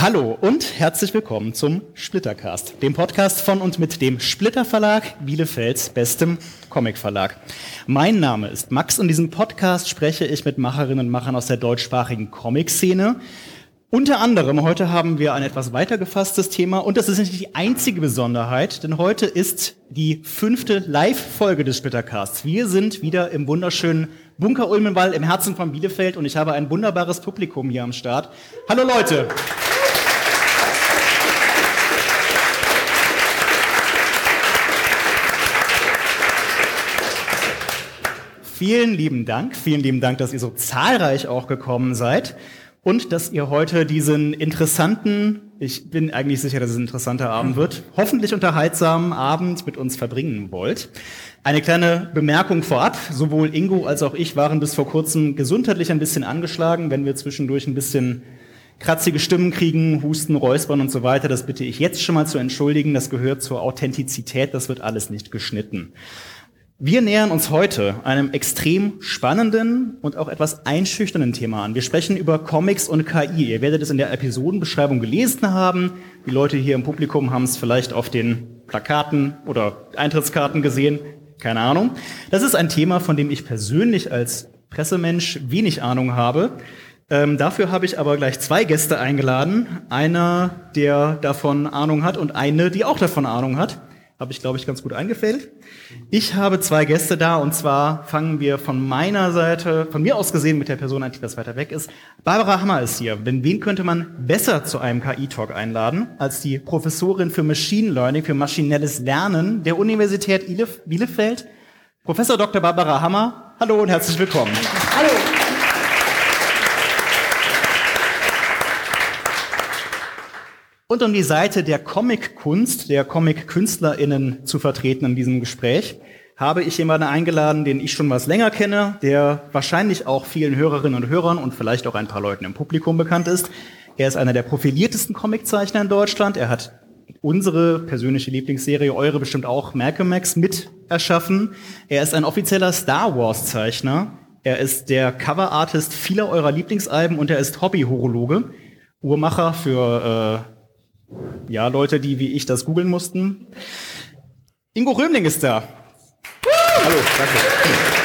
Hallo und herzlich willkommen zum Splittercast, dem Podcast von und mit dem Splitter Verlag, Bielefelds bestem Comic Verlag. Mein Name ist Max und in diesem Podcast spreche ich mit Macherinnen und Machern aus der deutschsprachigen Comic-Szene. Unter anderem, heute haben wir ein etwas weiter gefasstes Thema und das ist nicht die einzige Besonderheit, denn heute ist die fünfte Live-Folge des Splittercasts. Wir sind wieder im wunderschönen Bunker Ulmenwall im Herzen von Bielefeld und ich habe ein wunderbares Publikum hier am Start. Hallo Leute! Vielen lieben Dank, vielen lieben Dank, dass ihr so zahlreich auch gekommen seid und dass ihr heute diesen interessanten, ich bin eigentlich sicher, dass es ein interessanter Abend wird, hoffentlich unterhaltsamen Abend mit uns verbringen wollt. Eine kleine Bemerkung vorab. Sowohl Ingo als auch ich waren bis vor kurzem gesundheitlich ein bisschen angeschlagen. Wenn wir zwischendurch ein bisschen kratzige Stimmen kriegen, Husten, Räuspern und so weiter, das bitte ich jetzt schon mal zu entschuldigen. Das gehört zur Authentizität. Das wird alles nicht geschnitten. Wir nähern uns heute einem extrem spannenden und auch etwas einschüchternden Thema an. Wir sprechen über Comics und KI. Ihr werdet es in der Episodenbeschreibung gelesen haben. Die Leute hier im Publikum haben es vielleicht auf den Plakaten oder Eintrittskarten gesehen. Keine Ahnung. Das ist ein Thema, von dem ich persönlich als Pressemensch wenig Ahnung habe. Ähm, dafür habe ich aber gleich zwei Gäste eingeladen. Einer, der davon Ahnung hat und eine, die auch davon Ahnung hat. Habe ich, glaube ich, ganz gut eingefällt. Ich habe zwei Gäste da und zwar fangen wir von meiner Seite, von mir aus gesehen mit der Person die das weiter weg ist. Barbara Hammer ist hier. Denn wen könnte man besser zu einem KI-Talk einladen als die Professorin für Machine Learning, für maschinelles Lernen der Universität Bielefeld, Professor Dr. Barbara Hammer. Hallo und herzlich willkommen. Hallo. Und um die Seite der Comic-Kunst, der Comic-KünstlerInnen zu vertreten in diesem Gespräch, habe ich jemanden eingeladen, den ich schon was länger kenne, der wahrscheinlich auch vielen Hörerinnen und Hörern und vielleicht auch ein paar Leuten im Publikum bekannt ist. Er ist einer der profiliertesten Comiczeichner in Deutschland. Er hat unsere persönliche Lieblingsserie, eure bestimmt auch, Malcolm X, mit erschaffen. Er ist ein offizieller Star Wars-Zeichner. Er ist der Cover-Artist vieler eurer Lieblingsalben und er ist Hobby-Horologe, Uhrmacher für äh, ja, Leute, die wie ich das googeln mussten. Ingo Römling ist da. Hallo, danke.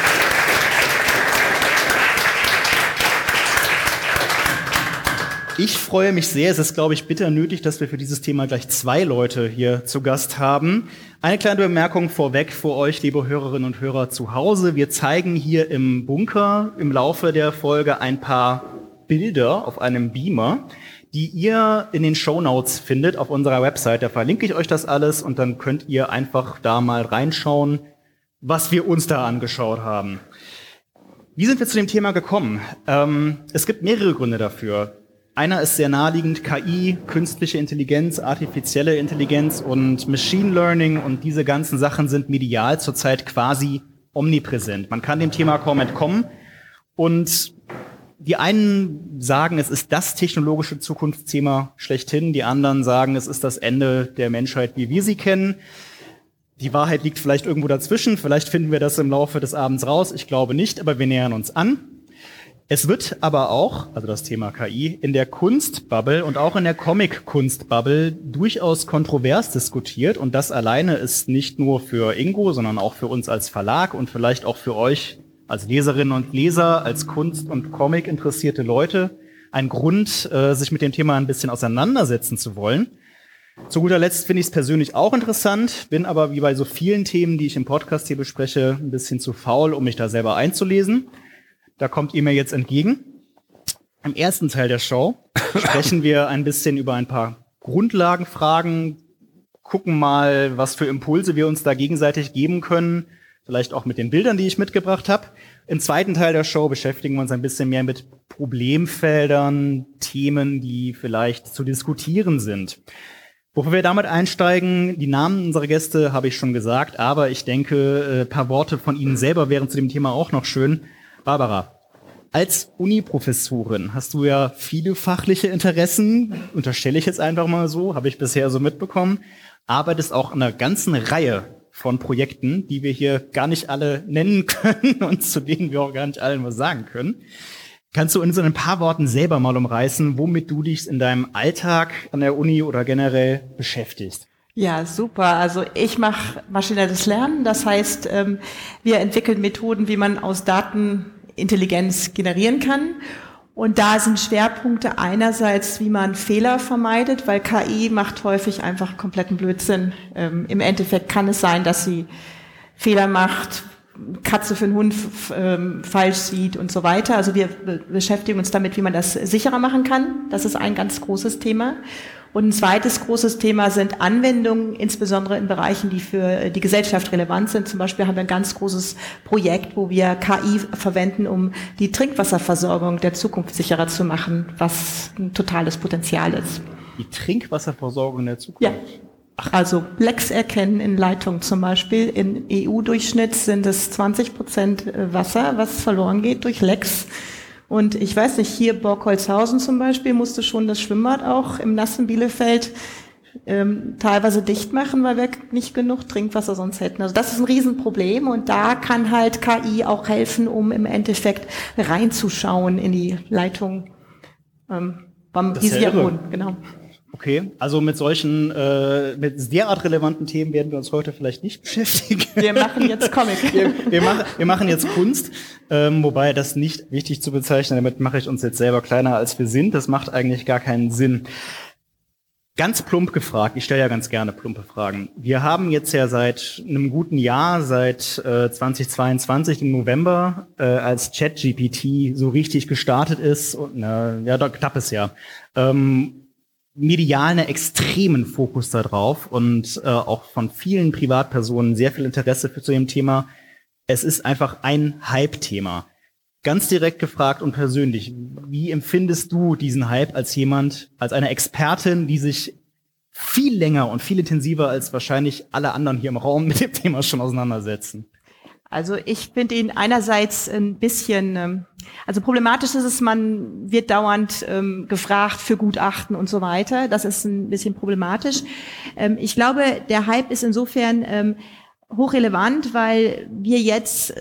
Ich freue mich sehr. Es ist, glaube ich, bitter nötig, dass wir für dieses Thema gleich zwei Leute hier zu Gast haben. Eine kleine Bemerkung vorweg für euch, liebe Hörerinnen und Hörer zu Hause. Wir zeigen hier im Bunker im Laufe der Folge ein paar Bilder auf einem Beamer die ihr in den Show Notes findet auf unserer Website. Da verlinke ich euch das alles und dann könnt ihr einfach da mal reinschauen, was wir uns da angeschaut haben. Wie sind wir zu dem Thema gekommen? Ähm, es gibt mehrere Gründe dafür. Einer ist sehr naheliegend, KI, künstliche Intelligenz, artifizielle Intelligenz und Machine Learning und diese ganzen Sachen sind medial zurzeit quasi omnipräsent. Man kann dem Thema kaum entkommen und die einen sagen, es ist das technologische Zukunftsthema schlechthin, die anderen sagen, es ist das Ende der Menschheit, wie wir sie kennen. Die Wahrheit liegt vielleicht irgendwo dazwischen, vielleicht finden wir das im Laufe des Abends raus, ich glaube nicht, aber wir nähern uns an. Es wird aber auch, also das Thema KI, in der Kunstbubble und auch in der Comic-Kunstbubble durchaus kontrovers diskutiert und das alleine ist nicht nur für Ingo, sondern auch für uns als Verlag und vielleicht auch für euch als Leserinnen und Leser, als Kunst- und Comic interessierte Leute ein Grund, äh, sich mit dem Thema ein bisschen auseinandersetzen zu wollen. Zu guter Letzt finde ich es persönlich auch interessant, bin aber wie bei so vielen Themen, die ich im Podcast hier bespreche, ein bisschen zu faul, um mich da selber einzulesen. Da kommt ihr mir jetzt entgegen. Im ersten Teil der Show sprechen wir ein bisschen über ein paar Grundlagenfragen, gucken mal, was für Impulse wir uns da gegenseitig geben können, vielleicht auch mit den Bildern, die ich mitgebracht habe. Im zweiten Teil der Show beschäftigen wir uns ein bisschen mehr mit Problemfeldern, Themen, die vielleicht zu diskutieren sind. Bevor wir damit einsteigen, die Namen unserer Gäste habe ich schon gesagt, aber ich denke, ein paar Worte von Ihnen selber wären zu dem Thema auch noch schön. Barbara, als Uni-Professorin hast du ja viele fachliche Interessen, unterstelle ich jetzt einfach mal so, habe ich bisher so mitbekommen, arbeitest auch in einer ganzen Reihe von Projekten, die wir hier gar nicht alle nennen können und zu denen wir auch gar nicht allen was sagen können. Kannst du in so ein paar Worten selber mal umreißen, womit du dich in deinem Alltag an der Uni oder generell beschäftigst? Ja, super. Also ich mache maschinelles Lernen. Das heißt, ähm, wir entwickeln Methoden, wie man aus Daten Intelligenz generieren kann. Und da sind Schwerpunkte einerseits, wie man Fehler vermeidet, weil KI macht häufig einfach kompletten Blödsinn. Ähm, Im Endeffekt kann es sein, dass sie Fehler macht, Katze für einen Hund ähm, falsch sieht und so weiter. Also wir beschäftigen uns damit, wie man das sicherer machen kann. Das ist ein ganz großes Thema. Und ein zweites großes Thema sind Anwendungen, insbesondere in Bereichen, die für die Gesellschaft relevant sind. Zum Beispiel haben wir ein ganz großes Projekt, wo wir KI verwenden, um die Trinkwasserversorgung der Zukunft sicherer zu machen, was ein totales Potenzial ist. Die Trinkwasserversorgung der Zukunft? Ja. Also Lecks erkennen in Leitungen zum Beispiel. In EU-Durchschnitt sind es 20 Prozent äh, Wasser, was verloren geht durch Lecks. Und ich weiß nicht, hier Borkholzhausen zum Beispiel musste schon das Schwimmbad auch im nassen Bielefeld ähm, teilweise dicht machen, weil wir nicht genug Trinkwasser sonst hätten. Also das ist ein Riesenproblem und da kann halt KI auch helfen, um im Endeffekt reinzuschauen in die Leitung ähm, beim Jahrhundert. Genau. Okay, also mit solchen, äh, mit derart relevanten Themen werden wir uns heute vielleicht nicht beschäftigen. Wir machen jetzt Comic. wir, wir, machen, wir machen jetzt Kunst, ähm, wobei das nicht wichtig zu bezeichnen. Damit mache ich uns jetzt selber kleiner, als wir sind. Das macht eigentlich gar keinen Sinn. Ganz plump gefragt, ich stelle ja ganz gerne plumpe Fragen. Wir haben jetzt ja seit einem guten Jahr, seit äh, 2022 im November, äh, als ChatGPT so richtig gestartet ist, und äh, ja, da knappes Jahr, ähm, medial einen extremen Fokus darauf und äh, auch von vielen Privatpersonen sehr viel Interesse für zu dem Thema. Es ist einfach ein Hype-Thema. Ganz direkt gefragt und persönlich, wie empfindest du diesen Hype als jemand, als eine Expertin, die sich viel länger und viel intensiver als wahrscheinlich alle anderen hier im Raum mit dem Thema schon auseinandersetzen? Also ich finde ihn einerseits ein bisschen, ähm, also problematisch ist es, man wird dauernd ähm, gefragt für Gutachten und so weiter. Das ist ein bisschen problematisch. Ähm, ich glaube, der Hype ist insofern ähm, hochrelevant, weil wir jetzt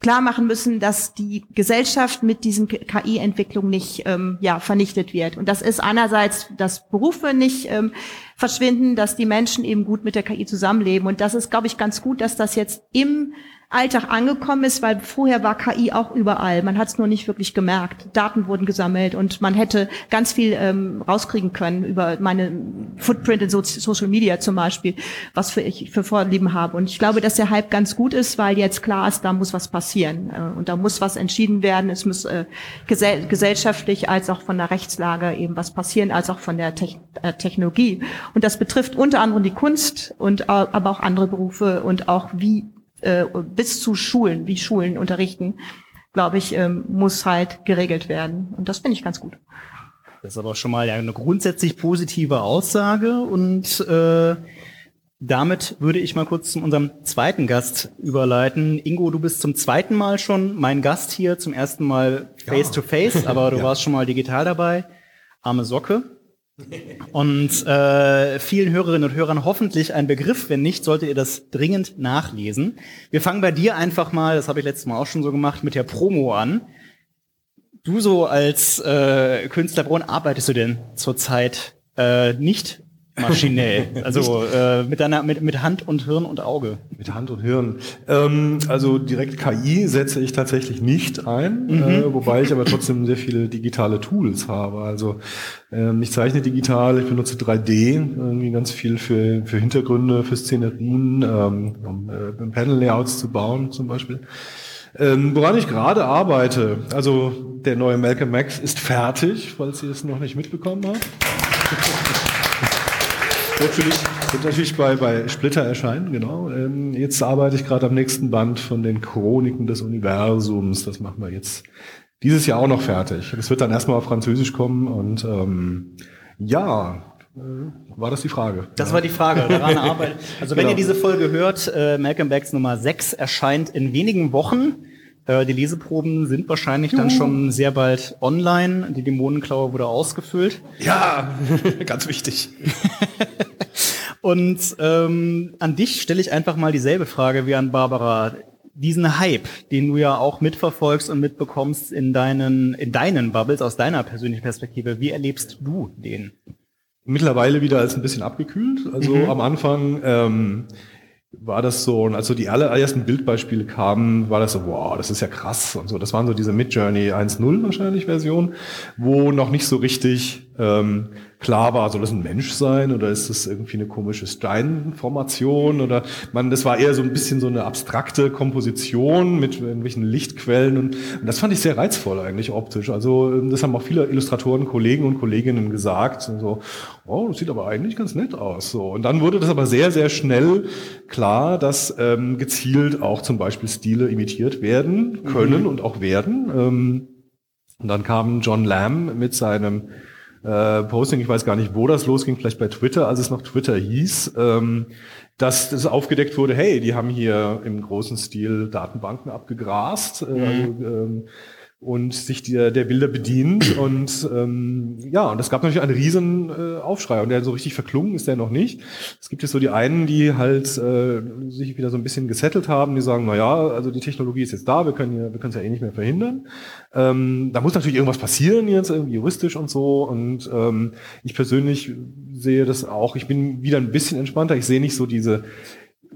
klar machen müssen, dass die Gesellschaft mit diesen KI-Entwicklungen nicht ähm, ja, vernichtet wird. Und das ist einerseits, dass Berufe nicht ähm, verschwinden, dass die Menschen eben gut mit der KI zusammenleben. Und das ist, glaube ich, ganz gut, dass das jetzt im Alltag angekommen ist, weil vorher war KI auch überall. Man hat es nur nicht wirklich gemerkt. Daten wurden gesammelt und man hätte ganz viel ähm, rauskriegen können über meine Footprint in so Social Media zum Beispiel, was für ich für Vorlieben habe. Und ich glaube, dass der Hype ganz gut ist, weil jetzt klar ist, da muss was passieren äh, und da muss was entschieden werden. Es muss äh, gesell gesellschaftlich als auch von der Rechtslage eben was passieren, als auch von der Te äh, Technologie. Und das betrifft unter anderem die Kunst und äh, aber auch andere Berufe und auch wie äh, bis zu Schulen, wie Schulen unterrichten, glaube ich, ähm, muss halt geregelt werden. Und das finde ich ganz gut. Das ist aber schon mal ja eine grundsätzlich positive Aussage und äh, damit würde ich mal kurz zu unserem zweiten Gast überleiten. Ingo, du bist zum zweiten Mal schon mein Gast hier, zum ersten Mal face to face, aber du ja. warst schon mal digital dabei. Arme Socke. Und äh, vielen Hörerinnen und Hörern hoffentlich ein Begriff. Wenn nicht, solltet ihr das dringend nachlesen. Wir fangen bei dir einfach mal, das habe ich letztes Mal auch schon so gemacht, mit der Promo an. Du so als äh, Künstler, woran arbeitest du denn zurzeit äh, nicht maschinell. Also äh, mit, deiner, mit, mit Hand und Hirn und Auge. Mit Hand und Hirn. Ähm, also direkt KI setze ich tatsächlich nicht ein, mhm. äh, wobei ich aber trotzdem sehr viele digitale Tools habe. Also ähm, ich zeichne digital, ich benutze 3D, irgendwie ganz viel für, für Hintergründe, für Szenerien, ähm, um äh, Panel-Layouts zu bauen zum Beispiel. Ähm, woran ich gerade arbeite, also der neue Malcolm Max ist fertig, falls ihr es noch nicht mitbekommen habt. Wird natürlich, wird natürlich bei, bei Splitter erscheinen, genau. Ähm, jetzt arbeite ich gerade am nächsten Band von den Chroniken des Universums. Das machen wir jetzt dieses Jahr auch noch fertig. Das wird dann erstmal auf Französisch kommen und ähm, ja, äh, war das die Frage? Das ja. war die Frage. Daran arbeitet. Also wenn genau. ihr diese Folge hört, äh, Malcolm Bags Nummer 6 erscheint in wenigen Wochen. Äh, die Leseproben sind wahrscheinlich Juhu. dann schon sehr bald online. Die Dämonenklaue wurde ausgefüllt. Ja, ganz wichtig. Und ähm, an dich stelle ich einfach mal dieselbe Frage wie an Barbara. diesen Hype, den du ja auch mitverfolgst und mitbekommst in deinen, in deinen Bubbles aus deiner persönlichen Perspektive, wie erlebst du den? Mittlerweile wieder als ein bisschen abgekühlt. Also mhm. am Anfang ähm, war das so, und als so die allerersten Bildbeispiele kamen, war das so, wow, das ist ja krass und so. Das waren so diese Midjourney 1.0 wahrscheinlich Version, wo noch nicht so richtig ähm, klar war, soll das ein Mensch sein oder ist das irgendwie eine komische Steinformation oder man, das war eher so ein bisschen so eine abstrakte Komposition mit irgendwelchen Lichtquellen und, und das fand ich sehr reizvoll eigentlich optisch. Also ähm, das haben auch viele Illustratoren, Kollegen und Kolleginnen gesagt, so, oh, das sieht aber eigentlich ganz nett aus. So und dann wurde das aber sehr sehr schnell klar, dass ähm, gezielt auch zum Beispiel Stile imitiert werden können mhm. und auch werden. Ähm, und dann kam John Lamb mit seinem äh, Posting, ich weiß gar nicht, wo das losging, vielleicht bei Twitter, als es noch Twitter hieß, ähm, dass das aufgedeckt wurde, hey, die haben hier im großen Stil Datenbanken abgegrast. Äh, mhm. also, ähm, und sich der, der Bilder bedient. Und ähm, ja, und es gab natürlich einen riesen äh, Aufschrei. Und der so richtig verklungen ist der noch nicht. Es gibt jetzt so die einen, die halt äh, sich wieder so ein bisschen gesettelt haben, die sagen, na ja, also die Technologie ist jetzt da, wir können ja, wir können es ja eh nicht mehr verhindern. Ähm, da muss natürlich irgendwas passieren jetzt, irgendwie juristisch und so. Und ähm, ich persönlich sehe das auch, ich bin wieder ein bisschen entspannter. Ich sehe nicht so diese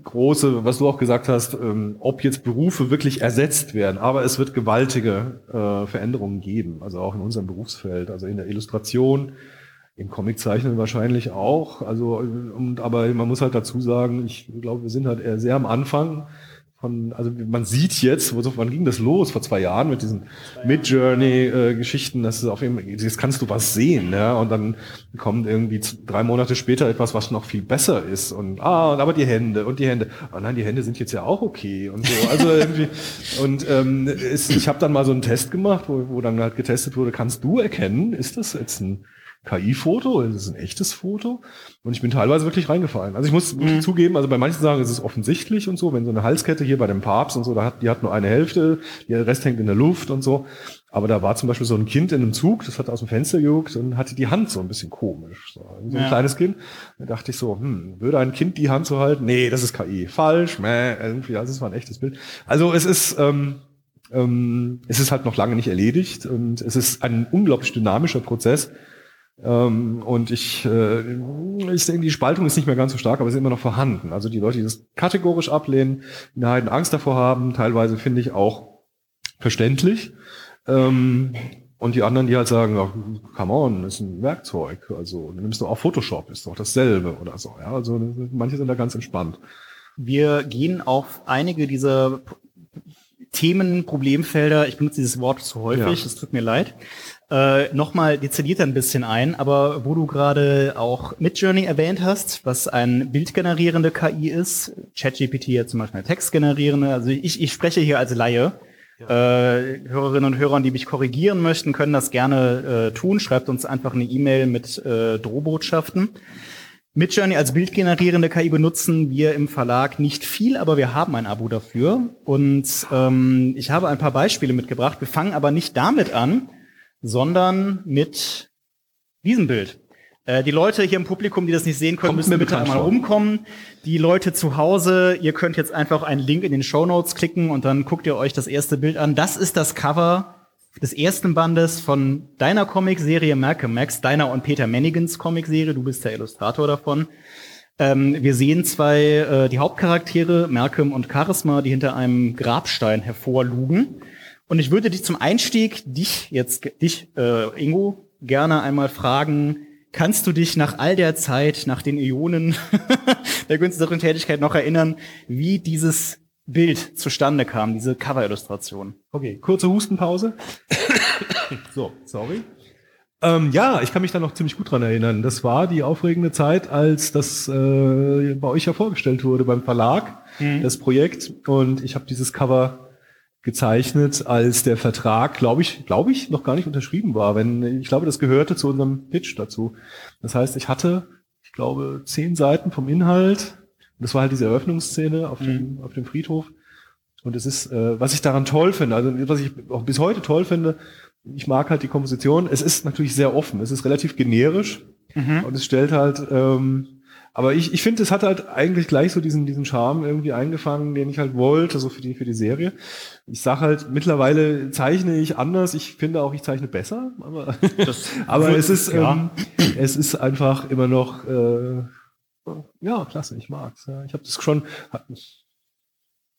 große, was du auch gesagt hast, ähm, ob jetzt Berufe wirklich ersetzt werden, aber es wird gewaltige äh, Veränderungen geben, also auch in unserem Berufsfeld, also in der Illustration, im Comiczeichnen wahrscheinlich auch. Also und aber man muss halt dazu sagen, ich glaube, wir sind halt eher sehr am Anfang von, also man sieht jetzt, wann ging das los? Vor zwei Jahren mit diesen Mid-Journey-Geschichten, dass es auf jeden Fall, jetzt kannst du was sehen, ja, und dann kommt irgendwie drei Monate später etwas, was noch viel besser ist und ah, aber die Hände und die Hände, oh nein, die Hände sind jetzt ja auch okay und so, also irgendwie und ähm, ist, ich habe dann mal so einen Test gemacht, wo, wo dann halt getestet wurde, kannst du erkennen, ist das jetzt ein KI-Foto, ist es ein echtes Foto? Und ich bin teilweise wirklich reingefallen. Also ich muss mhm. zugeben, also bei manchen sagen, ist es offensichtlich und so, wenn so eine Halskette hier bei dem Papst und so, da hat, die hat nur eine Hälfte, der Rest hängt in der Luft und so. Aber da war zum Beispiel so ein Kind in einem Zug, das hat aus dem Fenster gejuckt und hatte die Hand so ein bisschen komisch. So, so ein ja. kleines Kind. Da dachte ich so, hm, würde ein Kind die Hand so halten? Nee, das ist KI. Falsch, meh, irgendwie, also es war ein echtes Bild. Also es ist, ähm, ähm, es ist halt noch lange nicht erledigt und es ist ein unglaublich dynamischer Prozess ähm, und ich, äh, ich denke, die Spaltung ist nicht mehr ganz so stark, aber sie ist immer noch vorhanden. Also die Leute, die das kategorisch ablehnen, die halt Angst davor haben, teilweise finde ich auch verständlich. Ähm, und die anderen, die halt sagen, oh, come on, ist ein Werkzeug. Also dann nimmst du auch Photoshop, ist doch dasselbe oder so. Ja, also manche sind da ganz entspannt. Wir gehen auf einige dieser Themen, Problemfelder, ich benutze dieses Wort zu häufig, es ja. tut mir leid, äh, nochmal dezidiert ein bisschen ein, aber wo du gerade auch Midjourney erwähnt hast, was ein bildgenerierende KI ist, ChatGPT ja zum Beispiel eine textgenerierende, also ich, ich spreche hier als Laie. Ja. Äh, Hörerinnen und Hörer, die mich korrigieren möchten, können das gerne äh, tun. Schreibt uns einfach eine E-Mail mit äh, Drohbotschaften. Midjourney als bildgenerierende KI benutzen wir im Verlag nicht viel, aber wir haben ein Abo dafür. Und ähm, ich habe ein paar Beispiele mitgebracht. Wir fangen aber nicht damit an, sondern mit diesem Bild. Äh, die Leute hier im Publikum, die das nicht sehen können, Kommt müssen bitte einmal rumkommen. Die Leute zu Hause, ihr könnt jetzt einfach einen Link in den Show Notes klicken und dann guckt ihr euch das erste Bild an. Das ist das Cover des ersten Bandes von deiner Comicserie Malcolm Max, deiner und Peter Mannigans Comicserie. Du bist der Illustrator davon. Ähm, wir sehen zwei, äh, die Hauptcharaktere, Malcolm und Charisma, die hinter einem Grabstein hervorlugen. Und ich würde dich zum Einstieg, dich jetzt, dich, äh, Ingo, gerne einmal fragen, kannst du dich nach all der Zeit, nach den Ionen der günstigeren Tätigkeit noch erinnern, wie dieses Bild zustande kam, diese Cover-Illustration? Okay, kurze Hustenpause. so, sorry. Ähm, ja, ich kann mich da noch ziemlich gut dran erinnern. Das war die aufregende Zeit, als das äh, bei euch ja vorgestellt wurde beim Verlag, mhm. das Projekt. Und ich habe dieses Cover gezeichnet, als der Vertrag, glaube ich, glaube ich, noch gar nicht unterschrieben war. Wenn ich glaube, das gehörte zu unserem Pitch dazu. Das heißt, ich hatte, ich glaube, zehn Seiten vom Inhalt. Das war halt diese Eröffnungsszene auf dem, mhm. auf dem Friedhof. Und es ist, äh, was ich daran toll finde, also was ich auch bis heute toll finde, ich mag halt die Komposition. Es ist natürlich sehr offen. Es ist relativ generisch mhm. und es stellt halt ähm, Aber ich, ich finde, es hat halt eigentlich gleich so diesen, diesen Charme irgendwie eingefangen, den ich halt wollte, so für die, für die Serie. Ich sag halt, mittlerweile zeichne ich anders. Ich finde auch, ich zeichne besser. Aber, aber es ist, ja. ähm, es ist einfach immer noch, äh, ja, klasse, ich mag's. Ja. Ich habe das schon,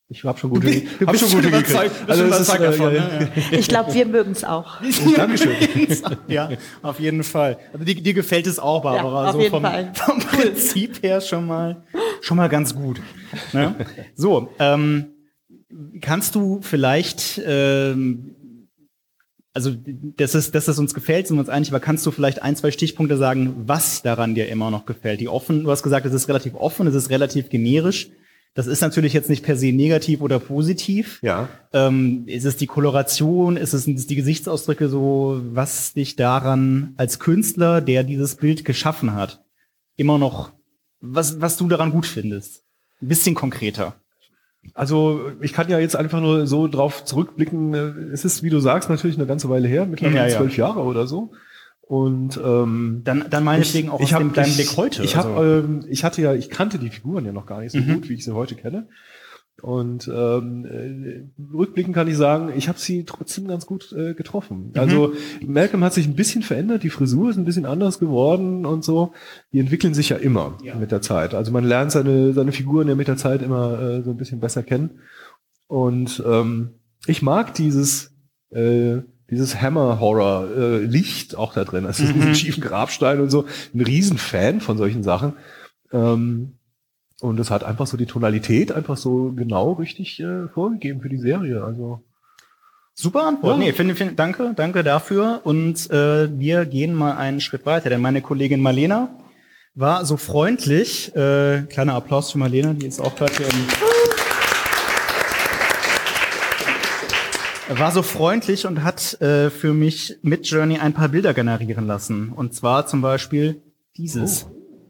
ich habe schon gute, Du hab bist schon schon gute überzeugt, gekriegt. schon es ist, überzeugt äh, davon, ja, ne? ja. Ich glaube, wir mögen es auch. Dankeschön. ja, auf jeden Fall. Also dir, dir gefällt es auch, Barbara. Ja, auf so jeden vom, Fall. vom Prinzip her schon mal, schon mal ganz gut. Ne? So, ähm, kannst du vielleicht, ähm, also dass es, dass es uns gefällt, sind wir uns einig, aber kannst du vielleicht ein, zwei Stichpunkte sagen, was daran dir immer noch gefällt? Die offen, du hast gesagt, es ist relativ offen, es ist relativ generisch. Das ist natürlich jetzt nicht per se negativ oder positiv. Ja. Ähm, ist es die Koloration? Ist es sind es die Gesichtsausdrücke so, was dich daran als Künstler, der dieses Bild geschaffen hat, immer noch, was, was du daran gut findest? Ein bisschen konkreter. Also ich kann ja jetzt einfach nur so drauf zurückblicken. Es ist, wie du sagst, natürlich eine ganze Weile her, mittlerweile Ja, ja. zwölf Jahre oder so. Und ähm, Dann, dann meinetwegen auch ich aus hab- dem kleinen ich, Blick heute. Ich, hab, also. ähm, ich hatte ja, ich kannte die Figuren ja noch gar nicht so Mhm. gut, wie ich sie heute kenne. Und ähm, äh, rückblickend kann ich sagen, ich habe sie trotzdem ganz gut äh, getroffen. Mhm. Also Malcolm hat sich ein bisschen verändert, die Frisur ist ein bisschen anders geworden und so. Die entwickeln sich ja immer Ja. mit der Zeit. Also man lernt seine, seine Figuren ja mit der Zeit immer äh, so ein bisschen besser kennen. Und ähm, ich mag dieses äh, dieses Hammer-Horror-Licht auch da drin. Also Mhm. diesen schiefen Grabstein und so. Ein Riesenfan von solchen Sachen. Ähm, und es hat einfach so die Tonalität einfach so genau richtig äh, vorgegeben für die Serie. Also Super Antwort. Ja. Nee, finde, finde, danke, danke dafür. Und äh, wir gehen mal einen Schritt weiter, denn meine Kollegin Marlena war so freundlich, äh, kleiner Applaus für Marlena, die ist auch gerade hier im war so freundlich und hat äh, für mich mit Journey ein paar Bilder generieren lassen. Und zwar zum Beispiel dieses.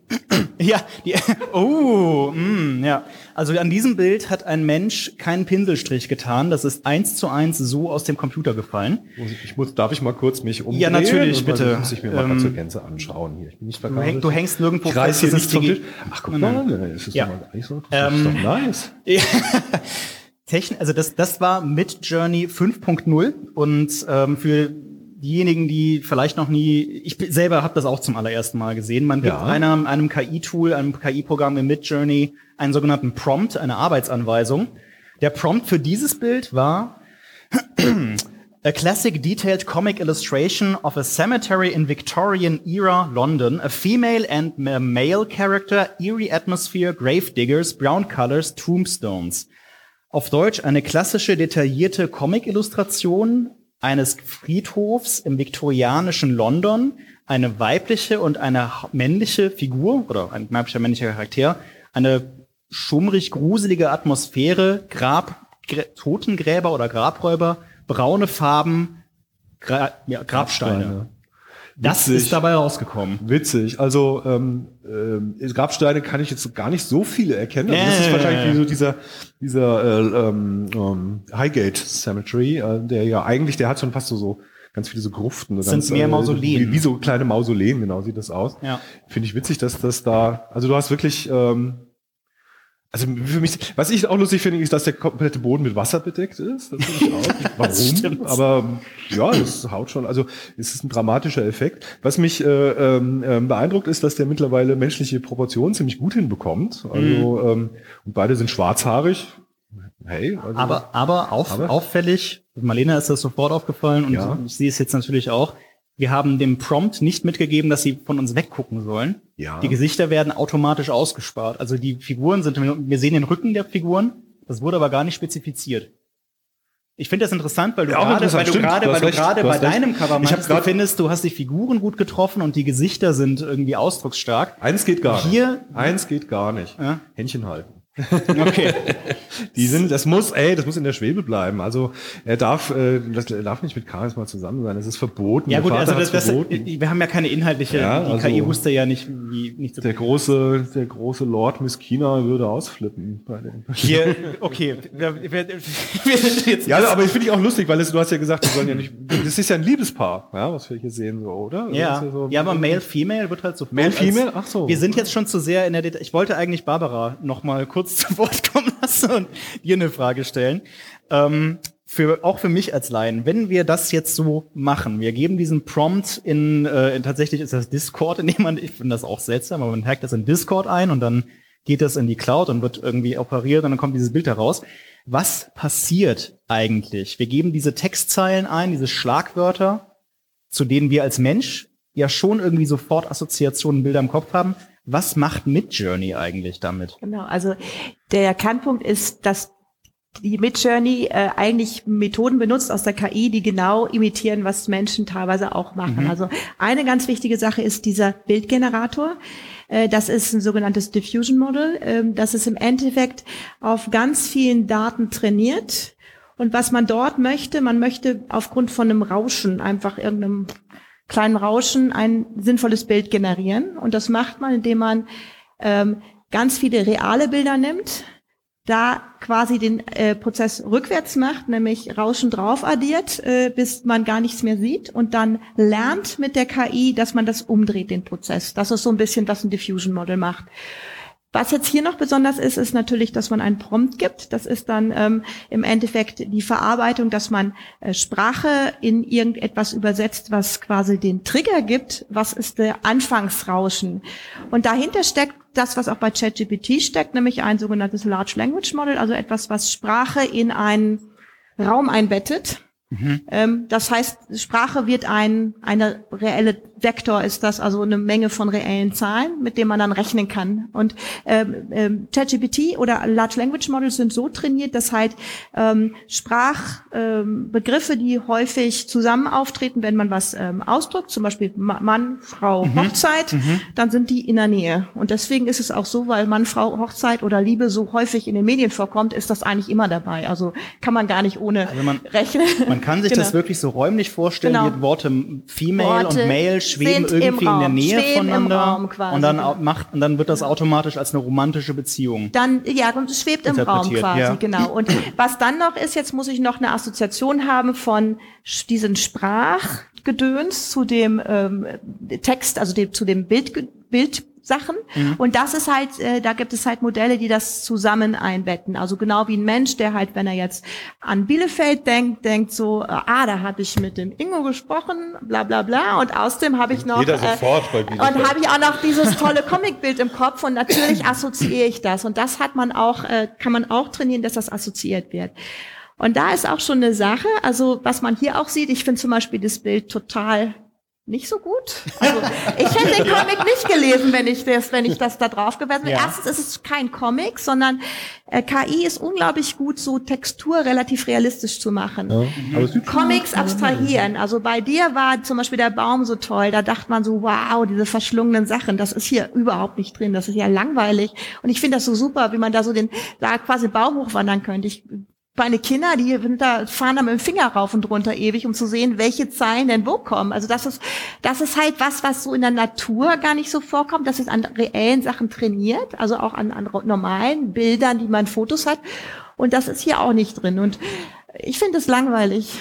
Ja, die, oh, mm, ja. Also an diesem Bild hat ein Mensch keinen Pinselstrich getan. Das ist eins zu eins so aus dem Computer gefallen. ich, muss, darf ich mal kurz mich umdrehen? Ja, natürlich, Und bitte. Muss ich mir mal Ähm, zur Gänze anschauen hier. Ich bin nicht Du, verkabelt. du hängst nirgendwo ich reiß hier nicht vom ist Tisch. Ach, guck Nein, mal, nein. das ist Ja. doch mal nicht so. Das Ähm, ist doch nice. Techn also das, das war mit Journey 5.0 und ähm, für diejenigen, die vielleicht noch nie, ich selber habe das auch zum allerersten Mal gesehen, man gibt Ja. einem, einem KI-Tool, einem KI-Programm im Midjourney einen sogenannten Prompt, eine Arbeitsanweisung. Der Prompt für dieses Bild war A classic detailed comic illustration of a cemetery in Victorian era London, a female and a male character, eerie atmosphere, grave diggers, brown colors, tombstones. Auf Deutsch eine klassische detaillierte Comic-Illustration eines Friedhofs im viktorianischen London, eine weibliche und eine männliche Figur oder ein weiblicher männlicher Charakter, eine schummrig gruselige Atmosphäre, Grab, Grä- Totengräber oder Grabräuber, braune Farben, Gra ja, Grabsteine. Das Witzig. ist dabei rausgekommen. Witzig. Also ähm, ähm, Grabsteine kann ich jetzt gar nicht so viele erkennen. Also das ist wahrscheinlich wie so dieser dieser äh, ähm, ähm, Highgate Cemetery, äh, der ja eigentlich, der hat schon fast so, so ganz viele so Gruften. So Sind ganz, mehr Mausoleen. Wie, wie so kleine Mausoleen, genau sieht das aus. Ja. Finde ich witzig, dass das da. Also du hast wirklich. Ähm, also für mich, was ich auch lustig finde, ist, dass der komplette Boden mit Wasser bedeckt ist. Das ich auch. Warum? Aber ja, das haut schon. Also es ist ein dramatischer Effekt. Was mich äh, ähm, ähm, beeindruckt ist, dass der mittlerweile menschliche Proportionen ziemlich gut hinbekommt. Also ähm, und beide sind schwarzhaarig. Hey, also, Aber, aber, auf, Aber? auffällig, Marlena ist das sofort aufgefallen und Ja. sehe es jetzt natürlich auch. Wir haben dem Prompt nicht mitgegeben, dass sie von uns weggucken sollen. Ja. Die Gesichter werden automatisch ausgespart. Also die Figuren sind, wir sehen den Rücken der Figuren, das wurde aber gar nicht spezifiziert. Ich finde das interessant, weil du Ja, gerade, weil du gerade, weil du gerade bei deinem Cover meinst, du findest, du hast die Figuren gut getroffen und die Gesichter sind irgendwie ausdrucksstark. eins geht gar Hier- nicht. Eins geht gar nicht. Ja. Händchen halten. Okay. Die sind, das muss, ey, das muss in der Schwebe bleiben. Also er darf, äh, das, er darf nicht mit Charisma zusammen sein. Das ist verboten. Ja gut, also das, das, wir haben ja keine inhaltliche, Ja, die also- KI wusste ja nicht, wie nicht so der große, der große Lord Miskina würde ausflippen bei dem. Hier, okay, wir, wir, wir sind jetzt Ja, aber ich finde ich auch lustig, weil es, du hast ja gesagt, die sollen ja nicht, das ist ja ein Liebespaar, ja, was wir hier sehen, so, oder? Ja, ist so- ja, aber Male, Female wird halt so. Male, Female? Ach so. Wir sind jetzt schon zu sehr in der Detail. Ich wollte eigentlich Barbara noch mal kurz zu Wort kommen lassen und dir eine Frage stellen. Ähm, für, auch für mich als Laien, wenn wir das jetzt so machen, wir geben diesen Prompt in, äh, in tatsächlich ist das Discord, in dem man, ich finde das auch seltsam, aber man hackt das in Discord ein und dann geht das in die Cloud und wird irgendwie operiert und dann kommt dieses Bild heraus. Was passiert eigentlich? Wir geben diese Textzeilen ein, diese Schlagwörter, zu denen wir als Mensch ja schon irgendwie sofort Assoziationen, Bilder im Kopf haben. Was macht Midjourney eigentlich damit? Genau, also der Kernpunkt ist, dass die Midjourney äh, eigentlich Methoden benutzt aus der KI, die genau imitieren, was Menschen teilweise auch machen. Also eine ganz wichtige Sache ist dieser Bildgenerator. Äh, das ist ein sogenanntes Diffusion Model. Ähm, das ist im Endeffekt auf ganz vielen Daten trainiert. Und was man dort möchte, man möchte aufgrund von einem Rauschen, einfach irgendeinem kleinen Rauschen, ein sinnvolles Bild generieren. Und das macht man, indem man ähm, ganz viele reale Bilder nimmt, da quasi den äh, Prozess rückwärts macht, nämlich Rauschen drauf addiert, äh, bis man gar nichts mehr sieht und dann lernt mit der KI, dass man das umdreht, den Prozess. Das ist so ein bisschen, was ein Diffusion Model macht. Was jetzt hier noch besonders ist, ist natürlich, dass man einen Prompt gibt. Das ist dann ähm, im Endeffekt die Verarbeitung, dass man äh, Sprache in irgendetwas übersetzt, was quasi den Trigger gibt. Was ist der Anfangsrauschen? Und dahinter steckt das, was auch bei ChatGPT steckt, nämlich ein sogenanntes Large Language Model, also etwas, was Sprache in einen Raum einbettet. Ähm, das heißt, Sprache wird ein, eine reelle Vektor ist das, also eine Menge von reellen Zahlen, mit denen man dann rechnen kann. Und ähm, ähm, ChatGPT oder Large Language Models sind so trainiert, dass halt ähm, Sprachbegriffe, ähm, die häufig zusammen auftreten, wenn man was ähm, ausdrückt, zum Beispiel Ma- Mann, Frau, Hochzeit, dann sind die in der Nähe. Und deswegen ist es auch so, weil Mann, Frau, Hochzeit oder Liebe so häufig in den Medien vorkommt, ist das eigentlich immer dabei. Also kann man gar nicht ohne Also man- rechnen. Man kann sich Genau. das wirklich so räumlich vorstellen, Genau. Worte Female Worte und Male schweben irgendwie in der Nähe schweben im voneinander Raum quasi, und dann macht und dann wird das automatisch als eine romantische Beziehung. Dann, ja, und es schwebt im Raum quasi, ja. genau. Und was dann noch ist, jetzt muss ich noch eine Assoziation haben von diesen Sprachgedöns zu dem ähm, Text, also dem, zu dem Bild, Bildsachen. Mhm. Und das ist halt, äh, da gibt es halt Modelle, die das zusammen einbetten. Also genau wie ein Mensch, der halt, wenn er jetzt an Bielefeld denkt, denkt so, äh, ah, da habe ich mit dem Ingo gesprochen, bla bla bla. Und außerdem habe ich noch Jeder sofort bei und Bielefeld. habe ich auch noch dieses tolle Comicbild im Kopf und natürlich assoziiere ich das. Und das hat man auch, äh, kann man auch trainieren, dass das assoziiert wird. Und da ist auch schon eine Sache, also was man hier auch sieht, ich finde zum Beispiel das Bild total nicht so gut. Also ich hätte den Comic nicht gelesen, wenn ich das, wenn ich das da drauf gewesen wäre. Ja. Erstens ist es kein Comic, sondern äh, KI ist unglaublich gut, so Textur relativ realistisch zu machen. Ja, sieht Comics abstrahieren. Also bei dir war zum Beispiel der Baum so toll. Da dachte man so, wow, diese verschlungenen Sachen, das ist hier überhaupt nicht drin. Das ist ja langweilig. Und ich finde das so super, wie man da so den, da quasi Baum hochwandern könnte. Ich, meine Kinder, die da, fahren da mit dem Finger rauf und runter ewig, um zu sehen, welche Zeilen denn wo kommen. Also das ist, das ist halt was, was so in der Natur gar nicht so vorkommt. Das ist an reellen Sachen trainiert, also auch an, an normalen Bildern, die man Fotos hat. Und das ist hier auch nicht drin. Und ich finde es langweilig.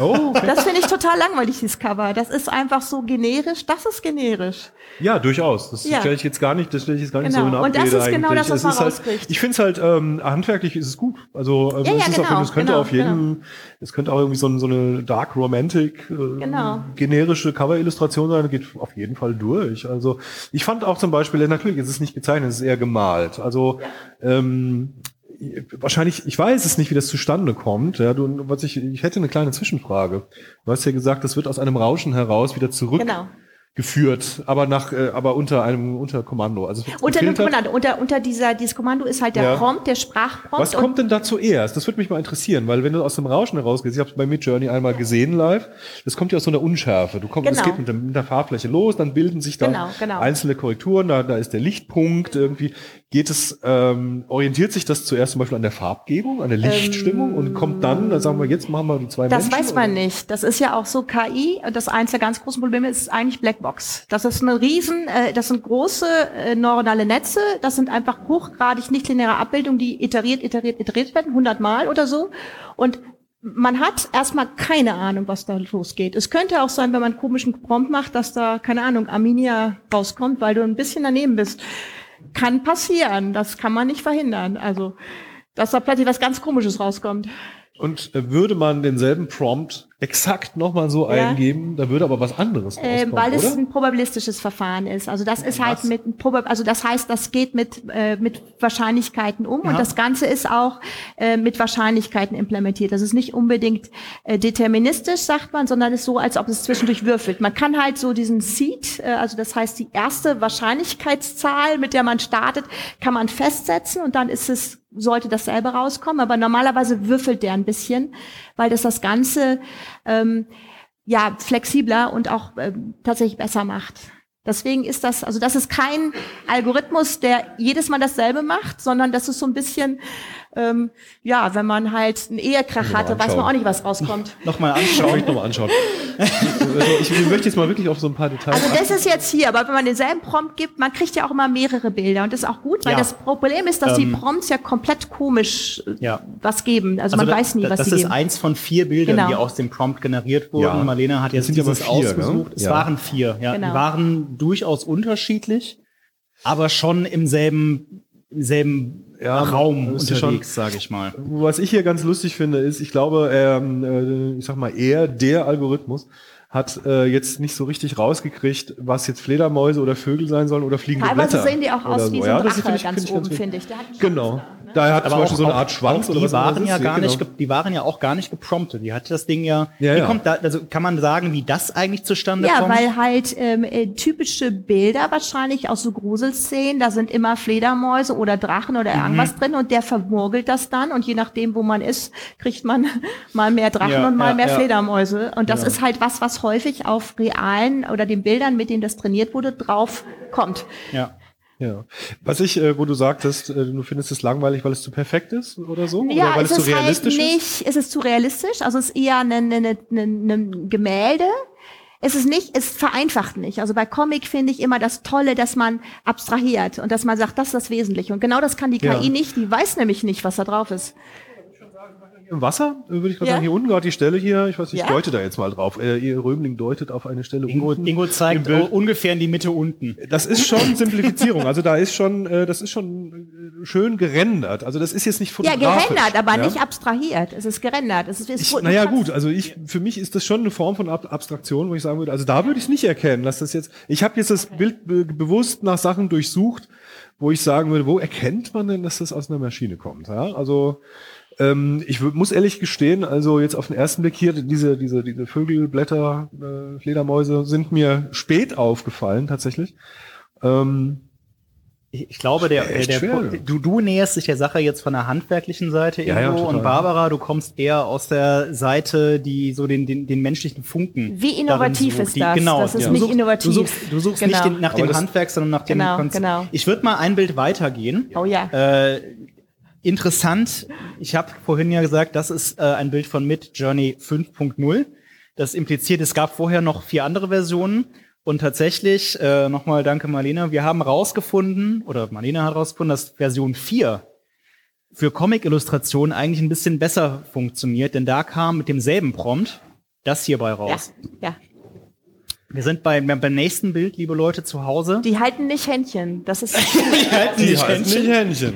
Oh, okay. Das finde ich total langweilig, dieses Cover. Das ist einfach so generisch. Das ist generisch. Ja, durchaus. Das Ja. stelle ich jetzt gar nicht, das stelle ich jetzt gar nicht Genau. so in Und das Abrede ist genau eigentlich. das, was Es man halt. Ich finde es halt, ähm, handwerklich ist es gut. Also, also Ja, es, ja, ist auf, genau, es könnte genau, auf jedem, es könnte auch irgendwie so, ein- so eine Dark Romantic, äh, Genau. generische Cover-Illustration sein, geht auf jeden Fall durch. Also ich fand auch zum Beispiel, natürlich ist es nicht gezeichnet, es ist eher gemalt. Also ähm, wahrscheinlich, ich weiß es nicht, wie das zustande kommt. Ja, du, was ich, ich hätte eine kleine Zwischenfrage. Du hast ja gesagt, das wird aus einem Rauschen heraus wieder zurück Genau. geführt, aber nach, äh, aber unter einem unter Kommando. Also unter einem Kommando, unter unter dieser dieses Kommando ist halt der ja. Prompt, der Sprachprompt. Was kommt denn da zuerst? Das würde mich mal interessieren, weil wenn du aus dem Rauschen herausgehst, ich habe es bei Midjourney einmal gesehen live, das kommt ja aus so einer Unschärfe. Du kommst, genau. es geht mit, der, mit der Farbfläche los, dann bilden sich da genau, genau. einzelne Korrekturen, da, da ist der Lichtpunkt irgendwie. Geht es, ähm, orientiert sich das zuerst zum Beispiel an der Farbgebung, an der Lichtstimmung ähm, und kommt dann, dann sagen wir, jetzt machen wir die zwei Das Menschen, weiß man oder? nicht. Das ist ja auch so KI. Das eins der ganz großen Probleme ist eigentlich Blackbox. Das ist eine riesen, äh, das sind große äh, neuronale Netze. Das sind einfach hochgradig nichtlineare Abbildungen, die iteriert, iteriert, iteriert werden, hundertmal oder so. Und man hat erstmal keine Ahnung, was da losgeht. Es könnte auch sein, wenn man einen komischen Prompt macht, dass da, keine Ahnung, Arminia rauskommt, weil du ein bisschen daneben bist kann passieren. Das kann man nicht verhindern. Also, dass da plötzlich was ganz Komisches rauskommt. Und äh, würde man denselben Prompt exakt nochmal so ja. eingeben, da würde aber was anderes äh, rauskommen, Weil es oder? ein probabilistisches Verfahren ist. Also das ist halt was? halt mit Probab also das heißt, das geht mit äh, mit Wahrscheinlichkeiten um ja. und das Ganze ist auch äh, mit Wahrscheinlichkeiten implementiert. Das ist nicht unbedingt äh, deterministisch, sagt man, sondern ist so, als ob es zwischendurch würfelt. Man kann halt so diesen Seed, äh, also das heißt die erste Wahrscheinlichkeitszahl, mit der man startet, kann man festsetzen und dann ist es sollte dasselbe rauskommen, aber normalerweise würfelt der ein bisschen, weil das das Ganze ähm, ja flexibler und auch ähm, tatsächlich besser macht. Deswegen ist das, also das ist kein Algorithmus, der jedes Mal dasselbe macht, sondern das ist so ein bisschen ähm, ja, wenn man halt einen Ehekrach hatte, weiß man auch nicht, was rauskommt. nochmal anschauen. Ich nochmal anschauen. also ich, möchte jetzt mal wirklich auf so ein paar Details. Also das ist jetzt hier, aber wenn man denselben Prompt gibt, man kriegt ja auch immer mehrere Bilder und das ist auch gut, weil ja. das Problem ist, dass ähm, die Prompts ja komplett komisch äh, ja. was geben. Also, also man da, weiß nie, was das sie geben. Das ist eins von vier Bildern, genau. die aus dem Prompt generiert wurden. Ja. Marlene hat jetzt dieses vier, ausgesucht. Ne? Es waren vier. Ja, genau. Die waren durchaus unterschiedlich, aber schon im selben, im selben ja, Raum unterwegs, sage ich mal. Was ich hier ganz lustig finde, ist, ich glaube, ähm, äh, ich sag mal, eher der Algorithmus hat äh, jetzt nicht so richtig rausgekriegt, was jetzt Fledermäuse oder Vögel sein sollen oder fliegende Teilweise Blätter. sehen die auch aus so. wie so ein ja, Drache ganz find ich, oben, finde ich. genau. Da, ne? Da hat aber zum Beispiel so eine Art Schwanz oder was waren ja gar genau. nicht, die waren ja auch gar nicht gepromptet. Die hatte das Ding ja. ja, ja. kommt da, also kann man sagen, wie das eigentlich zustande ja, kommt? Ja, weil halt ähm, äh, typische Bilder wahrscheinlich aus so Gruselszenen, da sind immer Fledermäuse oder Drachen oder mhm. irgendwas drin und der vermurgelt das dann und je nachdem, wo man ist, kriegt man mal mehr Drachen ja, und mal mehr Fledermäuse. Und das ist halt was, was häufig auf realen oder den Bildern, mit denen das trainiert wurde, drauf kommt. Ja. Ja. Was ich, äh, wo du sagtest, äh, du findest es langweilig, weil es zu perfekt ist oder so? Ja, oder weil es, es zu realistisch halt nicht, ist? Es ist zu realistisch, also es ist eher ein, ein, ein, ein Gemälde. Es ist nicht, es vereinfacht nicht. Also bei Comic finde ich immer das Tolle, dass man abstrahiert und dass man sagt, das ist das Wesentliche. Und genau das kann die KI ja. nicht. Die weiß nämlich nicht, was da drauf ist im Wasser, würde ich gerade ja. sagen, hier unten gerade die Stelle hier, ich weiß nicht, ich deute da jetzt mal drauf. Äh, ihr Römling deutet auf eine Stelle Ingo, unten. Ingo zeigt ungefähr in die Mitte unten. Das ist schon Simplifizierung. Also da ist schon, äh, das ist schon äh, schön gerendert. Also das ist jetzt nicht fotografisch. Ja, gerendert, aber ja? nicht abstrahiert. Es ist gerendert. Es ist, es ich, naja gut, also ich, für mich ist das schon eine Form von Ab Abstraktion, wo ich sagen würde, also da würde ich es nicht erkennen, dass das jetzt, ich habe jetzt das Bild be bewusst nach Sachen durchsucht, wo ich sagen würde, wo erkennt man denn, dass das aus einer Maschine kommt? Ja? Also ähm, ich muss ehrlich gestehen, also jetzt auf den ersten Blick hier, diese, diese, diese Vögelblätter, äh, Fledermäuse sind mir spät aufgefallen, tatsächlich. Ähm, ich glaube, der, der, der du, du näherst dich der Sache jetzt von der handwerklichen Seite ja, irgendwo ja, und Barbara, du kommst eher aus der Seite, die so den, den, den menschlichen Funken. Wie innovativ ist die, das? Genau, das ist ja. nicht du suchst, innovativ. Du suchst, du suchst genau. nicht den, nach dem Handwerk, sondern nach genau, dem Konzept. Genau. Ich würde mal ein Bild weitergehen. Oh ja. Äh, interessant, ich habe vorhin ja gesagt, das ist äh, ein Bild von Mid Journey 5.0. Das impliziert, es gab vorher noch vier andere Versionen. Und tatsächlich, äh, nochmal danke Marlene, wir haben rausgefunden, oder Marlene hat rausgefunden, dass Version 4 für Comic-Illustrationen eigentlich ein bisschen besser funktioniert, denn da kam mit demselben Prompt das hierbei raus. Ja, ja. Wir sind bei, beim nächsten Bild, liebe Leute zu Hause. Die halten nicht Händchen. Das ist die halten nicht, Händchen. nicht Händchen.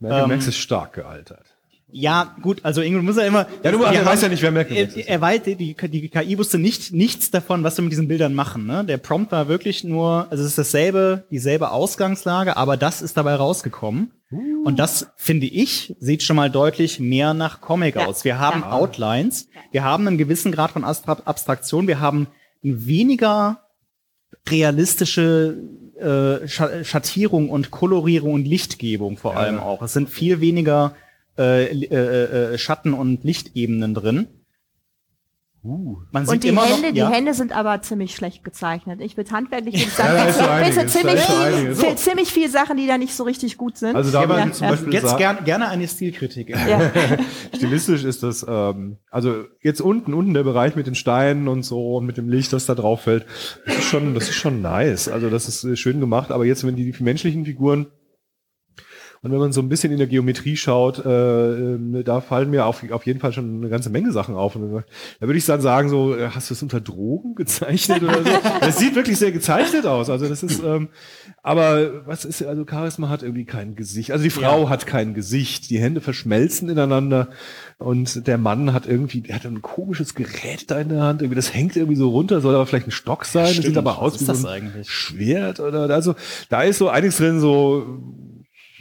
Malcolm ähm, X ist stark gealtert. Ja, gut, also Ingo muss ja immer. Ja, du ja, weißt ja nicht, wer Malcolm X ist. Er weiß, die, die, die KI wusste nicht nichts davon, was wir mit diesen Bildern machen. Ne? Der Prompt war wirklich nur, also es ist dasselbe, dieselbe Ausgangslage, aber das ist dabei rausgekommen. Uh. Und das finde ich sieht schon mal deutlich mehr nach Comic ja. aus. Wir haben ja. Outlines, wir haben einen gewissen Grad von Abstraktion, wir haben weniger realistische äh, Schattierung und Kolorierung und Lichtgebung vor allem auch. Es sind viel weniger äh, äh, äh, Schatten- und Lichtebenen drin. Uh. Man sieht und die immer Hände, noch, ja. die Hände sind aber ziemlich schlecht gezeichnet. Ich würde handwerklich würde sagen, ja, so einiges, ziemlich, viel, ziemlich viel Sachen, die da nicht so richtig gut sind. Also da ja, zum Beispiel jetzt gern, gerne eine Stilkritik. Ja. Stilistisch ist das, ähm, also jetzt unten, unten der Bereich mit den Steinen und so und mit dem Licht, das da drauf fällt, das ist schon, das ist schon nice. Also das ist schön gemacht. Aber jetzt, wenn die, die menschlichen Figuren und wenn man so ein bisschen in der Geometrie schaut, äh, äh, da fallen mir auf, auf jeden Fall schon eine ganze Menge Sachen auf. Und da würde ich dann sagen, so, äh, hast du es unter Drogen gezeichnet oder so? Das sieht wirklich sehr gezeichnet aus. Also das ist, ähm, aber was ist, also Charisma hat irgendwie kein Gesicht. Also die Frau ja. hat kein Gesicht. Die Hände verschmelzen ineinander. Und der Mann hat irgendwie, der hat ein komisches Gerät da in der Hand. Irgendwie, das hängt irgendwie so runter, soll aber vielleicht ein Stock sein. Stimmt. Das sieht aber aus wie so ein eigentlich? Schwert oder, also, da ist so einiges drin, so,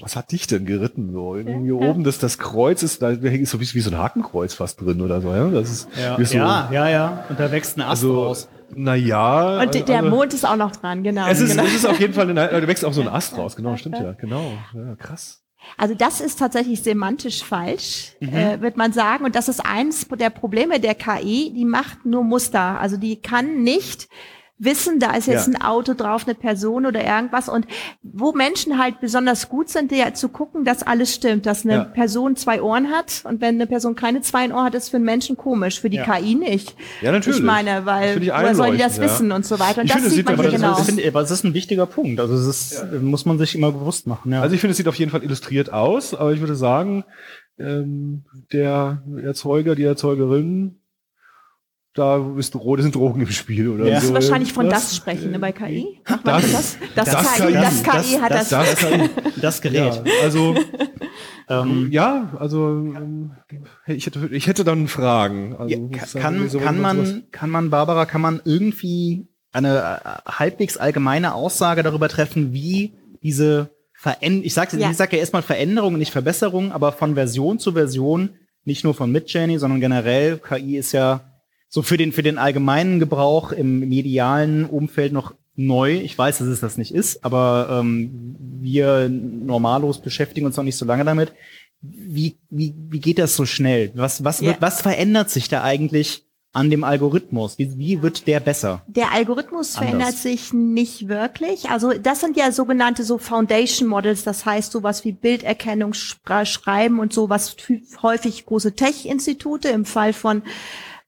was hat dich denn geritten? So irgendwie ja. oben das das Kreuz ist, da ist so wie, wie so ein Hakenkreuz fast drin oder so. Ja, das ist ja, so, ja, ja, ja. Und da wächst ein Ast also, raus. Naja. Und der also, Mond ist auch noch dran, genau. Es ist, genau. es ist auf jeden Fall, eine, da wächst auch so ein Ast raus. Genau, stimmt ja, genau. Ja, krass. Also das ist tatsächlich semantisch falsch, mhm. äh, wird man sagen. Und das ist eins der Probleme der KI. Die macht nur Muster. Also die kann nicht wissen, da ist jetzt ja. ein Auto drauf, eine Person oder irgendwas. Und wo Menschen halt besonders gut sind, ja, zu gucken, dass alles stimmt, dass eine ja. Person zwei Ohren hat. Und wenn eine Person keine zwei Ohren hat, ist für einen Menschen komisch, für die ja. KI nicht. Ja, natürlich. Ich meine, weil woher sollen die das wissen und so weiter. Und ich das finde, sieht man hier genau. Das, finde, aber das ist ein wichtiger Punkt. Also das ist, muss man sich immer bewusst machen. Ja. Also ich finde, es sieht auf jeden Fall illustriert aus, aber ich würde sagen, ähm, der Erzeuger, die Erzeugerin da ist, sind Drogen im Spiel oder ja. so. Du musst wahrscheinlich von das, das sprechen ne, bei KI. Macht das, das? Das, das, KI, das KI hat das. Das, das Gerät. Ja, also ähm, ja, also ähm, ich hätte, ich hätte dann Fragen. Also, ja, kann, so kann man, kann man, Barbara, kann man irgendwie eine äh, halbwegs allgemeine Aussage darüber treffen, wie diese Veränderung, ich sage ja. ich sag ja erstmal Veränderungen, nicht Verbesserungen, aber von Version zu Version, nicht nur von Midjourney, sondern generell, KI ist ja so für den, für den allgemeinen Gebrauch im medialen Umfeld noch neu. Ich weiß, dass es das nicht ist, aber ähm, wir normalos beschäftigen uns noch nicht so lange damit. Wie, wie, wie geht das so schnell? Was, was, wird, ja. was verändert sich da eigentlich an dem Algorithmus? Wie, wie wird der besser? Der Algorithmus Anders. verändert sich nicht wirklich. Also das sind ja sogenannte so Foundation Models, das heißt sowas wie Bilderkennung, Schreiben und sowas häufig große Tech-Institute im Fall von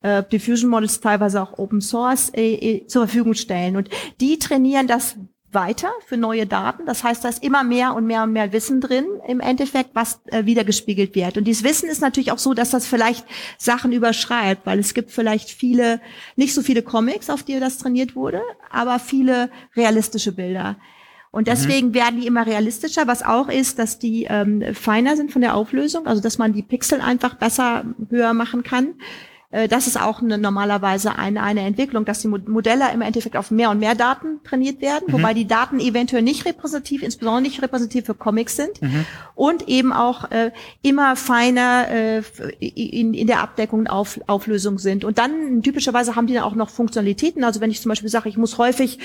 äh, Diffusion Models teilweise auch Open Source äh, äh, zur Verfügung stellen. Und die trainieren das weiter für neue Daten. Das heißt, da ist immer mehr und mehr und mehr Wissen drin im Endeffekt, was äh, wiedergespiegelt wird. Und dieses Wissen ist natürlich auch so, dass das vielleicht Sachen überschreibt, weil es gibt vielleicht viele, nicht so viele Comics, auf die das trainiert wurde, aber viele realistische Bilder. Und mhm. deswegen mhm. werden die immer realistischer, was auch ist, dass die ähm, feiner sind von der Auflösung, also dass man die Pixel einfach besser höher machen kann. Äh, das ist auch eine, normalerweise eine, eine Entwicklung, dass die Modelle im Endeffekt auf mehr und mehr Daten trainiert werden, mhm. wobei die Daten eventuell nicht repräsentativ, insbesondere nicht repräsentativ für Comics sind mhm. und eben auch äh, immer feiner äh, in, in der Abdeckung und auf, Auflösung sind. Und dann typischerweise haben die dann auch noch Funktionalitäten. Also wenn ich zum Beispiel sage, ich muss häufig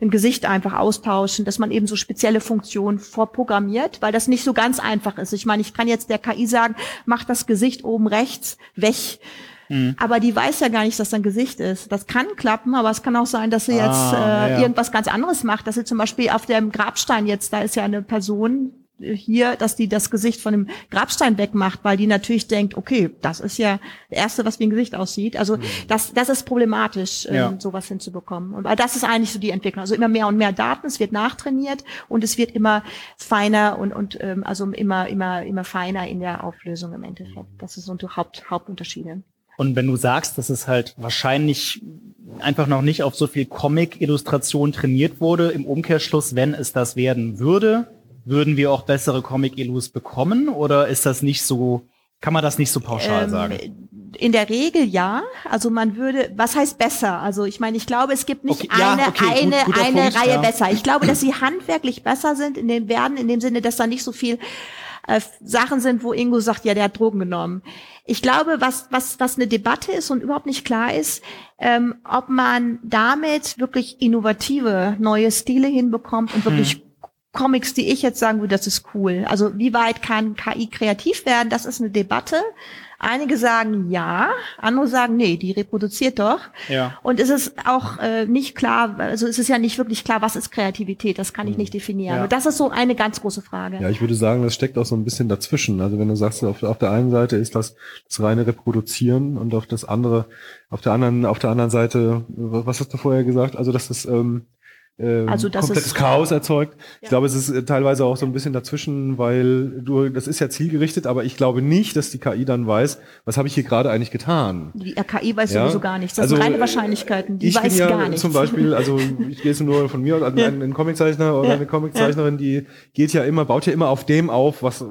ein Gesicht einfach austauschen, dass man eben so spezielle Funktionen vorprogrammiert, weil das nicht so ganz einfach ist. Ich meine, ich kann jetzt der KI sagen, mach das Gesicht oben rechts weg Mhm. Aber die weiß ja gar nicht, dass das ein Gesicht ist. Das kann klappen, aber es kann auch sein, dass sie jetzt ah, äh, ja. irgendwas ganz anderes macht. Dass sie zum Beispiel auf dem Grabstein jetzt, da ist ja eine Person hier, dass die das Gesicht von dem Grabstein wegmacht, weil die natürlich denkt, okay, das ist ja das Erste, was wie ein Gesicht aussieht. Also mhm. das, das ist problematisch, ja. ähm, sowas hinzubekommen. Und weil das ist eigentlich so die Entwicklung. Also immer mehr und mehr Daten, es wird nachtrainiert und es wird immer feiner und, und ähm, also immer, immer, immer feiner in der Auflösung im Endeffekt. Das sind so Haupt, Hauptunterschiede. Und wenn du sagst, dass es halt wahrscheinlich einfach noch nicht auf so viel Comic-Illustration trainiert wurde, im Umkehrschluss, wenn es das werden würde, würden wir auch bessere Comic-Illus bekommen? Oder ist das nicht so, kann man das nicht so pauschal ähm, sagen? In der Regel ja. Also man würde, was heißt besser? Also ich meine, ich glaube, es gibt nicht okay, ja, eine, okay, eine, gut, eine Punkt, Reihe ja. besser. Ich glaube, dass sie handwerklich besser sind in dem werden, in dem Sinne, dass da nicht so viel äh, Sachen sind, wo Ingo sagt, ja, der hat Drogen genommen. Ich glaube, was, was, was eine Debatte ist und überhaupt nicht klar ist, ähm, ob man damit wirklich innovative neue Stile hinbekommt und wirklich hm. Comics, die ich jetzt sagen würde, das ist cool. Also wie weit kann KI kreativ werden? Das ist eine Debatte. Einige sagen ja, andere sagen nee, die reproduziert doch. Ja. Und es ist auch äh, nicht klar, also es ist ja nicht wirklich klar, was ist Kreativität, das kann ich hm. nicht definieren. Ja. Und das ist so eine ganz große Frage. Ja, ich würde sagen, das steckt auch so ein bisschen dazwischen. Also wenn du sagst, auf, auf der einen Seite ist das das reine Reproduzieren und auf das andere, auf der anderen, auf der anderen Seite, was hast du vorher gesagt? Also das ist ähm, ähm, also das komplettes Chaos erzeugt. Ja. Ich glaube, es ist äh, teilweise auch so ein bisschen dazwischen, weil du, das ist ja zielgerichtet, aber ich glaube nicht, dass die KI dann weiß, was habe ich hier gerade eigentlich getan. Die KI weiß ja? sowieso gar nichts. Das also, sind reine Wahrscheinlichkeiten. Die ich weiß bin ja gar nichts. Zum Beispiel, also ich gehe jetzt nur von mir, also ja. ein, ein Comiczeichner oder ja. eine Comiczeichnerin, die geht ja immer, baut ja immer auf dem auf, was äh,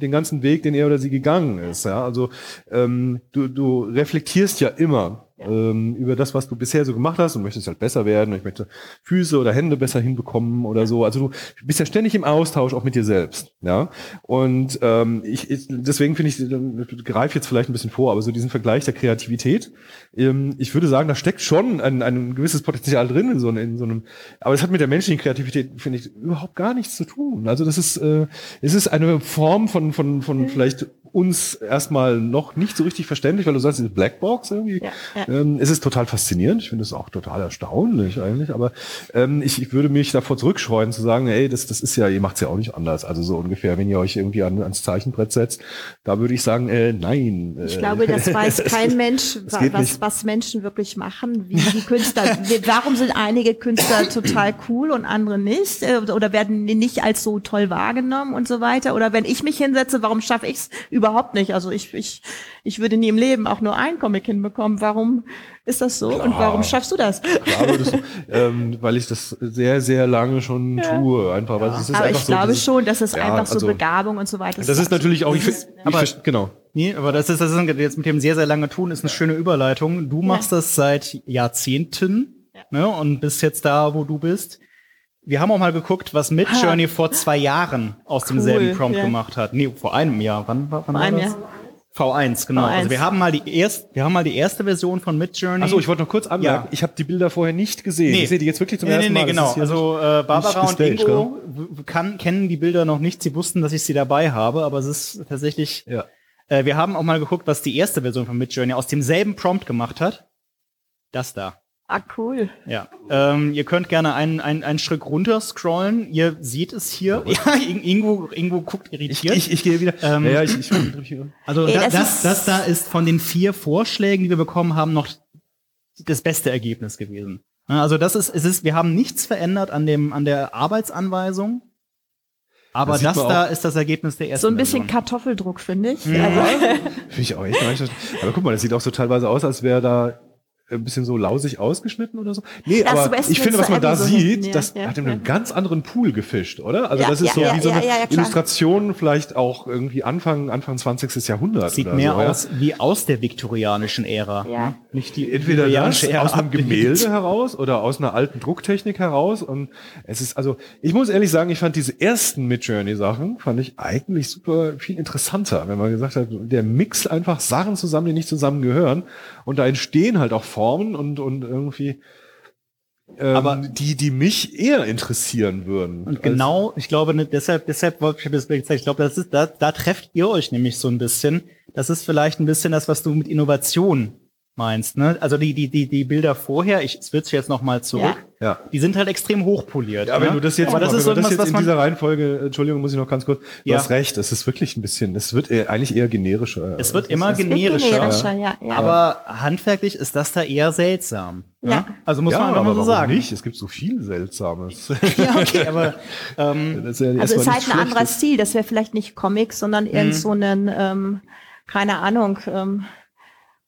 den ganzen Weg, den er oder sie gegangen ist. Ja, also ähm, du, du reflektierst ja immer ähm, über das, was du bisher so gemacht hast und möchtest halt besser werden. Ich möchte Füße oder Hände besser hinbekommen oder so. Also du bist ja ständig im Austausch auch mit dir selbst. Ja. Und ähm, ich, ich deswegen finde ich, ich greife jetzt vielleicht ein bisschen vor, aber so diesen Vergleich der Kreativität, ähm, ich würde sagen, da steckt schon ein, ein gewisses Potenzial drin in so, in so einem, aber es hat mit der menschlichen Kreativität, finde ich, überhaupt gar nichts zu tun. Also das ist, äh, es ist eine Form von, von, von vielleicht uns erstmal noch nicht so richtig verständlich, weil du sagst, diese Blackbox irgendwie. Ja, ja. Ähm, es ist total faszinierend. Ich finde es auch total erstaunlich eigentlich. Aber ähm, ich, ich würde mich davor zurückscheuen zu sagen, ey, das, das ist ja, ihr macht's ja auch nicht anders. Also so ungefähr, wenn ihr euch irgendwie an, ans Zeichenbrett setzt, da würde ich sagen, äh, nein. Ich glaube, das weiß kein Mensch, was, was Menschen wirklich machen, wie die Künstler. warum sind einige Künstler total cool und andere nicht? Äh, oder werden nicht als so toll wahrgenommen und so weiter? Oder wenn ich mich hinsetze, warum schaffe ich es überhaupt nicht. Also ich, ich, ich würde nie im Leben auch nur ein Comic hinbekommen. Warum ist das so? Klar, und warum schaffst du das? Klar, das, ähm, weil ich das sehr, sehr lange schon ja. tue. Einfach, weil ja. es ist aber einfach ich so, glaube dieses, schon, dass es ja, einfach so also, Begabung und so weiter ist. Das ist natürlich auch, ich, ich, aber, genau. Nee, aber das ist, das ist jetzt mit dem sehr, sehr lange tun, ist eine schöne Überleitung. Du machst das seit Jahrzehnten ne, und bist jetzt da, wo du bist. Wir haben auch mal geguckt, was Midjourney vor zwei Jahren aus cool, demselben Prompt ja. gemacht hat. Nee, vor einem Jahr. Wann, wann vor war einem das? Jahr. V1, genau. V1. Also wir haben mal die erste, wir haben mal die erste Version von Midjourney. Achso, ich wollte noch kurz anmerken, ja. ich habe die Bilder vorher nicht gesehen. Nee. Ich sehe die jetzt wirklich zum nee, ersten nee, nee, Mal. genau. Also äh, Barbara und Ingo kann, kennen die Bilder noch nicht. Sie wussten, dass ich sie dabei habe, aber es ist tatsächlich. Ja. Äh, wir haben auch mal geguckt, was die erste Version von Midjourney aus demselben Prompt gemacht hat. Das da. Ah, cool. Ja. Ähm, ihr könnt gerne einen, einen, einen Schritt runter scrollen. Ihr seht es hier. Ja, Ingo, Ingo guckt irritiert. Ich, ich, ich gehe wieder. Ähm, ja, ich, ich, also Ey, das, das, das da ist von den vier Vorschlägen, die wir bekommen haben, noch das beste Ergebnis gewesen. Also das ist, es ist, wir haben nichts verändert an dem, an der Arbeitsanweisung. Aber das, das da ist das Ergebnis der ersten. So ein bisschen Version. Kartoffeldruck, finde ich. Ja. Also. Finde ich auch echt. Aber guck mal, das sieht auch so teilweise aus, als wäre da ein bisschen so lausig ausgeschnitten oder so. Nee, das aber ich finde, was man da sieht, ja, das ja, hat in einem ganz anderen Pool gefischt, oder? Also das ist so wie so eine Illustration vielleicht auch irgendwie Anfang, Anfang 20. Jahrhundert. Sieht mehr so, aus wie aus der viktorianischen Ära. Ja. Nicht die Entweder das Ära aus einem Gemälde heraus oder aus einer alten Drucktechnik heraus. Und es ist, also, ich muss ehrlich sagen, ich fand diese ersten Midjourney-Sachen, fand ich eigentlich super viel interessanter, wenn man gesagt hat, der Mix einfach Sachen zusammen, die nicht zusammengehören. Und da entstehen halt auch Formen und, und irgendwie ähm, aber die, die mich eher interessieren würden. Und genau, ich glaube, ne, deshalb, deshalb wollte ich das gesagt, ich glaube, das ist, da, da trefft ihr euch nämlich so ein bisschen. Das ist vielleicht ein bisschen das, was du mit Innovation meinst, ne? Also die, die, die, die Bilder vorher, ich switch jetzt noch mal zurück. Ja. Ja. Die sind halt extrem hochpoliert. Ja, ne? wenn du das jetzt, aber das ist wenn das jetzt in dieser Reihenfolge, Entschuldigung, muss ich noch ganz kurz, du ja. hast recht, es ist wirklich ein bisschen, es wird eher, eigentlich eher generischer. Es wird immer generischer, generischer ja, ja. aber handwerklich ist das da eher seltsam. Ja. Ne? Also muss ja, man einfach mal so sagen. nicht, es gibt so viel Seltsames. ja, okay, aber ähm, also es ist halt ein anderer Stil, das wäre vielleicht nicht Comics, sondern irgend mhm. so einen, ähm, keine Ahnung, ähm,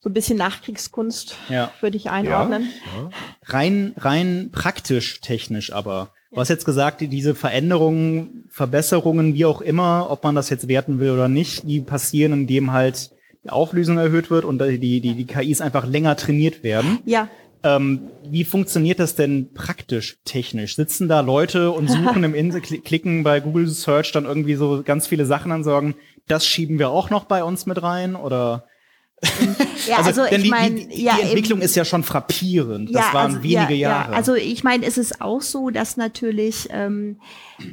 so ein bisschen Nachkriegskunst ja. würde ich einordnen. Ja. Ja. Rein, rein praktisch technisch aber. Du hast jetzt gesagt, diese Veränderungen, Verbesserungen, wie auch immer, ob man das jetzt werten will oder nicht, die passieren, indem halt die Auflösung erhöht wird und die, die, die KIs einfach länger trainiert werden. Ja. Ähm, wie funktioniert das denn praktisch technisch? Sitzen da Leute und suchen im Insel, klicken bei Google Search dann irgendwie so ganz viele Sachen an, sagen, das schieben wir auch noch bei uns mit rein oder? Ja, also, also ich meine, die, die, ja, Entwicklung eben, ist ja schon frappierend. Das ja, waren also, wenige ja, Jahre. Ja, also ich meine, es ist auch so, dass natürlich ähm,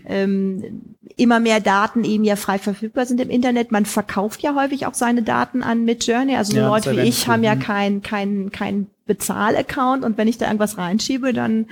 ähm, immer mehr Daten eben ja frei verfügbar sind im Internet. Man verkauft ja häufig auch seine Daten an Midjourney. Also so Leute wie ich haben ja kein kein kein Bezahlaccount und wenn ich da irgendwas reinschiebe, dann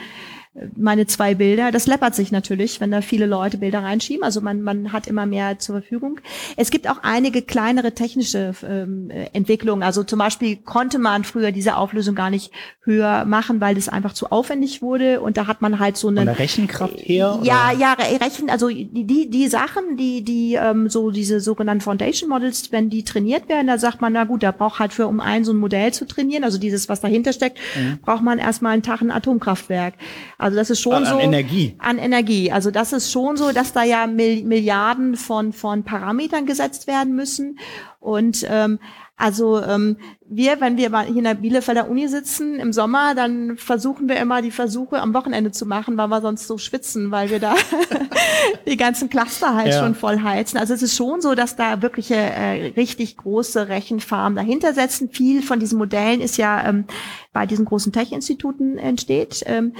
meine zwei Bilder. Das läppert sich natürlich, wenn da viele Leute Bilder reinschieben. Also man, man hat immer mehr zur Verfügung. Es gibt auch einige kleinere technische ähm, Entwicklungen. Also zum Beispiel konnte man früher diese Auflösung gar nicht höher machen, weil das einfach zu aufwendig wurde. Und da hat man halt so eine Rechenkraft her. Ja, oder? ja, Rechen. Also die die Sachen, die die ähm, so diese sogenannten Foundation Models, wenn die trainiert werden, da sagt man, na gut, da braucht halt für um ein so ein Modell zu trainieren, also dieses was dahinter steckt, mhm. braucht man erstmal einen Tag ein Atomkraftwerk. Also das ist schon an, so. An Energie. An Energie. Also das ist schon so, dass da ja Milliarden von, von Parametern gesetzt werden müssen. Und ähm, also ähm, wir, wenn wir mal hier in der Bielefelder Uni sitzen im Sommer, dann versuchen wir immer die Versuche am Wochenende zu machen, weil wir sonst so schwitzen, weil wir da die ganzen Cluster halt ja. schon voll heizen. Also es ist schon so, dass da wirkliche äh, richtig große Rechenfarmen dahinter setzen. Viel von diesen Modellen ist ja ähm, bei diesen großen Tech-Instituten entsteht. Ähm,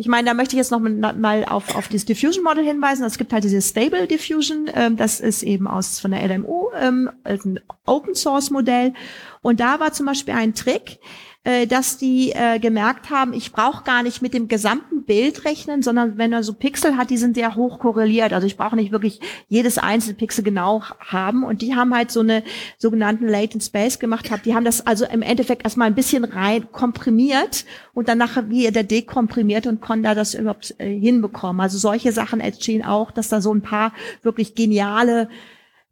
ich meine, da möchte ich jetzt noch mal auf, auf das Diffusion Model hinweisen. Es gibt halt dieses Stable Diffusion. Ähm, das ist eben aus von der LMU, ähm, ein Open Source Modell. Und da war zum Beispiel ein Trick, äh, dass die äh, gemerkt haben, ich brauche gar nicht mit dem gesamten Bild rechnen, sondern wenn er so Pixel hat, die sind sehr hoch korreliert. Also ich brauche nicht wirklich jedes einzelne Pixel genau haben. Und die haben halt so eine sogenannten Latent Space gemacht. Hab. Die haben das also im Endeffekt erstmal ein bisschen rein komprimiert und dann nachher wieder dekomprimiert und konnten da das überhaupt äh, hinbekommen. Also solche Sachen entstehen auch, dass da so ein paar wirklich geniale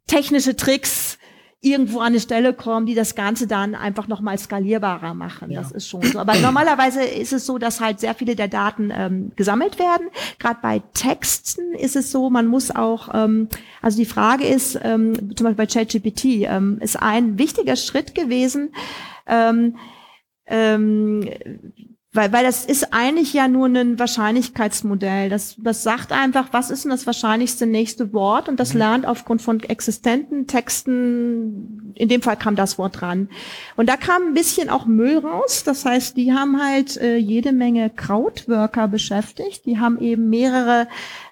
technische Tricks irgendwo an eine Stelle kommen, die das Ganze dann einfach nochmal skalierbarer machen. Ja. Das ist schon so. Aber normalerweise ist es so, dass halt sehr viele der Daten ähm, gesammelt werden. Gerade bei Texten ist es so, man muss auch, ähm, also die Frage ist, ähm, zum Beispiel bei ChatGPT, ähm, ist ein wichtiger Schritt gewesen, ähm, ähm, weil, weil das ist eigentlich ja nur ein Wahrscheinlichkeitsmodell. Das, das sagt einfach, was ist denn das wahrscheinlichste nächste Wort? Und das mhm. lernt aufgrund von existenten Texten, in dem Fall kam das Wort dran. Und da kam ein bisschen auch Müll raus. Das heißt, die haben halt äh, jede Menge Krautworker beschäftigt. Die haben eben mehrere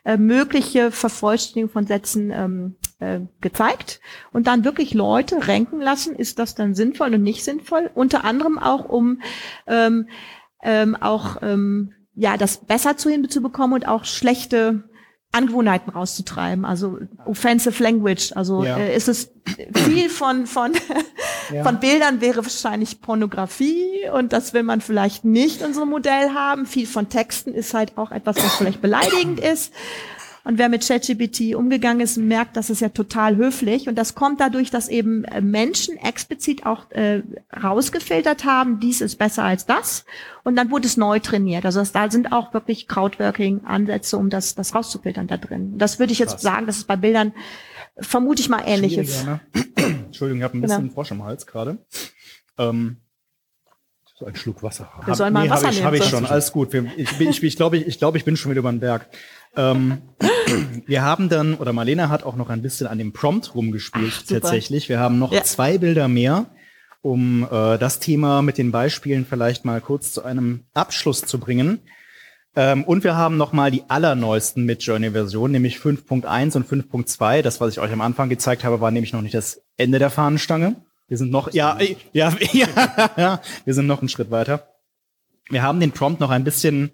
äh, mögliche Vervollständigungen von Sätzen ähm, äh, gezeigt und dann wirklich Leute renken lassen, ist das dann sinnvoll und nicht sinnvoll? Unter anderem auch um ähm, ähm, auch ähm, ja das besser zu hinzubekommen und auch schlechte Angewohnheiten rauszutreiben, also offensive language. Also ja. äh, ist es viel von von ja. von Bildern wäre wahrscheinlich Pornografie und das will man vielleicht nicht in so einem Modell haben. Viel von Texten ist halt auch etwas, was vielleicht beleidigend ist. Und wer mit ChatGPT umgegangen ist, merkt, dass es ja total höflich. Und das kommt dadurch, dass eben äh, Menschen explizit auch äh, rausgefiltert haben, dies ist besser als das. Und dann wurde es neu trainiert. Also das, da sind auch wirklich Crowdworking-Ansätze, um das, das rauszufiltern da drin. Das würde ich jetzt Krass. sagen, das ist bei Bildern vermute ich mal ähnliches. Ne? Entschuldigung, ich habe ein bisschen genau. Frosch im Hals gerade. Ähm, so ein Schluck Wasser haben. Wir sollen mal nee, Wasser hab ich, nehmen. Habe ich schon, alles gut. Ich, ich, ich, glaube, ich, ich, glaube, ich bin schon wieder über den Berg. Ähm, wir haben dann, oder Marlena hat auch noch ein bisschen an dem Prompt rumgespielt Ach, tatsächlich. Wir haben noch ja. zwei Bilder mehr, um äh, das Thema mit den Beispielen vielleicht mal kurz zu einem Abschluss zu bringen. Ähm, und wir haben noch mal die allerneuesten Midjourney-Versionen, nämlich 5.1 und 5.2. Das, was ich euch am Anfang gezeigt habe, war nämlich noch nicht das Ende der Fahnenstange. Wir sind noch, ja, ja, ja, ja, wir sind noch einen Schritt weiter. Wir haben den Prompt noch ein bisschen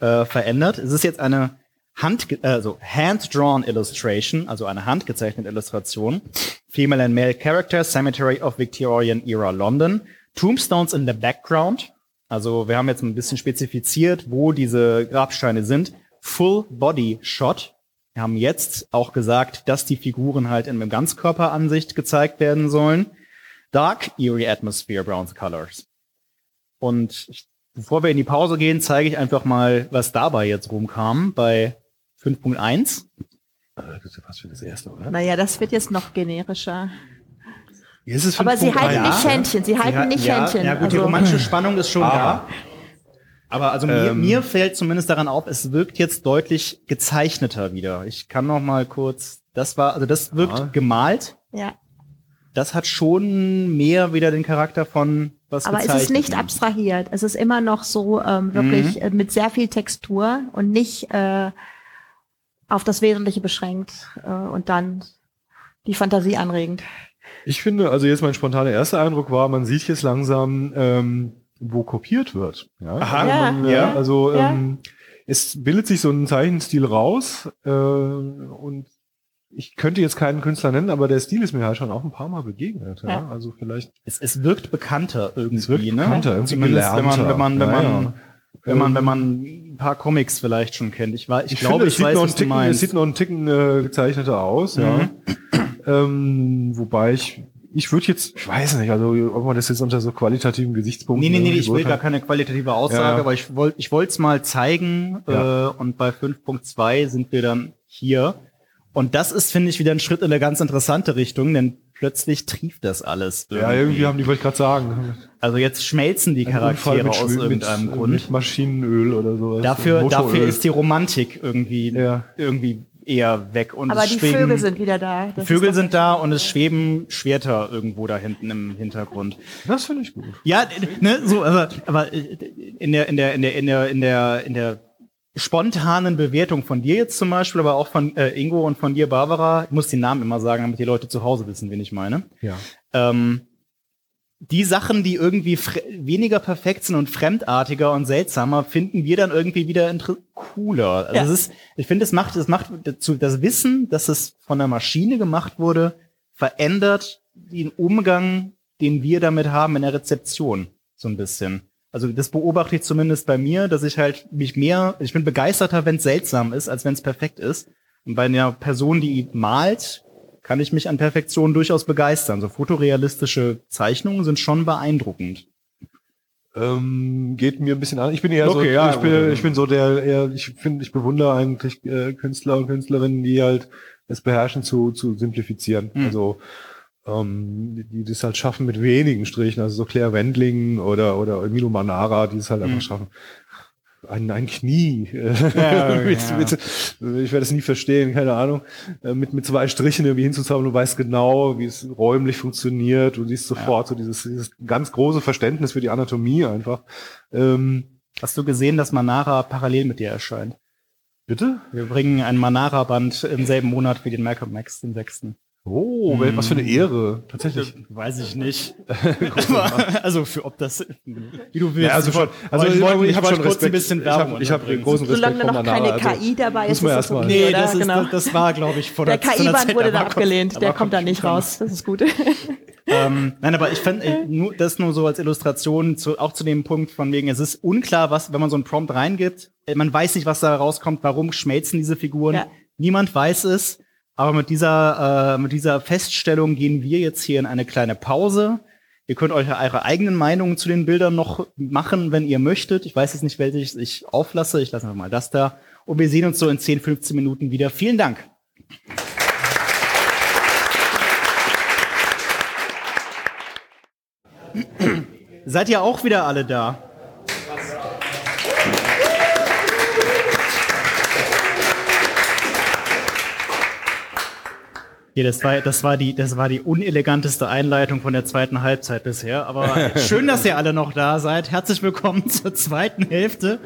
äh, verändert. Es ist jetzt eine Hand, also hand-drawn illustration, also eine handgezeichnete Illustration. Female and male characters, cemetery of Victorian era London. Tombstones in the background. Also wir haben jetzt ein bisschen spezifiziert, wo diese Grabsteine sind. Full Body Shot. Wir haben jetzt auch gesagt, dass die Figuren halt in einer Ganzkörperansicht gezeigt werden sollen. Dark Eerie Atmosphere Brown Colors. Und ich, bevor wir in die Pause gehen, zeige ich einfach mal, was dabei jetzt rumkam bei 5.1. Das ist ja fast für das erste, oder? Naja, das wird jetzt noch generischer. Jetzt ist Aber Sie halten nicht Händchen, Sie halten Sie nicht ja, Händchen. Ja gut, also. die romantische Spannung ist schon Aber da. Aber also mir, Ähm. mir fällt zumindest daran auf, es wirkt jetzt deutlich gezeichneter wieder. Ich kann noch mal kurz, das war, also das wirkt Ja. gemalt. Ja. Das hat schon mehr wieder den Charakter von was Aber es ist nicht abstrahiert. Es ist immer noch so ähm, Mhm. wirklich äh, mit sehr viel Textur und nicht äh, auf das Wesentliche beschränkt äh, und dann die Fantasie anregend. Ich finde, also jetzt mein spontaner erster Eindruck war, man sieht jetzt langsam, ähm, wo kopiert wird. Ja, Aha. also, Ja. man, Ja. also Ja. Ähm, es bildet sich so ein Zeichenstil raus äh, und ich könnte jetzt keinen Künstler nennen, aber der Stil ist mir halt schon auch ein paar Mal begegnet. Ja, Ja. also vielleicht Es, es wirkt bekannter irgendwie, Es wirkt ne? bekannter, irgendwie Zumindest wenn man, wenn man, wenn gelernter. man, Ja, ja. Wenn man, Ähm, wenn man ein paar Comics vielleicht schon kennt. Ich, war, ich, Ich, glaube, finde, ich weiß, noch was einen du Ticken, es sieht noch einen Ticken äh, gezeichneter aus, ja. Ähm, wobei ich, ich würde jetzt, ich weiß nicht, also ob man das jetzt unter so qualitativen Gesichtspunkten. Nee, nee, nee, ich will gar keine qualitative Aussage, Ja. aber ich wollte ich wollte es mal zeigen Ja. äh, und bei 5.2 sind wir dann hier. Und das ist, finde ich, wieder ein Schritt in eine ganz interessante Richtung, denn plötzlich trieft das alles. Ja, irgendwie haben die, wollte ich gerade sagen. also jetzt schmelzen die Ein Charaktere mit aus Schwül- irgendeinem mit, Grund. Mit Maschinenöl oder sowas. dafür, dafür ist die Romantik irgendwie, Ja. irgendwie eher weg. Und Aber die schweben- Vögel sind wieder da. die Das Vögel sind da und es schweben Schwerter irgendwo da hinten im Hintergrund. Das finde ich gut. Ja, ne, so, aber, aber äh, in der, in der, in der, in der, in der, in der spontanen Bewertung von dir jetzt zum Beispiel, aber auch von äh, Ingo und von dir, Barbara, ich muss die Namen immer sagen, damit die Leute zu Hause wissen, wen ich meine. Ja. Ähm, die Sachen, die irgendwie weniger perfekt sind und fremdartiger und seltsamer, finden wir dann irgendwie wieder cooler. Also Ja. es ist, ich finde, es macht, es macht dazu, das Wissen, dass es von der Maschine gemacht wurde, verändert den Umgang, den wir damit haben in der Rezeption, so ein bisschen. Also das beobachte ich zumindest bei mir, dass ich halt mich mehr, ich bin begeisterter, wenn es seltsam ist, als wenn es perfekt ist. Und bei einer Person, die malt, kann ich mich an Perfektion durchaus begeistern. So fotorealistische Zeichnungen sind schon beeindruckend. Ähm, geht mir ein bisschen an. Ich bin eher so, Okay, ja, ich, bin, ich bin so der, eher, ich finde, ich bewundere eigentlich äh, Künstler und Künstlerinnen, die halt es beherrschen zu, zu simplifizieren. Hm. Also ähm, die, die das halt schaffen mit wenigen Strichen, also so Claire Wendling oder oder Milo Manara, die es halt einfach Hm. schaffen. Ein, ein Knie. Ja, mit, ja. Mit, ich werde es nie verstehen, keine Ahnung. äh, Mit, mit zwei Strichen irgendwie hinzuzaubern, du weißt genau, wie es räumlich funktioniert. Du siehst sofort so dieses, dieses ganz große Verständnis für die Anatomie einfach. Ähm, Hast du gesehen, dass Manara parallel mit dir erscheint? bitte? Wir bringen ein Manara-Band im selben Monat wie den Malcolm X, den sechsten. Oh, wel- was für eine Ehre. Tatsächlich. Weiß ich nicht. Also für ob das, wie du willst. Ja, also schon. Also ich wollte, ich hab wollte schon kurz ein Respekt. bisschen ich Werbung habe ich hab unterbringen. großen Respekt Solange da noch Manara. keine also, KI dabei muss ist, man ist erst das mal- okay, Nee, das, ist, genau. das, das war, glaube ich, vor der der, zu einer KI-Band Zeit, wurde da abgelehnt, der war kommt da nicht raus. Das ist gut. ähm, nein, aber ich fand äh, nur, das nur so als Illustration, zu, auch zu dem Punkt von wegen, es ist unklar, was, wenn man so einen Prompt reingibt, äh, man weiß nicht, was da rauskommt, warum schmelzen diese Figuren. Ja. Niemand weiß es, aber mit dieser, äh, mit dieser Feststellung gehen wir jetzt hier in eine kleine Pause. Ihr könnt euch eure eigenen Meinungen zu den Bildern noch machen, wenn ihr möchtet. Ich weiß jetzt nicht, welches ich auflasse. Ich lasse einfach mal das da. Und wir sehen uns so in 10, 15 Minuten wieder. Vielen Dank. Seid ihr auch wieder alle da? Ja, das war, das war die, das war die uneleganteste Einleitung von der zweiten Halbzeit bisher. Aber schön, dass ihr alle noch da seid. Herzlich willkommen zur zweiten Hälfte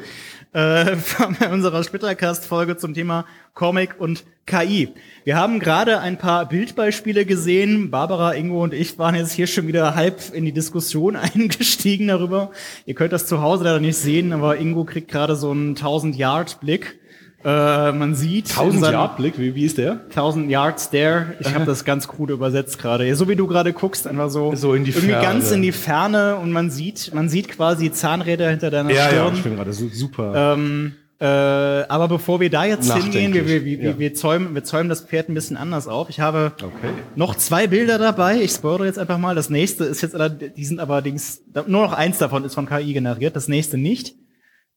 äh, von unserer Splittercast-Folge zum Thema Comic und KI. Wir haben gerade ein paar Bildbeispiele gesehen. Barbara, Ingo und ich waren jetzt hier schon wieder halb in die Diskussion eingestiegen darüber. Ihr könnt das zu Hause leider nicht sehen, aber Ingo kriegt gerade so einen 1000-Yard-Blick. Äh, man sieht in 1000 seinem- Yard Blick, wie, wie ist der? 1000 Yards Stare. Ich habe das ganz krude übersetzt gerade. Ja, so wie du gerade guckst, einfach so, So in die irgendwie Ferne. ganz in die Ferne und man sieht, man sieht quasi Zahnräder hinter deiner Stirn. ich bin gerade so super. Ähm, äh, aber bevor wir da jetzt hingehen, wir, wir, wir, ja. wir, zäumen, wir zäumen das Pferd ein bisschen anders auf. Ich habe Okay. noch zwei Bilder dabei. Ich spoilere jetzt einfach mal. Das nächste ist jetzt, die sind allerdings, nur noch eins davon ist von KI generiert, das nächste nicht.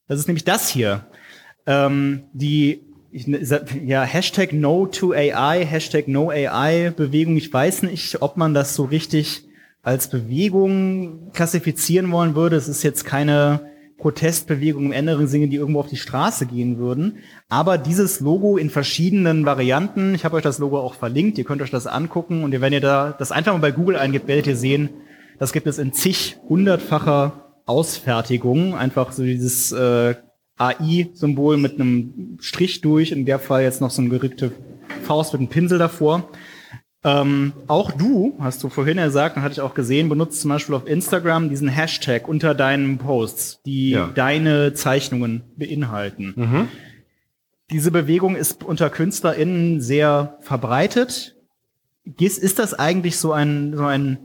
Das ist nämlich das hier. Ähm, die, ich, ja, Hashtag No to AI, Hashtag No AI Bewegung. Ich weiß nicht, ob man das so richtig als Bewegung klassifizieren wollen würde. Es ist jetzt keine Protestbewegungen im engeren Sinne, die irgendwo auf die Straße gehen würden. Aber dieses Logo in verschiedenen Varianten, ich habe euch das Logo auch verlinkt, ihr könnt euch das angucken und wenn ihr da das einfach mal bei Google eingibt, werdet ihr sehen, das gibt es in zig hundertfacher Ausfertigung. Einfach so dieses äh, AI-Symbol mit einem Strich durch, in der Fall jetzt noch so eine gerückte Faust mit einem Pinsel davor. Ähm, auch du, hast du vorhin gesagt, und hatte ich auch gesehen, benutzt zum Beispiel auf Instagram diesen Hashtag unter deinen Posts, die Ja. deine Zeichnungen beinhalten. Mhm. Diese Bewegung ist unter KünstlerInnen sehr verbreitet. Ist, ist das eigentlich so ein, so ein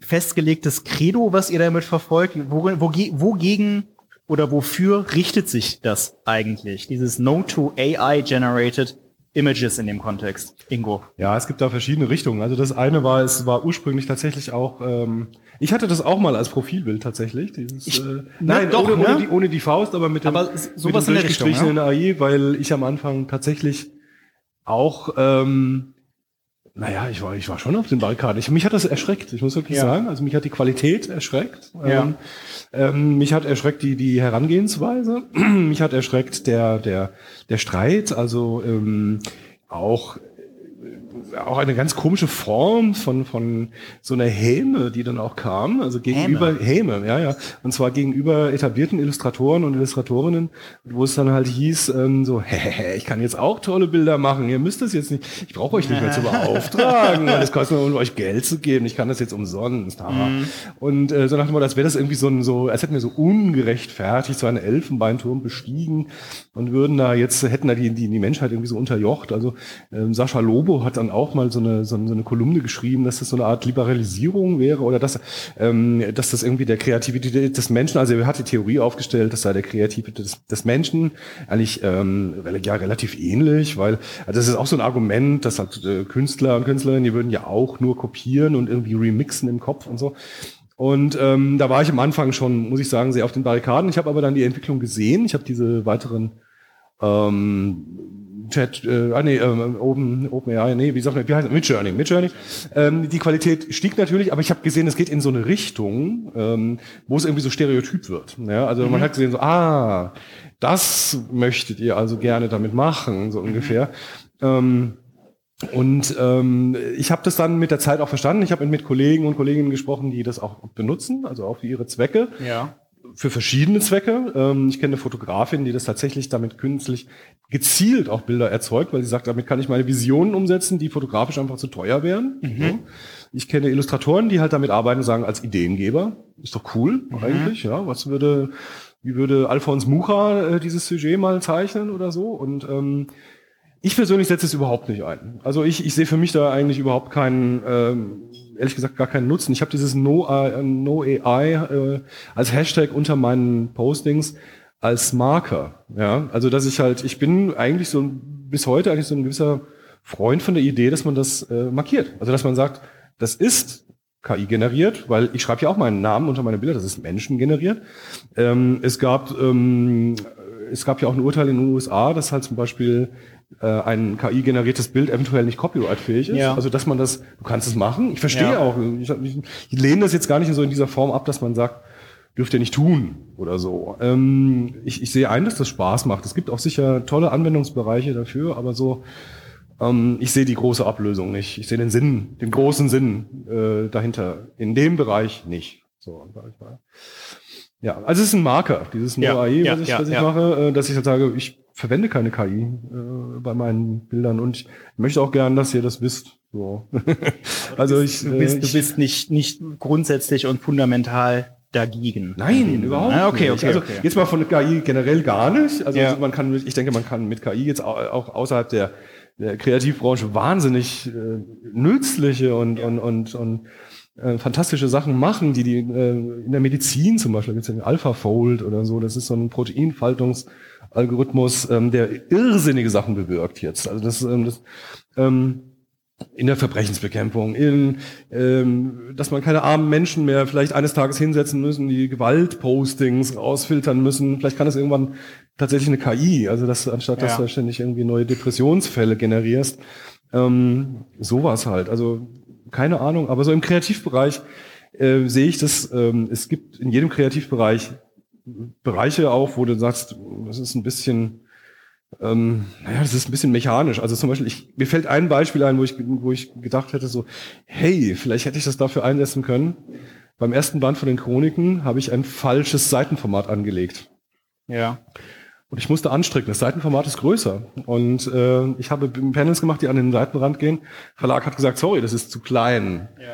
festgelegtes Credo, was ihr damit verfolgt? Worin, woge, wogegen oder wofür richtet sich das eigentlich? Dieses No to AI generated Images in dem Kontext. Ingo. Ja, es gibt da verschiedene Richtungen. Also das eine war, es war ursprünglich tatsächlich auch, ähm, ich hatte das auch mal als Profilbild tatsächlich. Dieses, Ich- äh, na, nein, doch, ohne, ne? ohne, die, ohne die Faust, aber mit dem, Aber mit dem in Richtung, durchgestrichenen AI, weil ich am Anfang tatsächlich auch, ähm, naja, ich war, ich war schon auf den Barrikaden. Ich, mich hat das erschreckt, ich muss wirklich Ja. sagen. Also mich hat die Qualität erschreckt. Ja. Ähm, ähm, mich hat erschreckt die, die Herangehensweise. mich hat erschreckt der, der, der Streit. Also ähm, auch auch eine ganz komische Form von, von so einer Häme, die dann auch kam, also gegenüber Häme, ja, ja, und zwar gegenüber etablierten Illustratoren und Illustratorinnen, wo es dann halt hieß, ähm, so, hä, ich kann jetzt auch tolle Bilder machen, ihr müsst das jetzt nicht, ich brauche euch nicht mehr zu beauftragen, weil es kostet nur, um euch Geld zu geben, ich kann das jetzt umsonst, haha. Und äh, so dem Motto, als wäre das irgendwie so ein, so, als hätten wir so ungerechtfertigt so einen Elfenbeinturm bestiegen und würden da jetzt, hätten da die, die, die Menschheit irgendwie so unterjocht. Also ähm, Sascha Lobo hat dann auch mal so eine, so, eine- Kolumne geschrieben, dass das so eine Art Liberalisierung wäre oder dass, ähm, dass das irgendwie der Kreativität des Menschen, also er hat die Theorie aufgestellt, das sei der Kreativität des, des Menschen eigentlich ähm, ja, relativ ähnlich, weil also das ist auch so ein Argument, dass halt äh, Künstler und Künstlerinnen, die würden ja auch nur kopieren und irgendwie remixen im Kopf und so. Und ähm, da war ich am Anfang schon, muss ich sagen, sehr auf den Barrikaden. Ich habe aber dann die Entwicklung gesehen. Ich habe diese weiteren ähm, Chat, äh, ah nee, ähm, Open, OpenAI, nee, wie sagt man, wie heißt das? Midjourney, Midjourney. Ähm, die Qualität stieg natürlich, aber ich habe gesehen, es geht in so eine Richtung, ähm, wo es irgendwie so stereotyp wird. Ja, also man hat gesehen, so, ah, das möchtet ihr also gerne damit machen, so ungefähr. Ähm, und ähm, ich habe das dann mit der Zeit auch verstanden. Ich habe mit Kollegen und Kolleginnen gesprochen, die das auch benutzen, also auch für ihre Zwecke Ja. Für verschiedene Zwecke. Ähm, ich kenne eine Fotografin, die das tatsächlich damit künstlich gezielt auch Bilder erzeugt, weil sie sagt, damit kann ich meine Visionen umsetzen, die fotografisch einfach zu teuer wären. So. Ich kenne Illustratoren, die halt damit arbeiten und sagen, als Ideengeber, ist doch cool eigentlich, ja. Was würde, wie würde Alphonse Mucha äh, dieses Sujet mal zeichnen oder so? Und ähm, ich persönlich setze es überhaupt nicht ein. Also ich, ich sehe für mich da eigentlich überhaupt keinen, ähm, ehrlich gesagt gar keinen Nutzen. Ich habe dieses No, äh, no AI äh, als Hashtag unter meinen Postings als Marker. Ja, also dass ich halt, ich bin eigentlich so bis heute eigentlich so ein gewisser Freund von der Idee, dass man das äh, markiert. Also dass man sagt, das ist KI generiert, weil ich schreibe ja auch meinen Namen unter meine Bilder, das ist Menschen generiert. Ähm, es gab ähm, es gab ja auch ein Urteil in den USA, dass halt zum Beispiel äh, ein KI-generiertes Bild eventuell nicht copyrightfähig ist. Ja. Also dass man das, du kannst es machen. Ich verstehe Ja. auch, ich, ich, lehne das jetzt gar nicht so in dieser Form ab, dass man sagt, dürft ihr nicht tun oder so. Ähm, ich, ich sehe ein, dass das Spaß macht. Es gibt auch sicher tolle Anwendungsbereiche dafür, aber so, ähm, ich sehe die große Ablösung nicht. Ich sehe den Sinn, den großen Sinn äh, dahinter. In dem Bereich nicht. So, sag ich mal. Ja, also es ist ein Marker, dieses Ja, No AI, ja, was ich, ja, was ich ja. mache, äh, dass ich halt sage, ich verwende keine KI äh, bei meinen Bildern und ich möchte auch gern, dass ihr das wisst. So. also ich, Du bist, äh, du ich bist nicht, nicht grundsätzlich und fundamental dagegen. Nein, überhaupt Ah, okay, nicht. okay, also okay. jetzt mal von KI generell gar nicht. Also, Ja. also man kann, ich denke, man kann mit KI jetzt au- auch außerhalb der, der Kreativbranche wahnsinnig äh, nützliche und, und, und, und äh, fantastische Sachen machen, die die äh, in der Medizin zum Beispiel gibt es den AlphaFold oder so. Das ist so ein Proteinfaltungsalgorithmus, ähm, der irrsinnige Sachen bewirkt jetzt. Also das, ähm, das ähm, in der Verbrechensbekämpfung, in, ähm, dass man keine armen Menschen mehr vielleicht eines Tages hinsetzen müssen, die Gewaltpostings rausfiltern müssen. Vielleicht kann das irgendwann tatsächlich eine KI, also dass anstatt dass Ja. du ständig irgendwie neue Depressionsfälle generierst, ähm, sowas halt. Also keine Ahnung, aber so im Kreativbereich äh, sehe ich das, ähm, es gibt in jedem Kreativbereich Bereiche auch, wo du sagst, das ist ein bisschen, ähm, naja, das ist ein bisschen mechanisch. Also zum Beispiel, ich, mir fällt ein Beispiel ein, wo ich, wo ich gedacht hätte, so, hey, vielleicht hätte ich das dafür einsetzen können. Beim ersten Band von den Chroniken habe ich ein falsches Seitenformat angelegt. Ja. Und ich musste anstricken. Das Seitenformat ist größer. Und äh, ich habe Panels gemacht, die an den Seitenrand gehen. Verlag hat gesagt, sorry, das ist zu klein. Ja.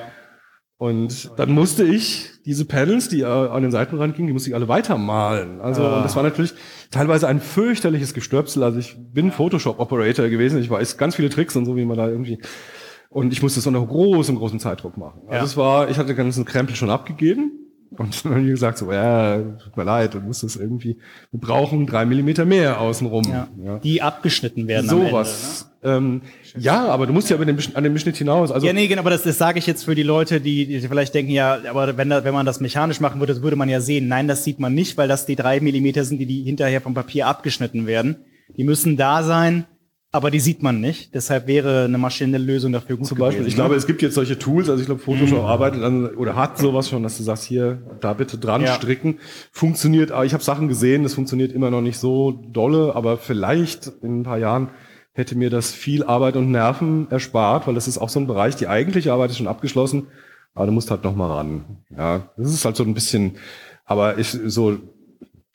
Und dann musste ich diese Panels, die äh, an den Seitenrand gingen, die musste ich alle weitermalen. Also Ah. und das war natürlich teilweise ein fürchterliches Gestöpsel. Also ich bin Photoshop-Operator gewesen. Ich weiß ganz viele Tricks und so, wie man da irgendwie und ich musste es unter großem, großen Zeitdruck machen. Also Ja. es war, ich hatte den ganzen Krempel schon abgegeben und dann haben die gesagt so, ja, tut mir leid, du musst es irgendwie, wir brauchen drei Millimeter mehr außenrum. Ja. Ja. Die abgeschnitten werden. Sowas. Ähm, ja, aber du musst ja den, an den Beschnitt hinaus. Also ja, nee, genau, aber das, das sage ich jetzt für die Leute, die, die vielleicht denken, ja, aber wenn, da, wenn man das mechanisch machen würde, das würde man ja sehen. Nein, das sieht man nicht, weil das die drei Millimeter sind, die, die hinterher vom Papier abgeschnitten werden. Die müssen da sein, aber die sieht man nicht. Deshalb wäre eine maschinelle Lösung dafür gut Zum Beispiel, gewesen, ich ne? glaube, es gibt jetzt solche Tools, also ich glaube, Photoshop Mhm. arbeitet an oder hat sowas schon, dass du sagst, hier, da bitte dran Ja. stricken. Funktioniert, aber ich habe Sachen gesehen, das funktioniert immer noch nicht so dolle, aber vielleicht in ein paar Jahren hätte mir das viel Arbeit und Nerven erspart, weil das ist auch so ein Bereich, die eigentliche Arbeit ist schon abgeschlossen, aber du musst halt noch mal ran. Ja, das ist halt so ein bisschen, aber ich so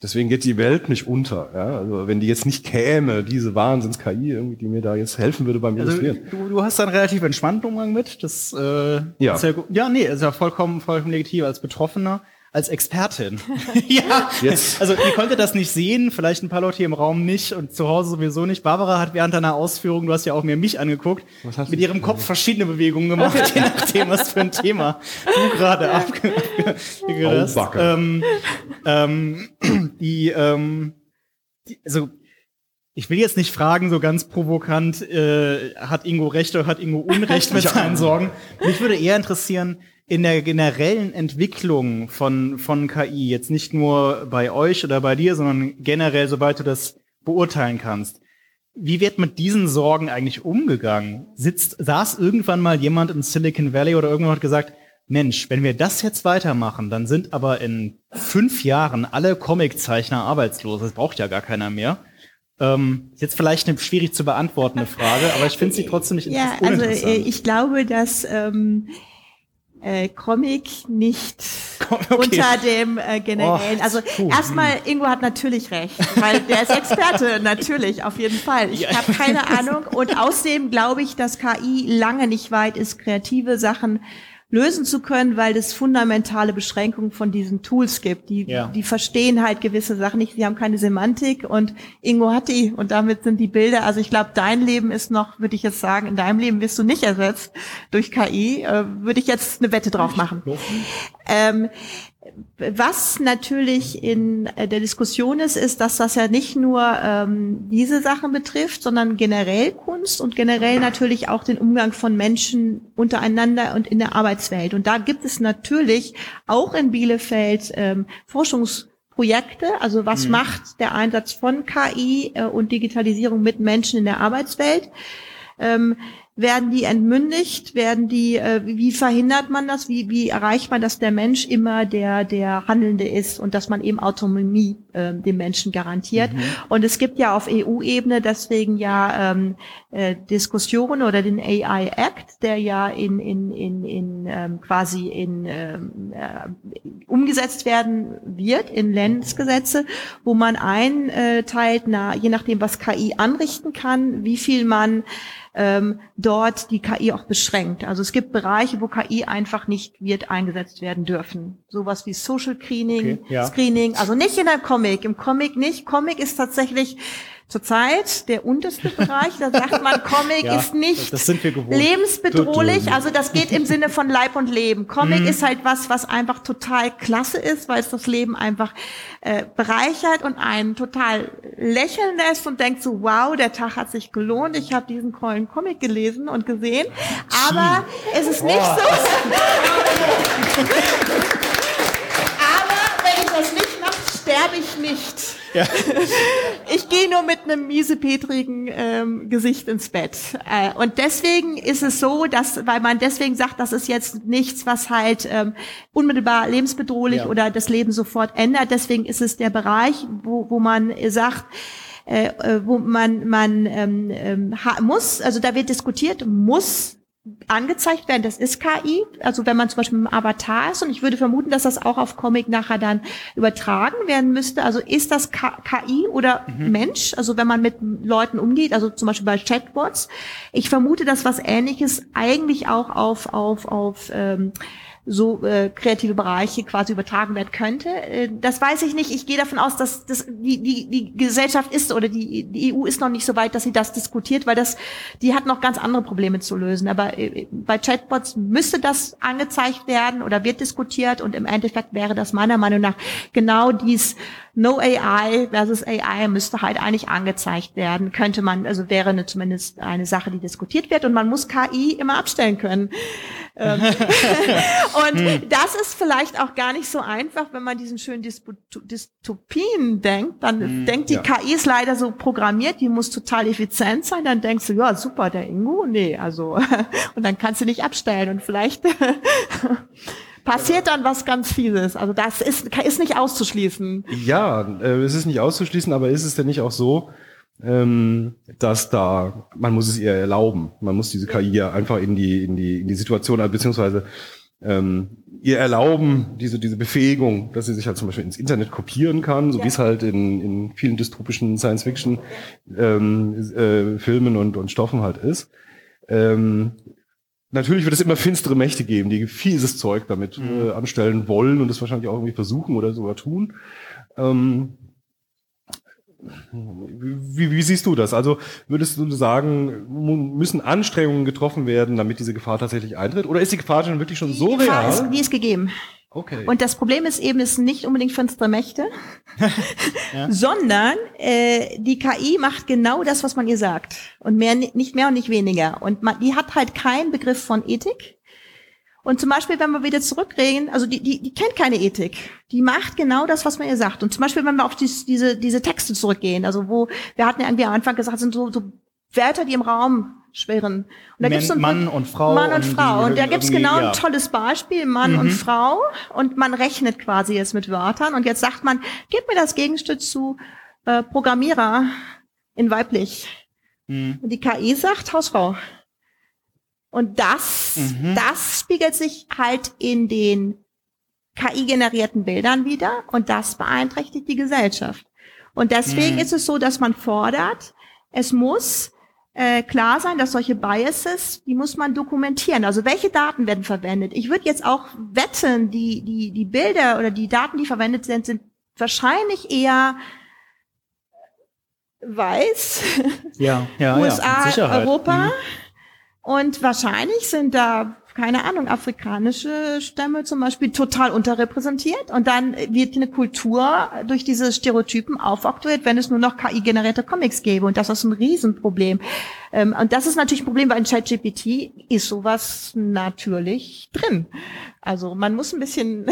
Deswegen geht die Welt nicht unter. Ja? Also wenn die jetzt nicht käme, diese Wahnsinns-KI, irgendwie, die mir da jetzt helfen würde beim Also, Illustrieren. du, du hast da einen relativ entspannten Umgang mit. Das äh, Ja. ist ja gut. Ja, nee, ist ja vollkommen, vollkommen legitim als Betroffener, als Expertin. ja, Jetzt. Also ihr konntet das nicht sehen, vielleicht ein paar Leute hier im Raum nicht und zu Hause sowieso nicht. Barbara hat während deiner Ausführung, du hast ja auch mir mich angeguckt, mit ihrem Kopf verschiedene Bewegungen gemacht, je nachdem, was für ein Thema du gerade abge abge- hast. Ähm, ähm, die, ähm, die, also ich will jetzt nicht fragen, so ganz provokant, äh, hat Ingo recht oder hat Ingo Unrecht mit seinen Sorgen. Mich würde eher interessieren, in der generellen Entwicklung von, von KI, jetzt nicht nur bei euch oder bei dir, sondern generell, sobald du das beurteilen kannst. Wie wird mit diesen Sorgen eigentlich umgegangen? Sitzt, saß irgendwann mal jemand in Silicon Valley oder irgendwann hat gesagt, Mensch, wenn wir das jetzt weitermachen, dann sind aber in fünf Jahren alle Comiczeichner arbeitslos. Das braucht ja gar keiner mehr. Ähm, jetzt vielleicht eine schwierig zu beantwortende Frage, aber ich finde sie trotzdem nicht Ja, inter- also uninteressant. äh, ich glaube, dass ähm, äh, Comic nicht Okay. unter dem äh, generellen. Oh, also puh, erstmal, Ingo hat natürlich recht, weil der ist Experte, natürlich, auf jeden Fall. Ich Ja. habe keine Ahnung. Und außerdem glaube ich, dass KI lange nicht weit ist, kreative Sachen lösen zu können, weil es fundamentale Beschränkungen von diesen Tools gibt. Die, Ja. die verstehen halt gewisse Sachen nicht, sie haben keine Semantik und Ingo hat die und damit sind die Bilder. Also ich glaube, dein Leben ist noch, würde ich jetzt sagen, in deinem Leben wirst du nicht ersetzt durch KI. Äh, würde ich jetzt eine Wette drauf machen. Ähm, was natürlich in äh, der Diskussion ist, ist, dass das ja nicht nur ähm, diese Sachen betrifft, sondern generell Kunst und generell natürlich auch den Umgang von Menschen untereinander und in der Arbeitswelt. Und da gibt es natürlich auch in Bielefeld ähm, Forschungsprojekte. Also was macht der Einsatz von KI äh, und Digitalisierung mit Menschen in der Arbeitswelt? Ähm, werden die entmündigt? Werden die, äh, wie verhindert man das? Wie, wie erreicht man, dass der Mensch immer der, der Handelnde ist und dass man eben Autonomie äh, dem Menschen garantiert? Und es gibt ja auf EU-Ebene deswegen ja ähm, äh, Diskussionen oder den AI Act, der ja in, in, in, in ähm, quasi in ähm, äh, umgesetzt werden wird in Ländsgesetze, wo man einteilt, na, je nachdem, was KI anrichten kann, wie viel man ähm, dort die KI auch beschränkt. Also es gibt Bereiche, wo KI einfach nicht wird eingesetzt werden dürfen. Sowas wie Social Screening, Okay, ja. Screening, also nicht in der Comic, im Comic nicht. Comic ist tatsächlich zurzeit der unterste Bereich. Da sagt man, Comic Ja, ist nicht lebensbedrohlich. Also das geht im Sinne von Leib und Leben. Comic Mhm. ist halt was, was einfach total klasse ist, weil es das Leben einfach äh, bereichert und einen total lächeln lässt und denkt so, wow, der Tag hat sich gelohnt. Ich habe diesen tollen Comic gelesen und gesehen. Aber es ist nicht so. Aber wenn ich das nicht mache, sterbe ich nicht. Ja. Ich gehe nur mit einem miesepetrigen ähm, Gesicht ins Bett. Äh, und deswegen ist es so, dass, weil man deswegen sagt, das ist jetzt nichts, was halt ähm, unmittelbar lebensbedrohlich ja. oder das Leben sofort ändert. Deswegen ist es der Bereich, wo, wo man sagt, äh, äh wo man man ähm, ähm, muss, also da wird diskutiert, muss angezeigt werden, das ist KI. Also wenn man zum Beispiel im Avatar ist und ich würde vermuten, dass das auch auf Comic nachher dann übertragen werden müsste. Also ist das KI oder mhm. Mensch? Also wenn man mit Leuten umgeht, also zum Beispiel bei Chatbots. Ich vermute, dass was Ähnliches eigentlich auch auf auf auf ähm, so äh, kreative Bereiche quasi übertragen werden könnte. Äh, das weiß ich nicht. Ich gehe davon aus, dass das, die, die, die Gesellschaft ist oder die, die EU ist noch nicht so weit, dass sie das diskutiert, weil das, die hat noch ganz andere Probleme zu lösen. Aber äh, bei Chatbots müsste das angezeigt werden oder wird diskutiert und im Endeffekt wäre das meiner Meinung nach genau dies No AI versus AI müsste halt eigentlich angezeigt werden. Könnte man, also wäre eine, zumindest eine Sache, die diskutiert wird und man muss KI immer abstellen können. Ähm, und hm. das ist vielleicht auch gar nicht so einfach, wenn man diesen schönen Dystopien denkt. Dann hm, denkt die ja. KI ist leider so programmiert, die muss total effizient sein. Dann denkst du, ja, super, der Ingo, nee, also, und dann kannst du nicht abstellen und vielleicht passiert dann was ganz Fieses. Also das ist, ist nicht auszuschließen. Ja, äh, es ist nicht auszuschließen, aber ist es denn nicht auch so, ähm, dass da, man muss es ihr erlauben. Man muss diese KI ja einfach in die, in die, in die Situation, beziehungsweise ähm, ihr erlauben, diese, diese Befähigung, dass sie sich halt zum Beispiel ins Internet kopieren kann, so ja. wie es halt in, in vielen dystopischen Science-Fiction ähm, äh, Filmen und, und Stoffen halt ist. Ähm, natürlich wird es immer finstere Mächte geben, die fieses Zeug damit mhm. äh, anstellen wollen und es wahrscheinlich auch irgendwie versuchen oder sogar tun. Ähm, wie, wie siehst du das? Also würdest du sagen, müssen Anstrengungen getroffen werden, damit diese Gefahr tatsächlich eintritt? Oder ist die Gefahr schon wirklich schon die so Gefahr real? Ist, die ist gegeben. Okay. Und das Problem ist eben, es sind nicht unbedingt finstere Mächte, ja. sondern äh, die KI macht genau das, was man ihr sagt. Und mehr, nicht mehr und nicht weniger. Und man, die hat halt keinen Begriff von Ethik. Und zum Beispiel, wenn wir wieder zurückreden, also die, die, die kennt keine Ethik. Die macht genau das, was man ihr sagt. Und zum Beispiel, wenn wir auf dies, diese, diese Texte zurückgehen, also wo, wir hatten ja irgendwie am Anfang gesagt, sind so, so Wörter, die im Raum schwirren. Und da gibt's so ein, Mann und Frau. Mann und, und Frau. Und da gibt's genau ja. ein tolles Beispiel, Mann mhm. und Frau. Und man rechnet quasi jetzt mit Wörtern. Und jetzt sagt man, gib mir das Gegenstück zu äh, Programmierer in weiblich. Mhm. Und die KI sagt Hausfrau. Und das, mhm. das spiegelt sich halt in den KI-generierten Bildern wieder und das beeinträchtigt die Gesellschaft. Und deswegen mhm. ist es so, dass man fordert, es muss äh, klar sein, dass solche Biases, die muss man dokumentieren. Also welche Daten werden verwendet? Ich würde jetzt auch wetten, die, die, die Bilder oder die Daten, die verwendet sind, sind wahrscheinlich eher weiß, ja, ja, USA, ja, Europa. Mhm. Und wahrscheinlich sind da, keine Ahnung, afrikanische Stämme zum Beispiel total unterrepräsentiert. Und dann wird eine Kultur durch diese Stereotypen aufoktroyiert, wenn es nur noch KI-generierte Comics gäbe. Und das ist ein Riesenproblem. Ähm, und das ist natürlich ein Problem, weil in ChatGPT ist sowas natürlich drin. Also man muss ein bisschen,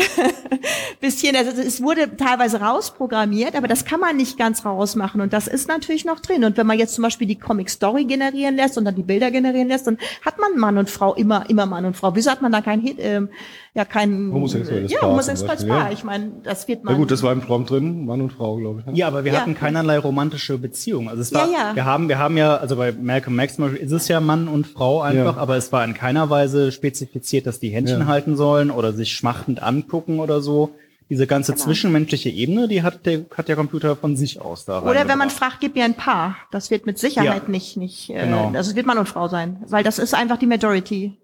bisschen, also es wurde teilweise rausprogrammiert, aber das kann man nicht ganz rausmachen und das ist natürlich noch drin. Und wenn man jetzt zum Beispiel die Comic Story generieren lässt und dann die Bilder generieren lässt, dann hat man Mann und Frau immer, immer Mann und Frau. Wieso hat man da kein Hit, ähm, ja kein homosexuelles ja, Paar. Homosexuelles Paar. Ja. Ich meine, das wird man. Ja gut, das war im Prompt drin, Mann und Frau, glaube ich. Ne? Ja, aber wir ja. hatten keinerlei romantische Beziehung. Also es war, ja, ja. wir haben, wir haben ja, also bei Malcolm Max zum Beispiel ist es ja Mann und Frau einfach, aber es war in keiner Weise spezifiziert, dass die Händchen halten sollen oder sich schmachtend angucken oder so. Diese ganze genau. zwischenmenschliche Ebene, die hat der, hat der Computer von sich aus da Oder wenn man fragt, gib mir ein Paar. Das wird mit Sicherheit nicht, nicht, äh, genau. also es wird Mann und Frau sein, weil das ist einfach die Majority.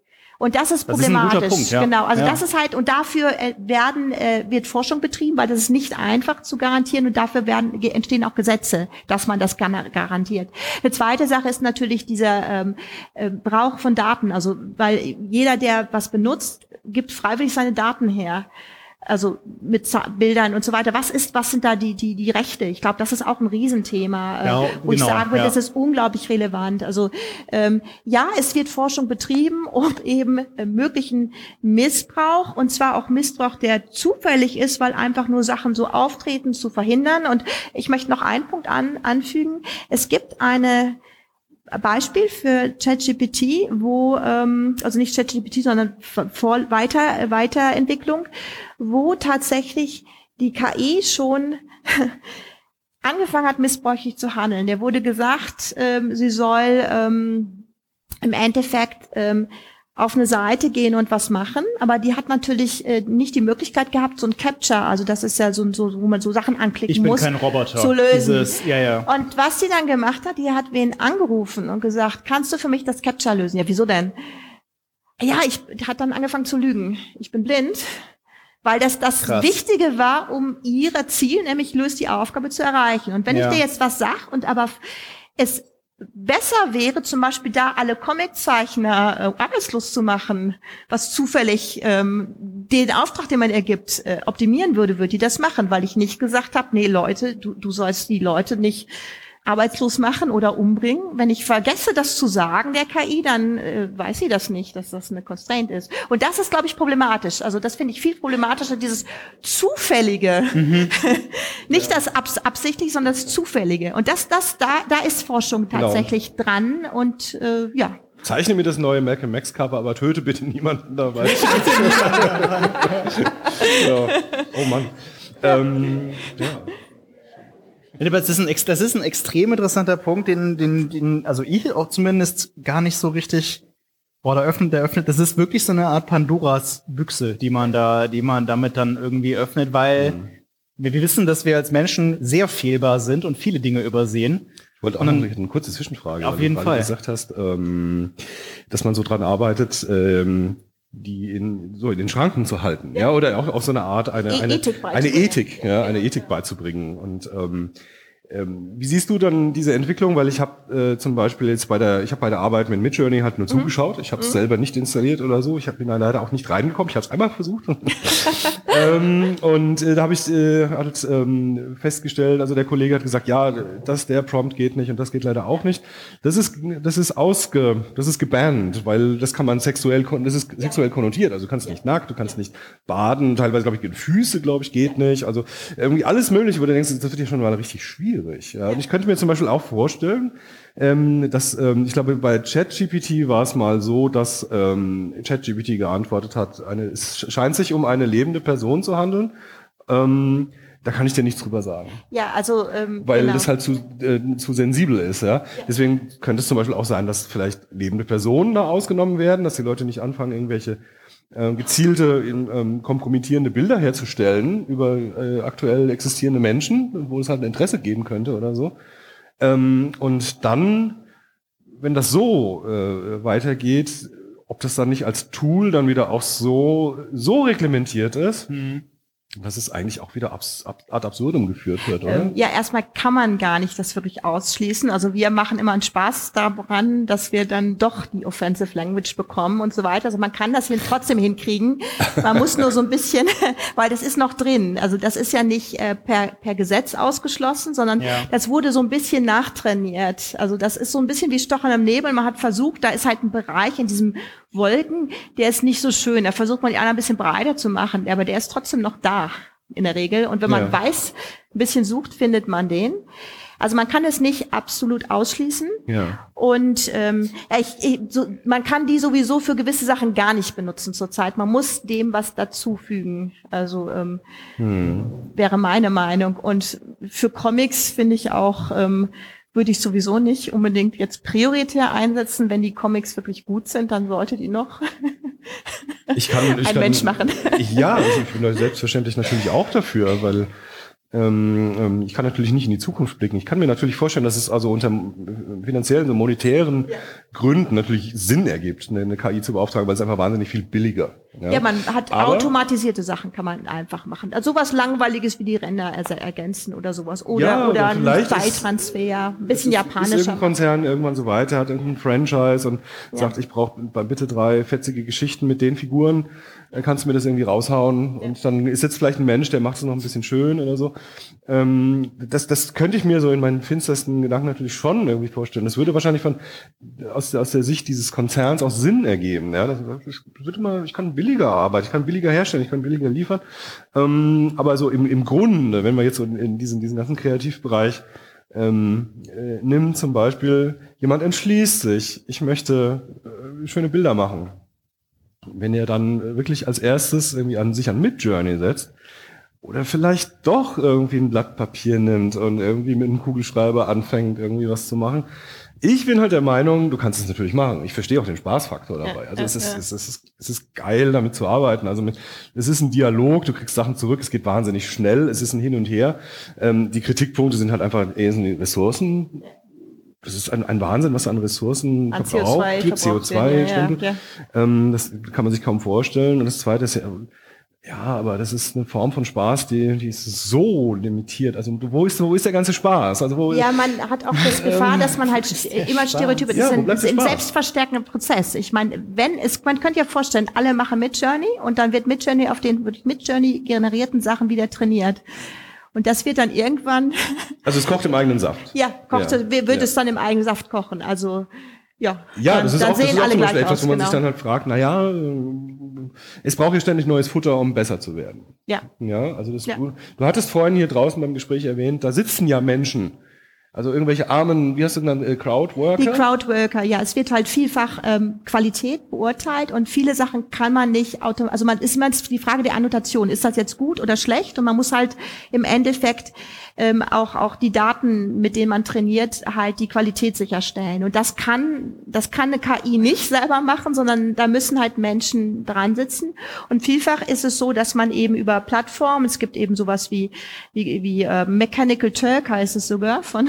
Und das ist problematisch. Das ist Punkt, ja. Genau. Also ja. das ist halt, und dafür äh, werden, äh, wird Forschung betrieben, weil das ist nicht einfach zu garantieren und dafür werden, entstehen auch Gesetze, dass man das garantiert. Eine zweite Sache ist natürlich dieser ähm, äh, Brauch von Daten. Also, weil jeder, der was benutzt, gibt freiwillig seine Daten her. Also mit Bildern und so weiter. Was ist, was sind da die die die Rechte? Ich glaube, das ist auch ein Riesenthema, äh, ja, wo genau, ich sagen würde, ja. das ist unglaublich relevant. Also ähm, ja, es wird Forschung betrieben, um eben äh, möglichen Missbrauch und zwar auch Missbrauch, der zufällig ist, weil einfach nur Sachen so auftreten, zu verhindern. Und ich möchte noch einen Punkt an, anfügen: Es gibt eine Beispiel für ChatGPT, wo ähm, also nicht ChatGPT, sondern vor weiter Weiterentwicklung, wo tatsächlich die KI schon angefangen hat, missbräuchlich zu handeln. Der wurde gesagt, ähm, sie soll ähm, im Endeffekt ähm, auf eine Seite gehen und was machen, aber die hat natürlich äh, nicht die Möglichkeit gehabt, so ein Capture, also das ist ja so, so wo man so Sachen anklicken ich bin muss, kein Roboter. zu lösen. Dieses, ja, ja. Und was sie dann gemacht hat, die hat wen angerufen und gesagt, kannst du für mich das Capture lösen? Ja, wieso denn? Ja, ich hat dann angefangen zu lügen. Ich bin blind, weil das das Krass. Wichtige war, um ihre Ziel, nämlich löst die Aufgabe zu erreichen. Und wenn ja. ich dir jetzt was sag und aber es besser wäre, zum Beispiel da alle Comiczeichner äh, arbeitslos zu machen, was zufällig ähm, den Auftrag, den man ergibt, äh, optimieren würde, würde die das machen, weil ich nicht gesagt habe, nee Leute, du, du sollst die Leute nicht arbeitslos machen oder umbringen. Wenn ich vergesse, das zu sagen, der KI, dann äh, weiß sie das nicht, dass das eine Constraint ist. Und das ist, glaube ich, problematisch. Also das finde ich viel problematischer, dieses Zufällige. Mhm. nicht ja. das abs absichtlich, sondern das Zufällige. Und das, das, da, da ist Forschung genau. tatsächlich genau. dran und äh, ja. Zeichne mir das neue Malcolm Max Cover, aber töte bitte niemanden dabei. ja. Oh Mann. Ähm, ja. Das ist, ein, das ist ein extrem interessanter Punkt, den, den, den also ich auch zumindest gar nicht so richtig Boah, da öffnet, der öffnet, das ist wirklich so eine Art Pandoras Büchse, die man da, die man damit dann irgendwie öffnet, weil mhm. wir, wir, wissen, dass wir als Menschen sehr fehlbar sind und viele Dinge übersehen. Ich wollte auch noch eine kurze Zwischenfrage. Auf jeden Fall. Du gesagt hast, ähm, dass man so dran arbeitet, ähm, die in, so in den Schranken zu halten, ja, oder auch auf so eine Art eine, e- eine, Ethik eine Ethik, ja, eine Ethik beizubringen. Und ähm, ähm, wie siehst du dann diese Entwicklung? Weil ich habe äh, zum Beispiel jetzt bei der, ich habe bei der Arbeit mit Midjourney halt nur mhm. zugeschaut. Ich habe es mhm. selber nicht installiert oder so. Ich habe da leider auch nicht reingekommen. Ich habe es einmal versucht. ähm, und äh, da habe ich äh, halt, ähm, festgestellt, also der Kollege hat gesagt, ja, das der Prompt geht nicht und das geht leider auch nicht. Das ist das ist ausge, das ist gebannt, weil das kann man sexuell, das ist sexuell konnotiert. Also du kannst nicht nackt, du kannst nicht baden. Teilweise glaube ich Füße, glaube ich, geht nicht. Also irgendwie alles Mögliche, wo du denkst, das wird ja schon mal richtig schwierig schwierig. Ja. Und ich könnte mir zum Beispiel auch vorstellen, ähm, dass ähm, ich glaube bei ChatGPT war es mal so, dass ähm, ChatGPT geantwortet hat, eine, es scheint sich um eine lebende Person zu handeln. Ähm, da kann ich dir nichts drüber sagen. Ja, also ähm, weil genau. das halt zu, äh, zu sensibel ist, ja? ja. Deswegen könnte es zum Beispiel auch sein, dass vielleicht lebende Personen da ausgenommen werden, dass die Leute nicht anfangen, irgendwelche äh, gezielte, ähm, kompromittierende Bilder herzustellen über äh, aktuell existierende Menschen, wo es halt ein Interesse geben könnte oder so. Ähm, und dann, wenn das so äh, weitergeht, ob das dann nicht als Tool dann wieder auch so, so reglementiert ist, mhm dass es eigentlich auch wieder abs, ab, ad absurdum geführt wird, oder? Ähm, ja, erstmal kann man gar nicht das wirklich ausschließen. Also wir machen immer einen Spaß daran, dass wir dann doch die Offensive Language bekommen und so weiter. Also man kann das hin, trotzdem hinkriegen. Man muss nur so ein bisschen, weil das ist noch drin. Also das ist ja nicht äh, per, per Gesetz ausgeschlossen, sondern ja. das wurde so ein bisschen nachtrainiert. Also das ist so ein bisschen wie Stochern im Nebel. Man hat versucht, da ist halt ein Bereich in diesem Wolken, der ist nicht so schön. Da versucht man die anderen ein bisschen breiter zu machen, aber der ist trotzdem noch da in der Regel. Und wenn man ja. weiß, ein bisschen sucht, findet man den. Also man kann es nicht absolut ausschließen. Ja. Und ähm, ich, ich, so, man kann die sowieso für gewisse Sachen gar nicht benutzen zurzeit. Man muss dem was dazufügen. Also ähm, hm. wäre meine Meinung. Und für Comics finde ich auch ähm, würde ich sowieso nicht unbedingt jetzt prioritär einsetzen. Wenn die Comics wirklich gut sind, dann sollte die noch ich kann, ich ein kann, Mensch machen. Ja, ich bin selbstverständlich natürlich auch dafür, weil ich kann natürlich nicht in die Zukunft blicken. Ich kann mir natürlich vorstellen, dass es also unter finanziellen, so monetären ja. Gründen natürlich Sinn ergibt, eine, KI zu beauftragen, weil es einfach wahnsinnig viel billiger. Ja, ja man hat Aber, automatisierte Sachen kann man einfach machen. Also sowas langweiliges wie die Ränder ergänzen oder sowas. Oder, ja, oder, oder ein Zeittransfer, ein bisschen japanischer. Ist irgendein Konzern irgendwann so weiter, hat irgendein Franchise und sagt, ich brauche bitte drei fetzige Geschichten mit den Figuren dann kannst du mir das irgendwie raushauen ja. und dann ist jetzt vielleicht ein Mensch, der macht es noch ein bisschen schön oder so. Ähm, das, das könnte ich mir so in meinen finstersten Gedanken natürlich schon irgendwie vorstellen. Das würde wahrscheinlich von aus, aus der Sicht dieses Konzerns auch Sinn ergeben. Ja, das, das würde mal, ich kann billiger arbeiten, ich kann billiger herstellen, ich kann billiger liefern. Ähm, aber so im, im Grunde, wenn wir jetzt so in, in diesen, diesen ganzen Kreativbereich ähm, äh, nimm zum Beispiel, jemand entschließt sich, ich möchte äh, schöne Bilder machen. Wenn er dann wirklich als erstes irgendwie an sich an Midjourney setzt, oder vielleicht doch irgendwie ein Blatt Papier nimmt und irgendwie mit einem Kugelschreiber anfängt, irgendwie was zu machen, ich bin halt der Meinung, du kannst es natürlich machen. Ich verstehe auch den Spaßfaktor dabei. Also es ist, es ist, es ist geil, damit zu arbeiten. Also mit, es ist ein Dialog, du kriegst Sachen zurück, es geht wahnsinnig schnell, es ist ein Hin und Her. Ähm, die Kritikpunkte sind halt einfach eher die Ressourcen. Das ist ein, ein Wahnsinn, was an Ressourcen an verbraucht, CO2, CO2 ja, ja, ja. Ähm, das kann man sich kaum vorstellen. Und das Zweite ist ja, ja, aber das ist eine Form von Spaß, die, die ist so limitiert. Also wo ist, wo ist der ganze Spaß? Also wo ja, man hat auch das Gefahr, dass man halt immer Stereotype. Das ja, ist ein, ein selbstverstärkender Prozess. Ich meine, wenn es, man könnte ja vorstellen, alle machen Midjourney und dann wird Midjourney auf den Midjourney generierten Sachen wieder trainiert. Und das wird dann irgendwann. Also es kocht im eigenen Saft. Ja, kocht, ja. wird ja. es dann im eigenen Saft kochen. Also ja, ja dann, das ist auch, das ist auch zum Beispiel etwas, wo man genau. sich dann halt fragt, na ja, es braucht hier ständig neues Futter, um besser zu werden. Ja. Ja, also das, ja. Du, du hattest vorhin hier draußen beim Gespräch erwähnt, da sitzen ja Menschen, also irgendwelche armen, wie hast du genannt, äh, Crowdworker? Die Crowdworker, ja. Es wird halt vielfach ähm, Qualität beurteilt und viele Sachen kann man nicht automatisch, also man ist immer die Frage der Annotation, ist das jetzt gut oder schlecht? Und man muss halt im Endeffekt ähm, auch auch die Daten, mit denen man trainiert, halt die Qualität sicherstellen. Und das kann das kann eine KI nicht selber machen, sondern da müssen halt Menschen dran sitzen. Und vielfach ist es so, dass man eben über Plattformen, es gibt eben sowas wie wie, wie äh, Mechanical Turk heißt es sogar von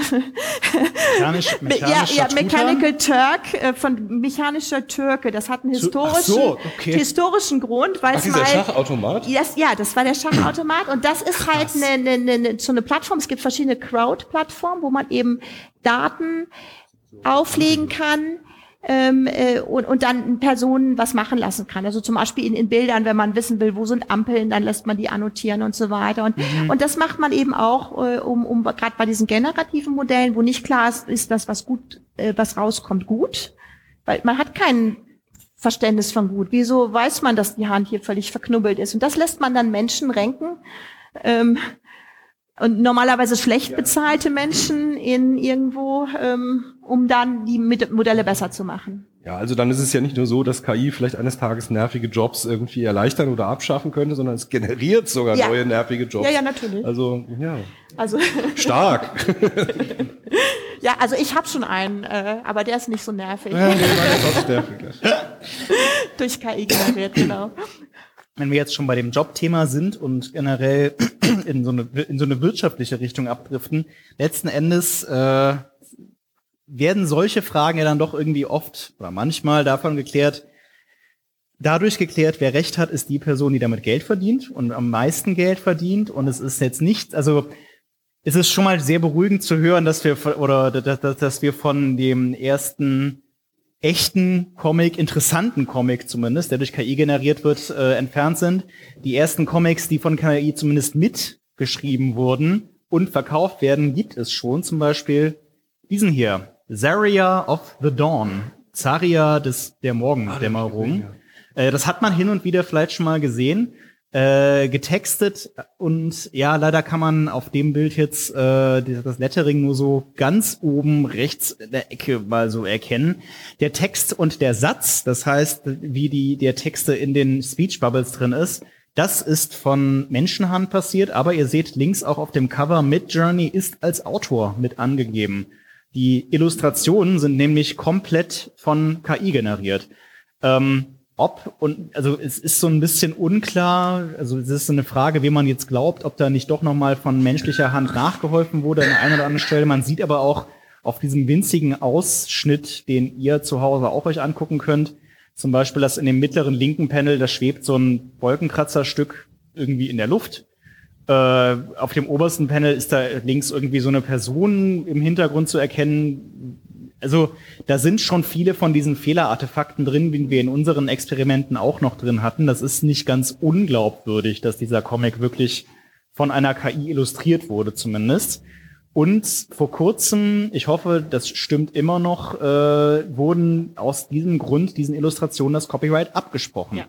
Mechanisch, ja, ja, Mechanical Turk äh, von mechanischer Türke. Das hat einen historischen so, okay. historischen Grund, weil Ach, es mal Schachautomat. Das, ja, das war der Schachautomat und das ist halt Krass. halt eine, eine, eine, so eine Plattform. Es gibt verschiedene Crowd-Plattformen, wo man eben Daten auflegen kann ähm, äh, und, und dann Personen was machen lassen kann. Also zum Beispiel in, in Bildern, wenn man wissen will, wo sind Ampeln, dann lässt man die annotieren und so weiter. Und, mhm. und das macht man eben auch, äh, um, um gerade bei diesen generativen Modellen, wo nicht klar ist, ist das, was gut, äh, was rauskommt, gut. Weil man hat kein Verständnis von gut. Wieso weiß man, dass die Hand hier völlig verknubbelt ist? Und das lässt man dann Menschen renken. Ähm, und normalerweise schlecht bezahlte Menschen in irgendwo, ähm, um dann die Modelle besser zu machen. Ja, also dann ist es ja nicht nur so, dass KI vielleicht eines Tages nervige Jobs irgendwie erleichtern oder abschaffen könnte, sondern es generiert sogar ja. neue nervige Jobs. Ja, ja, natürlich. Also, ja. Also stark. ja, also ich habe schon einen, äh, aber der ist nicht so nervig. Ja, auch nervig. Durch KI generiert, genau wenn wir jetzt schon bei dem Jobthema sind und generell in so eine, in so eine wirtschaftliche Richtung abdriften, letzten Endes äh, werden solche Fragen ja dann doch irgendwie oft oder manchmal davon geklärt, dadurch geklärt, wer Recht hat, ist die Person, die damit Geld verdient und am meisten Geld verdient. Und es ist jetzt nicht, also es ist schon mal sehr beruhigend zu hören, dass wir oder dass, dass wir von dem ersten echten Comic, interessanten Comic zumindest, der durch KI generiert wird, äh, entfernt sind. Die ersten Comics, die von KI zumindest mitgeschrieben wurden und verkauft werden, gibt es schon. Zum Beispiel diesen hier, Zaria of the Dawn, Zaria des der Morgendämmerung. Ah, äh, das hat man hin und wieder vielleicht schon mal gesehen äh, getextet und ja, leider kann man auf dem Bild jetzt äh, das Lettering nur so ganz oben rechts in der Ecke mal so erkennen. Der Text und der Satz, das heißt, wie die der Texte in den Speech Bubbles drin ist, das ist von Menschenhand passiert, aber ihr seht links auch auf dem Cover Midjourney ist als Autor mit angegeben. Die Illustrationen sind nämlich komplett von KI generiert. Ähm, ob und also es ist so ein bisschen unklar, also es ist so eine Frage, wie man jetzt glaubt, ob da nicht doch nochmal von menschlicher Hand nachgeholfen wurde an einer oder anderen Stelle. Man sieht aber auch auf diesem winzigen Ausschnitt, den ihr zu Hause auch euch angucken könnt, zum Beispiel, dass in dem mittleren linken Panel, da schwebt so ein Wolkenkratzerstück irgendwie in der Luft. Äh, auf dem obersten Panel ist da links irgendwie so eine Person im Hintergrund zu erkennen, Also da sind schon viele von diesen Fehlerartefakten drin, wie wir in unseren Experimenten auch noch drin hatten. Das ist nicht ganz unglaubwürdig, dass dieser Comic wirklich von einer KI illustriert wurde zumindest. Und vor kurzem, ich hoffe, das stimmt immer noch, äh, wurden aus diesem Grund diesen Illustrationen das Copyright abgesprochen. Ja.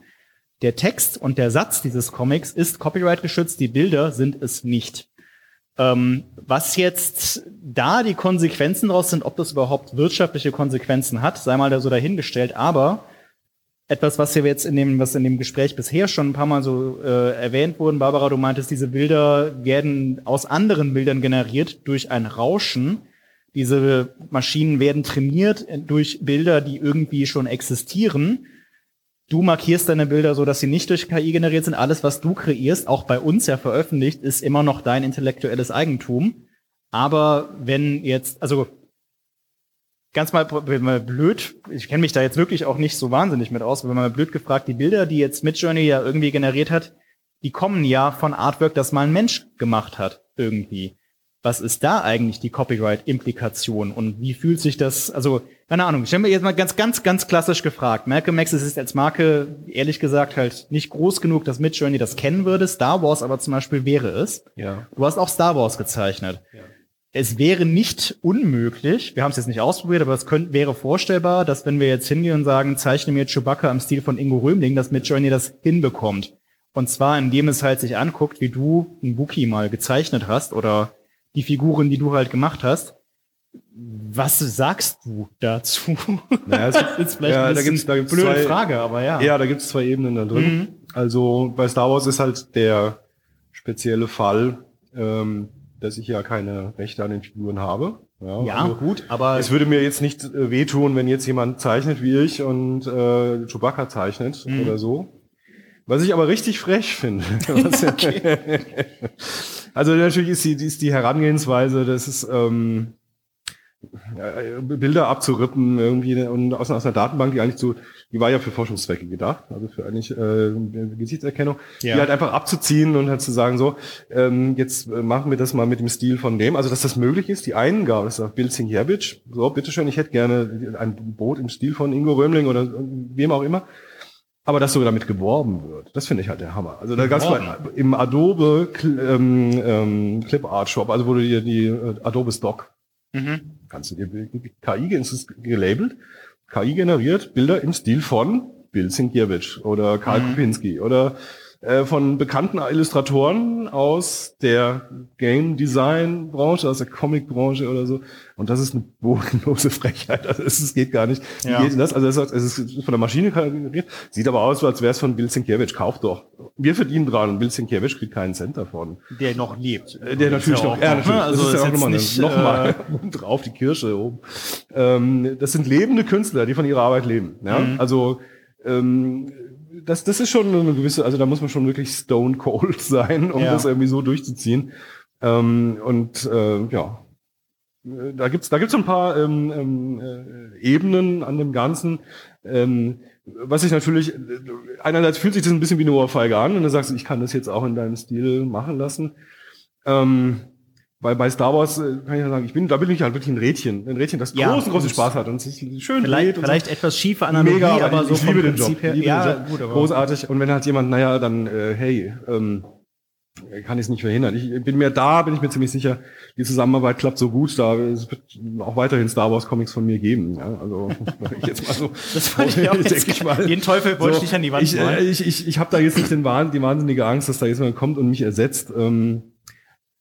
Der Text und der Satz dieses Comics ist Copyright geschützt, die Bilder sind es nicht. Ähm, was jetzt da die Konsequenzen draus sind, ob das überhaupt wirtschaftliche Konsequenzen hat, sei mal da so dahingestellt. Aber etwas, was hier jetzt in dem, was in dem Gespräch bisher schon ein paar Mal so äh, erwähnt wurden, Barbara, du meintest, diese Bilder werden aus anderen Bildern generiert durch ein Rauschen. Diese Maschinen werden trainiert durch Bilder, die irgendwie schon existieren. Du markierst deine Bilder so, dass sie nicht durch KI generiert sind. Alles, was du kreierst, auch bei uns ja veröffentlicht, ist immer noch dein intellektuelles Eigentum. Aber wenn jetzt, also ganz mal, mal blöd, ich kenne mich da jetzt wirklich auch nicht so wahnsinnig mit aus, wenn man mal blöd gefragt, die Bilder, die jetzt Midjourney ja irgendwie generiert hat, die kommen ja von Artwork, das mal ein Mensch gemacht hat, irgendwie was ist da eigentlich die Copyright-Implikation und wie fühlt sich das, also, keine Ahnung, ich habe mir jetzt mal ganz, ganz, ganz klassisch gefragt. Malcolm X ist als Marke, ehrlich gesagt, halt nicht groß genug, dass Midjourney das kennen würde. Star Wars aber zum Beispiel wäre es. Ja. Du hast auch Star Wars gezeichnet. Ja. Es wäre nicht unmöglich, wir haben es jetzt nicht ausprobiert, aber es könnte, wäre vorstellbar, dass wenn wir jetzt hingehen und sagen, zeichne mir Chewbacca im Stil von Ingo Römling, dass Midjourney das hinbekommt. Und zwar, indem es halt sich anguckt, wie du einen Wookie mal gezeichnet hast oder die Figuren, die du halt gemacht hast. Was sagst du dazu? Naja, das ist vielleicht ja, ein da gibt's, da gibt's blöde zwei, Frage, aber ja. Ja, da gibt's zwei Ebenen da drin. Mhm. Also bei Star Wars ist halt der spezielle Fall, ähm, dass ich ja keine Rechte an den Figuren habe. Ja, ja also gut, aber es würde mir jetzt nicht äh, wehtun, wenn jetzt jemand zeichnet wie ich und äh, Chewbacca zeichnet mhm. oder so. Was ich aber richtig frech finde. also natürlich ist die, ist die Herangehensweise, das ist ähm, Bilder abzurippen irgendwie und aus, aus einer Datenbank, die eigentlich so, die war ja für Forschungszwecke gedacht, also für eigentlich äh, Gesichtserkennung, ja. die halt einfach abzuziehen und halt zu sagen, so, ähm, jetzt machen wir das mal mit dem Stil von dem, also dass das möglich ist, die Eingabe, das ist Bill Sienkiewicz, so, bitteschön, ich hätte gerne ein Boot im Stil von Ingo Römling oder wem auch immer, aber dass so damit geworben wird, das finde ich halt der Hammer. Also da gab es mal im Adobe ähm, ähm, Clip Art Shop, also wo du dir die äh, Adobe Stock mhm. Kannst du dir KI gelabelt, KI generiert Bilder im Stil von Bill Sienkiewicz oder Karl mhm. Kupinski oder äh, von bekannten Illustratoren aus der Game Design Branche, aus der Comic Branche oder so. Und das ist eine bodenlose Frechheit. Also es, es geht gar nicht. Wie ja. geht das? Also es ist von der Maschine generiert. Sieht aber aus, als wäre es von Bill Sienkiewicz. Kauf doch. Wir verdienen dran und Bill Sienkiewicz kriegt keinen Cent davon. Der noch lebt. Äh, der natürlich noch, ja, natürlich. Also das ist ja auch nochmal nicht, noch mal äh, drauf die Kirsche oben. Ähm, das sind lebende Künstler, die von ihrer Arbeit leben. Ja? Mhm. Also ähm, das, das ist schon eine gewisse, also da muss man schon wirklich stone cold sein, um ja. das irgendwie so durchzuziehen. Ähm, und äh, ja, da gibt's da gibt's ein paar ähm, ähm, äh, Ebenen an dem Ganzen. Ähm, was ich natürlich, einerseits fühlt sich das ein bisschen wie eine Ohrfeige an und dann sagst du, ich kann das jetzt auch in deinem Stil machen lassen. Ähm, weil bei Star Wars äh, kann ich ja sagen, ich bin, da bin ich halt wirklich ein Rädchen, ein Rädchen, das ja, großen, großen Spaß hat und sich schön vielleicht. Vielleicht so. etwas schiefe Analogie, Mega, aber, aber so ich liebe den Job, her. Liebe ja, den Job. Gut, aber großartig. Und wenn halt jemand, naja, dann äh, hey, ähm, kann ich es nicht verhindern. Ich bin mir da, bin ich mir ziemlich sicher, die Zusammenarbeit klappt so gut, da es wird auch weiterhin Star Wars Comics von mir geben. Ja, also ich jetzt mal so. das fand ich auch jetzt ich mal, Den Teufel wollte so, ich nicht an die Wand Ich, äh, ich, ich, ich habe da jetzt nicht den, die wahnsinnige Angst, dass da jetzt jemand kommt und mich ersetzt. Ähm,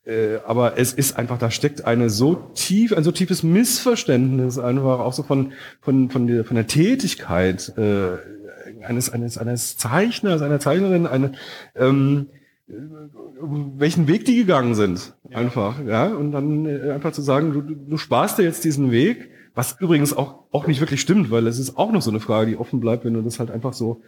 äh, aber es ist einfach, da steckt eine so tief, ein so tiefes Missverständnis einfach auch so von von von der von der Tätigkeit äh, eines eines eines Zeichners, einer Zeichnerin, eine ähm, welchen Weg die gegangen sind, ja. einfach, ja, und dann äh, einfach zu sagen, du, du sparst dir jetzt diesen Weg, was übrigens auch auch nicht wirklich stimmt, weil es ist auch noch so eine Frage, die offen bleibt, wenn du das halt einfach so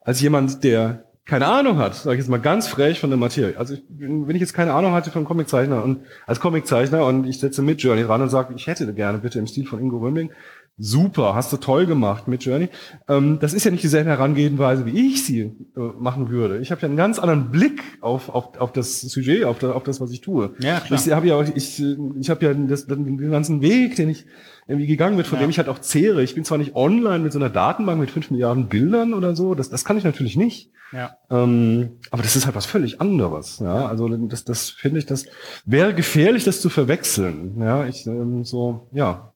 als jemand, der keine Ahnung hat, sage ich jetzt mal ganz frech von der Materie. Also ich, wenn ich jetzt keine Ahnung hatte vom Comiczeichner und als Comiczeichner und ich setze mit Journey ran und sage, ich hätte gerne bitte im Stil von Ingo Römling super, hast du toll gemacht mit Journey. Ähm, das ist ja nicht dieselbe Herangehensweise, wie ich sie äh, machen würde. Ich habe ja einen ganz anderen Blick auf, auf, auf das Sujet, auf, das, auf das, was ich tue. Ja, klar. Ich habe ja, ich, ich habe ja das, den ganzen Weg, den ich irgendwie gegangen bin, von Ja. dem ich halt auch zehre. Ich bin zwar nicht online mit so einer Datenbank mit fünf Milliarden Bildern oder so, das, das kann ich natürlich nicht. Ja. Ähm, aber das ist halt was völlig anderes. Ja, also das, das finde ich, das wäre gefährlich, das zu verwechseln. Ja, ich ähm, so, ja,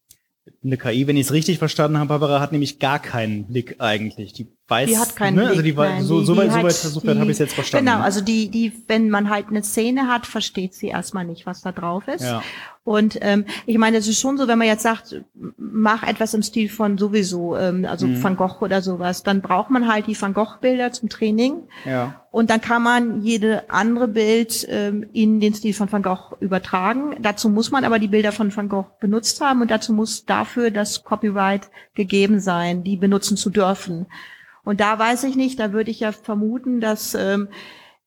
Eine KI, wenn ich es richtig verstanden habe, Barbara hat nämlich gar keinen Blick eigentlich. Die weiß, Die hat keinen ne? Blick. Also die nein, so, die- so die weit, so hat weit, weit die- habe ich es jetzt verstanden. Genau, also die, die, wenn man halt eine Szene hat, versteht sie erstmal nicht, was da drauf ist. Ja. Und ähm, ich meine, es ist schon so, wenn man jetzt sagt, mach etwas im Stil von sowieso, ähm, also Mhm. Van Gogh oder sowas, dann braucht man halt die Van Gogh-Bilder zum Training. ja. Und dann kann man jede andere Bild ähm, in den Stil von Van Gogh übertragen. Dazu muss man aber die Bilder von Van Gogh benutzt haben und dazu muss dafür das Copyright gegeben sein, die benutzen zu dürfen. Und da weiß ich nicht, da würde ich ja vermuten, dass ähm,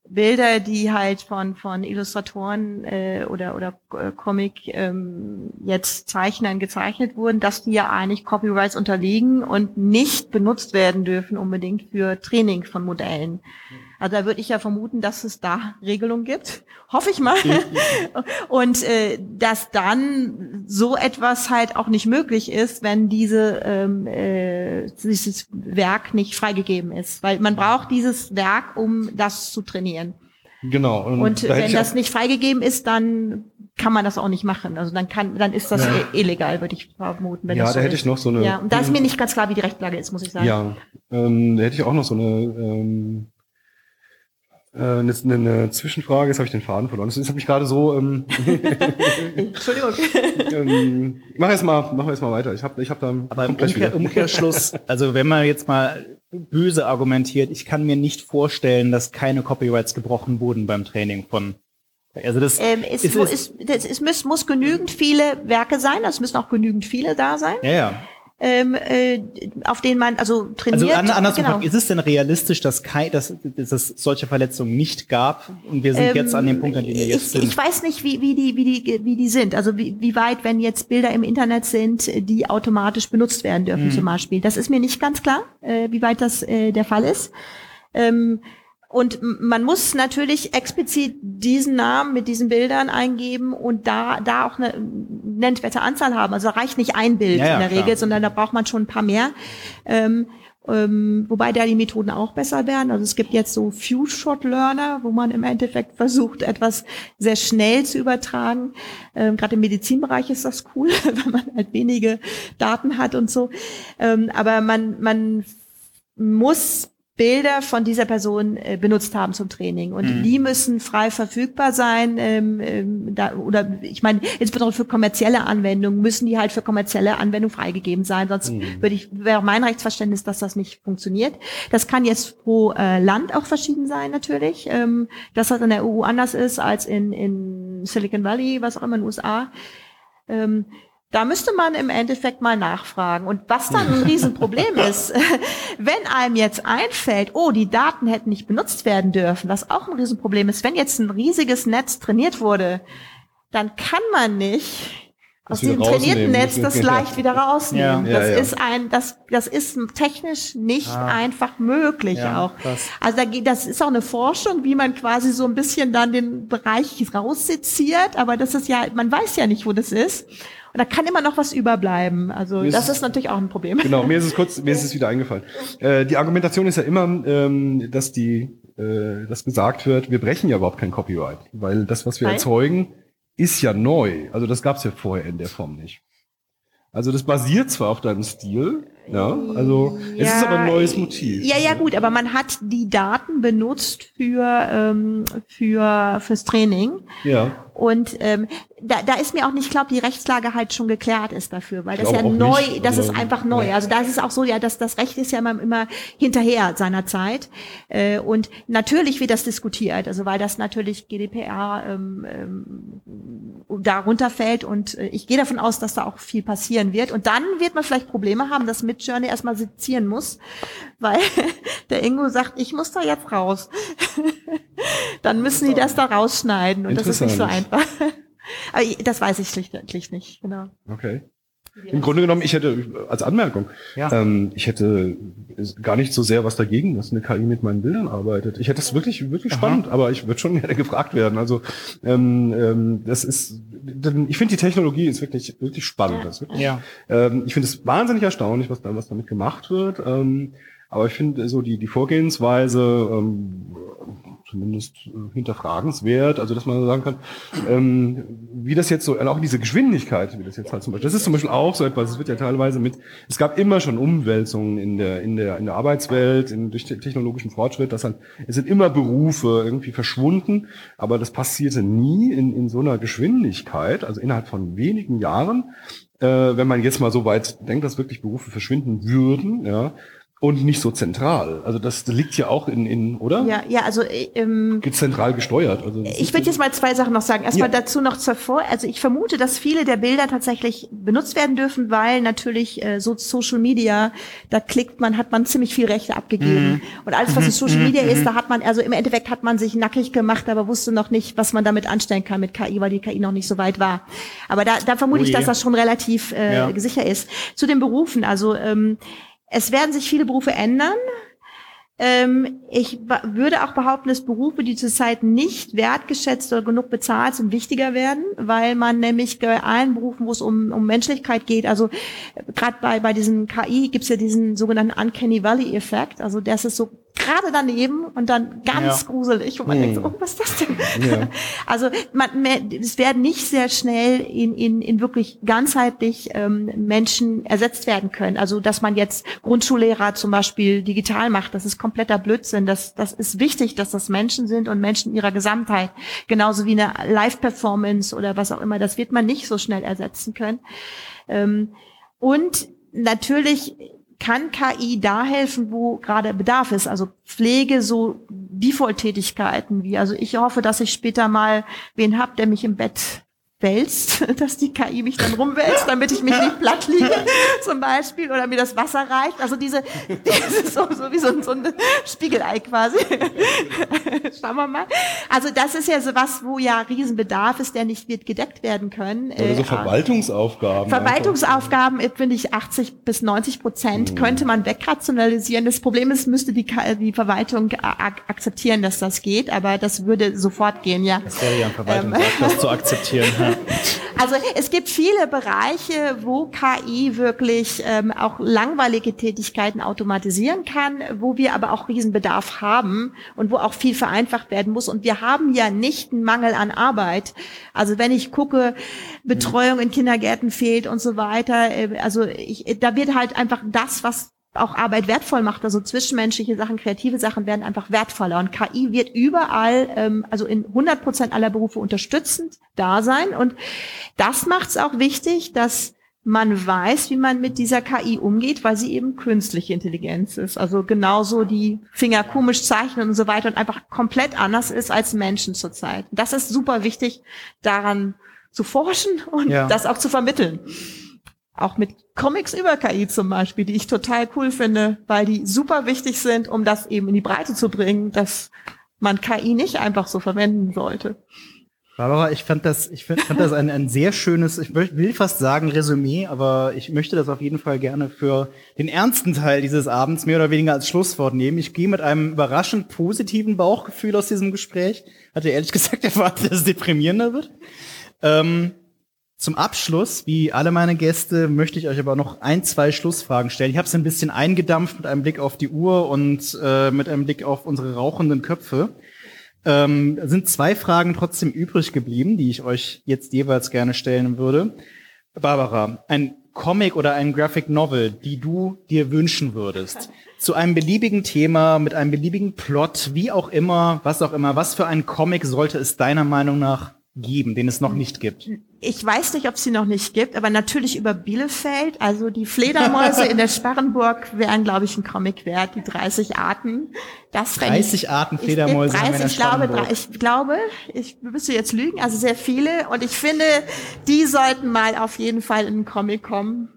Bilder, die halt von von Illustratoren äh, oder oder äh, Comic ähm, jetzt Zeichnern gezeichnet wurden, dass die ja eigentlich Copyrights unterliegen und nicht benutzt werden dürfen unbedingt für Training von Modellen. Also da würde ich ja vermuten, dass es da Regelungen gibt. Hoffe ich mal. Und äh, dass dann so etwas halt auch nicht möglich ist, wenn diese ähm, äh, dieses Werk nicht freigegeben ist. Weil man braucht dieses Werk, um das zu trainieren. genau. Und da hätte wenn das nicht freigegeben ist, dann kann man das auch nicht machen. Also dann kann, dann ist das Ja. illegal, würde ich vermuten. Ja, das da so hätte ist. ich noch so eine- Ja, und da ist mir nicht ganz klar, wie die Rechtslage ist, muss ich sagen. Ja, ähm, da hätte ich auch noch so eine, ähm, äh, eine, eine Zwischenfrage. Jetzt habe ich den Faden verloren. Das ist- das hat mich gerade so. Ähm, Entschuldigung. ähm, mach erst mal, mach erst mal weiter. Ich habe, ich habe da. Aber im Umkehr. Umkehrschluss, also wenn man jetzt mal böse argumentiert, ich kann mir nicht vorstellen, dass keine Copyrights gebrochen wurden beim Training von. Also das Ähm, es, ist, ist, ist, das, es muss, muss genügend viele Werke sein, es müssen auch genügend viele da sein, ja, ja. Ähm, äh, auf denen man also trainiert. Also an, andersrum genau. ist es denn realistisch, dass, kei, dass, dass es solche Verletzungen nicht gab? Und wir sind Ähm, jetzt an dem Punkt, an dem wir jetzt ich, sind. ich weiß nicht, wie, wie, die, wie, die, wie die sind. Also wie, wie weit, wenn jetzt Bilder im Internet sind, die automatisch benutzt werden dürfen Mhm. zum Beispiel. Das ist mir nicht ganz klar, äh, wie weit das äh, der Fall ist. Ähm, und man muss natürlich explizit diesen Namen mit diesen Bildern eingeben und da, da auch eine nennenswerte Anzahl haben. Also da reicht nicht ein Bild Ja, ja, in der klar. Regel, sondern da braucht man schon ein paar mehr. Ähm, ähm, wobei da die Methoden auch besser werden. Also es gibt jetzt so Few-Shot-Learner, wo man im Endeffekt versucht, etwas sehr schnell zu übertragen. Ähm, Gerade im Medizinbereich ist das cool, wenn man halt wenige Daten hat und so. Ähm, aber man, man muss Bilder von dieser Person äh, benutzt haben zum Training. Und Mhm. die müssen frei verfügbar sein ähm, ähm, da, oder ich meine insbesondere für kommerzielle Anwendungen müssen die halt für kommerzielle Anwendungen freigegeben sein. Sonst würde ich wäre mein Rechtsverständnis dass das nicht funktioniert. Das kann jetzt pro äh, Land auch verschieden sein natürlich. Ähm, dass das in der EU anders ist als in in Silicon Valley was auch immer in den USA ähm, da müsste man im Endeffekt mal nachfragen. Und was dann ein Riesenproblem ist, wenn einem jetzt einfällt, oh, die Daten hätten nicht benutzt werden dürfen, was auch ein Riesenproblem ist, wenn jetzt ein riesiges Netz trainiert wurde, dann kann man nicht aus diesem trainierten. Netz das Ja. leicht wieder rausnehmen. Ja. Ja, das ja. ist ein, das, das ist technisch nicht Ah. einfach möglich Ja, auch. krass. Also da geht, das ist auch eine Forschung, wie man quasi so ein bisschen dann den Bereich rausseziert, aber das ist ja, man weiß ja nicht, wo das ist. Und da kann immer noch was überbleiben. Also Mir ist das es- ist natürlich auch ein Problem. Genau, mir ist es kurz, mir ist es wieder eingefallen. Äh, die Argumentation ist ja immer, ähm, dass die, äh, dass gesagt wird, wir brechen ja überhaupt kein Copyright, weil das, was wir Nein. erzeugen, ist ja neu. Also das gab es ja vorher in der Form nicht. Also das basiert zwar auf deinem Stil, ja, also es ist aber ein neues Motiv. Ja, ja, gut, aber man hat die Daten benutzt für, ähm, für, fürs Training. Ja. Und ähm, da, da ist mir auch nicht klar, ob die Rechtslage halt schon geklärt ist dafür, weil das ja neu, nicht. das Also, ist einfach neu. ja. Also da ist es auch so, ja, dass das Recht ist ja immer, immer hinterher seiner Zeit. Äh, und natürlich wird das diskutiert, also weil das natürlich GDPR ähm, ähm, darunter fällt und äh, ich gehe davon aus, dass da auch viel passieren wird. Und dann wird man vielleicht Probleme haben, dass Midjourney erstmal sezieren muss, weil der Ingo sagt, ich muss da jetzt raus. dann müssen die das da rausschneiden und das ist nicht so einfach. Aber das weiß ich schlicht, schlicht nicht, genau. Okay. Im Grunde genommen, ich hätte als Anmerkung, Ja. ähm, ich hätte gar nicht so sehr was dagegen, dass eine KI mit meinen Bildern arbeitet. Ich hätte es wirklich, wirklich spannend, aber ich würde schon gerne gefragt werden. Also ähm, ähm, das ist, ich finde die Technologie ist wirklich, wirklich spannend. Das wirklich, Ja. ähm, ich finde es wahnsinnig erstaunlich, was da, was damit gemacht wird. Ähm, aber ich finde so die, die Vorgehensweise ähm, zumindest äh, hinterfragenswert, also dass man sagen kann, ähm, wie das jetzt so, auch diese Geschwindigkeit, wie das jetzt halt zum Beispiel, das ist zum Beispiel auch so etwas, es wird ja teilweise mit, es gab immer schon Umwälzungen in der, in der, in der Arbeitswelt, in, durch technologischen Fortschritt, dass halt, es sind immer Berufe irgendwie verschwunden, aber das passierte nie in, in so einer Geschwindigkeit, also innerhalb von wenigen Jahren, äh, wenn man jetzt mal so weit denkt, dass wirklich Berufe verschwinden würden, ja, und nicht so zentral. Also das liegt ja auch in, in oder? Ja, ja, also äh, ähm, Zentral gesteuert. Also ich würde jetzt mal zwei Sachen noch sagen. Erstmal Ja. dazu noch zuvor. Also ich vermute, dass viele der Bilder tatsächlich benutzt werden dürfen, weil natürlich äh, so Social Media, da klickt man, hat man ziemlich viel Rechte abgegeben. Und alles, was in Social Media ist, da hat man, also im Endeffekt hat man sich nackig gemacht, aber wusste noch nicht, was man damit anstellen kann mit KI, weil die KI noch nicht so weit war. Aber da, da vermute Oh ich, dass das schon relativ äh, Ja. sicher ist. Zu den Berufen, also ähm, es werden sich viele Berufe ändern. Ähm, ich würde auch behaupten, dass Berufe, die zurzeit nicht wertgeschätzt oder genug bezahlt sind, wichtiger werden, weil man nämlich bei allen Berufen, wo es um, um Menschlichkeit geht, also gerade bei, bei diesen KI gibt es ja diesen sogenannten Uncanny Valley-Effekt, also das ist so gerade daneben und dann ganz Ja. gruselig und man denkt so, oh, was ist das denn? Ja. Also man, es werden nicht sehr schnell in, in, in wirklich ganzheitlich ähm, Menschen ersetzt werden können. Also dass man jetzt Grundschullehrer zum Beispiel digital macht, das ist kompletter Blödsinn. Das, das ist wichtig, dass das Menschen sind und Menschen in ihrer Gesamtheit. Genauso wie eine Live-Performance oder was auch immer. Das wird man nicht so schnell ersetzen können. Ähm, und natürlich kann KI da helfen, wo gerade Bedarf ist. Also Pflege, so Default-Tätigkeiten wie, also ich hoffe, dass ich später mal wen hab, der mich im Bett wälzt, dass die KI mich dann rumwälzt, damit ich mich nicht platt liege, zum Beispiel, oder mir das Wasser reicht. Also diese, diese so, so wie so, ein- so ein Spiegelei quasi. Schauen wir mal. Also das ist ja so was, wo ja Riesenbedarf ist, der nicht wird gedeckt werden können. Oder so Äh, Verwaltungsaufgaben. Verwaltungsaufgaben, finde ich 80 bis 90 Prozent könnte man wegrationalisieren. Das Problem ist, müsste die, die Verwaltung akzeptieren, dass das geht, aber das würde sofort gehen, ja. Das wäre ja ein Ähm. Verwaltungsakt, das zu akzeptieren. Also es gibt viele Bereiche, wo KI wirklich ähm, auch langweilige Tätigkeiten automatisieren kann, wo wir aber auch Riesenbedarf haben und wo auch viel vereinfacht werden muss. Und wir haben ja nicht einen Mangel an Arbeit. Also wenn ich gucke, Betreuung in Kindergärten fehlt und so weiter. äh, Also ich, da wird halt einfach das, was auch Arbeit wertvoll macht, also zwischenmenschliche Sachen, kreative Sachen werden einfach wertvoller und KI wird überall, ähm, also in 100 Prozent aller Berufe unterstützend da sein und das macht es auch wichtig, dass man weiß, wie man mit dieser KI umgeht, weil sie eben künstliche Intelligenz ist. Also genauso die Finger komisch zeichnen und so weiter und einfach komplett anders ist als Menschen zurzeit. Das ist super wichtig, daran zu forschen und Ja. das auch zu vermitteln. Auch mit Comics über KI zum Beispiel, die ich total cool finde, weil die super wichtig sind, um das eben in die Breite zu bringen, dass man KI nicht einfach so verwenden sollte. Barbara, ich fand das, ich fand das ein, ein sehr schönes, ich will fast sagen Resümee, aber ich möchte das auf jeden Fall gerne für den ernsten Teil dieses Abends mehr oder weniger als Schlusswort nehmen. Ich gehe mit einem überraschend positiven Bauchgefühl aus diesem Gespräch. Hatte ehrlich gesagt erwartet, dass es deprimierender wird. Ähm, zum Abschluss, wie alle meine Gäste, möchte ich euch aber noch ein, zwei Schlussfragen stellen. Ich habe es ein bisschen eingedampft mit einem Blick auf die Uhr und äh, mit einem Blick auf unsere rauchenden Köpfe. Ähm, sind zwei Fragen trotzdem übrig geblieben, die ich euch jetzt jeweils gerne stellen würde. Barbara, ein Comic oder ein Graphic Novel, die du dir wünschen würdest, zu einem beliebigen Thema, mit einem beliebigen Plot, wie auch immer, was auch immer, was für einen Comic sollte es deiner Meinung nach geben, den es noch nicht gibt? Ich weiß nicht, ob es sie noch nicht gibt, aber natürlich über Bielefeld. Also die Fledermäuse in der Sparrenburg wären, glaube ich, ein Comic wert, die 30 Arten. Das fänd 30 Arten ich- Fledermäuse haben wir in der Ich glaube, Sparrenburg. ich glaube, ich müsste jetzt lügen, also sehr viele. Und ich finde, die sollten mal auf jeden Fall in einen Comic kommen.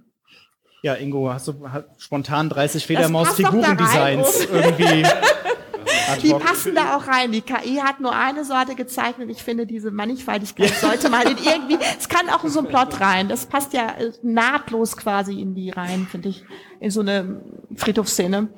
Ja, Ingo, hast du spontan 30 passt doch da Fledermaus-Figuren-Designs irgendwie? Die passen da auch rein. Die KI hat nur eine Sorte gezeichnet. Ich finde, diese Mannigfaltigkeit sollte mal in irgendwie, es kann auch in so einen Plot rein. Das passt ja äh, nahtlos quasi in die rein, finde ich, in so eine Friedhofsszene.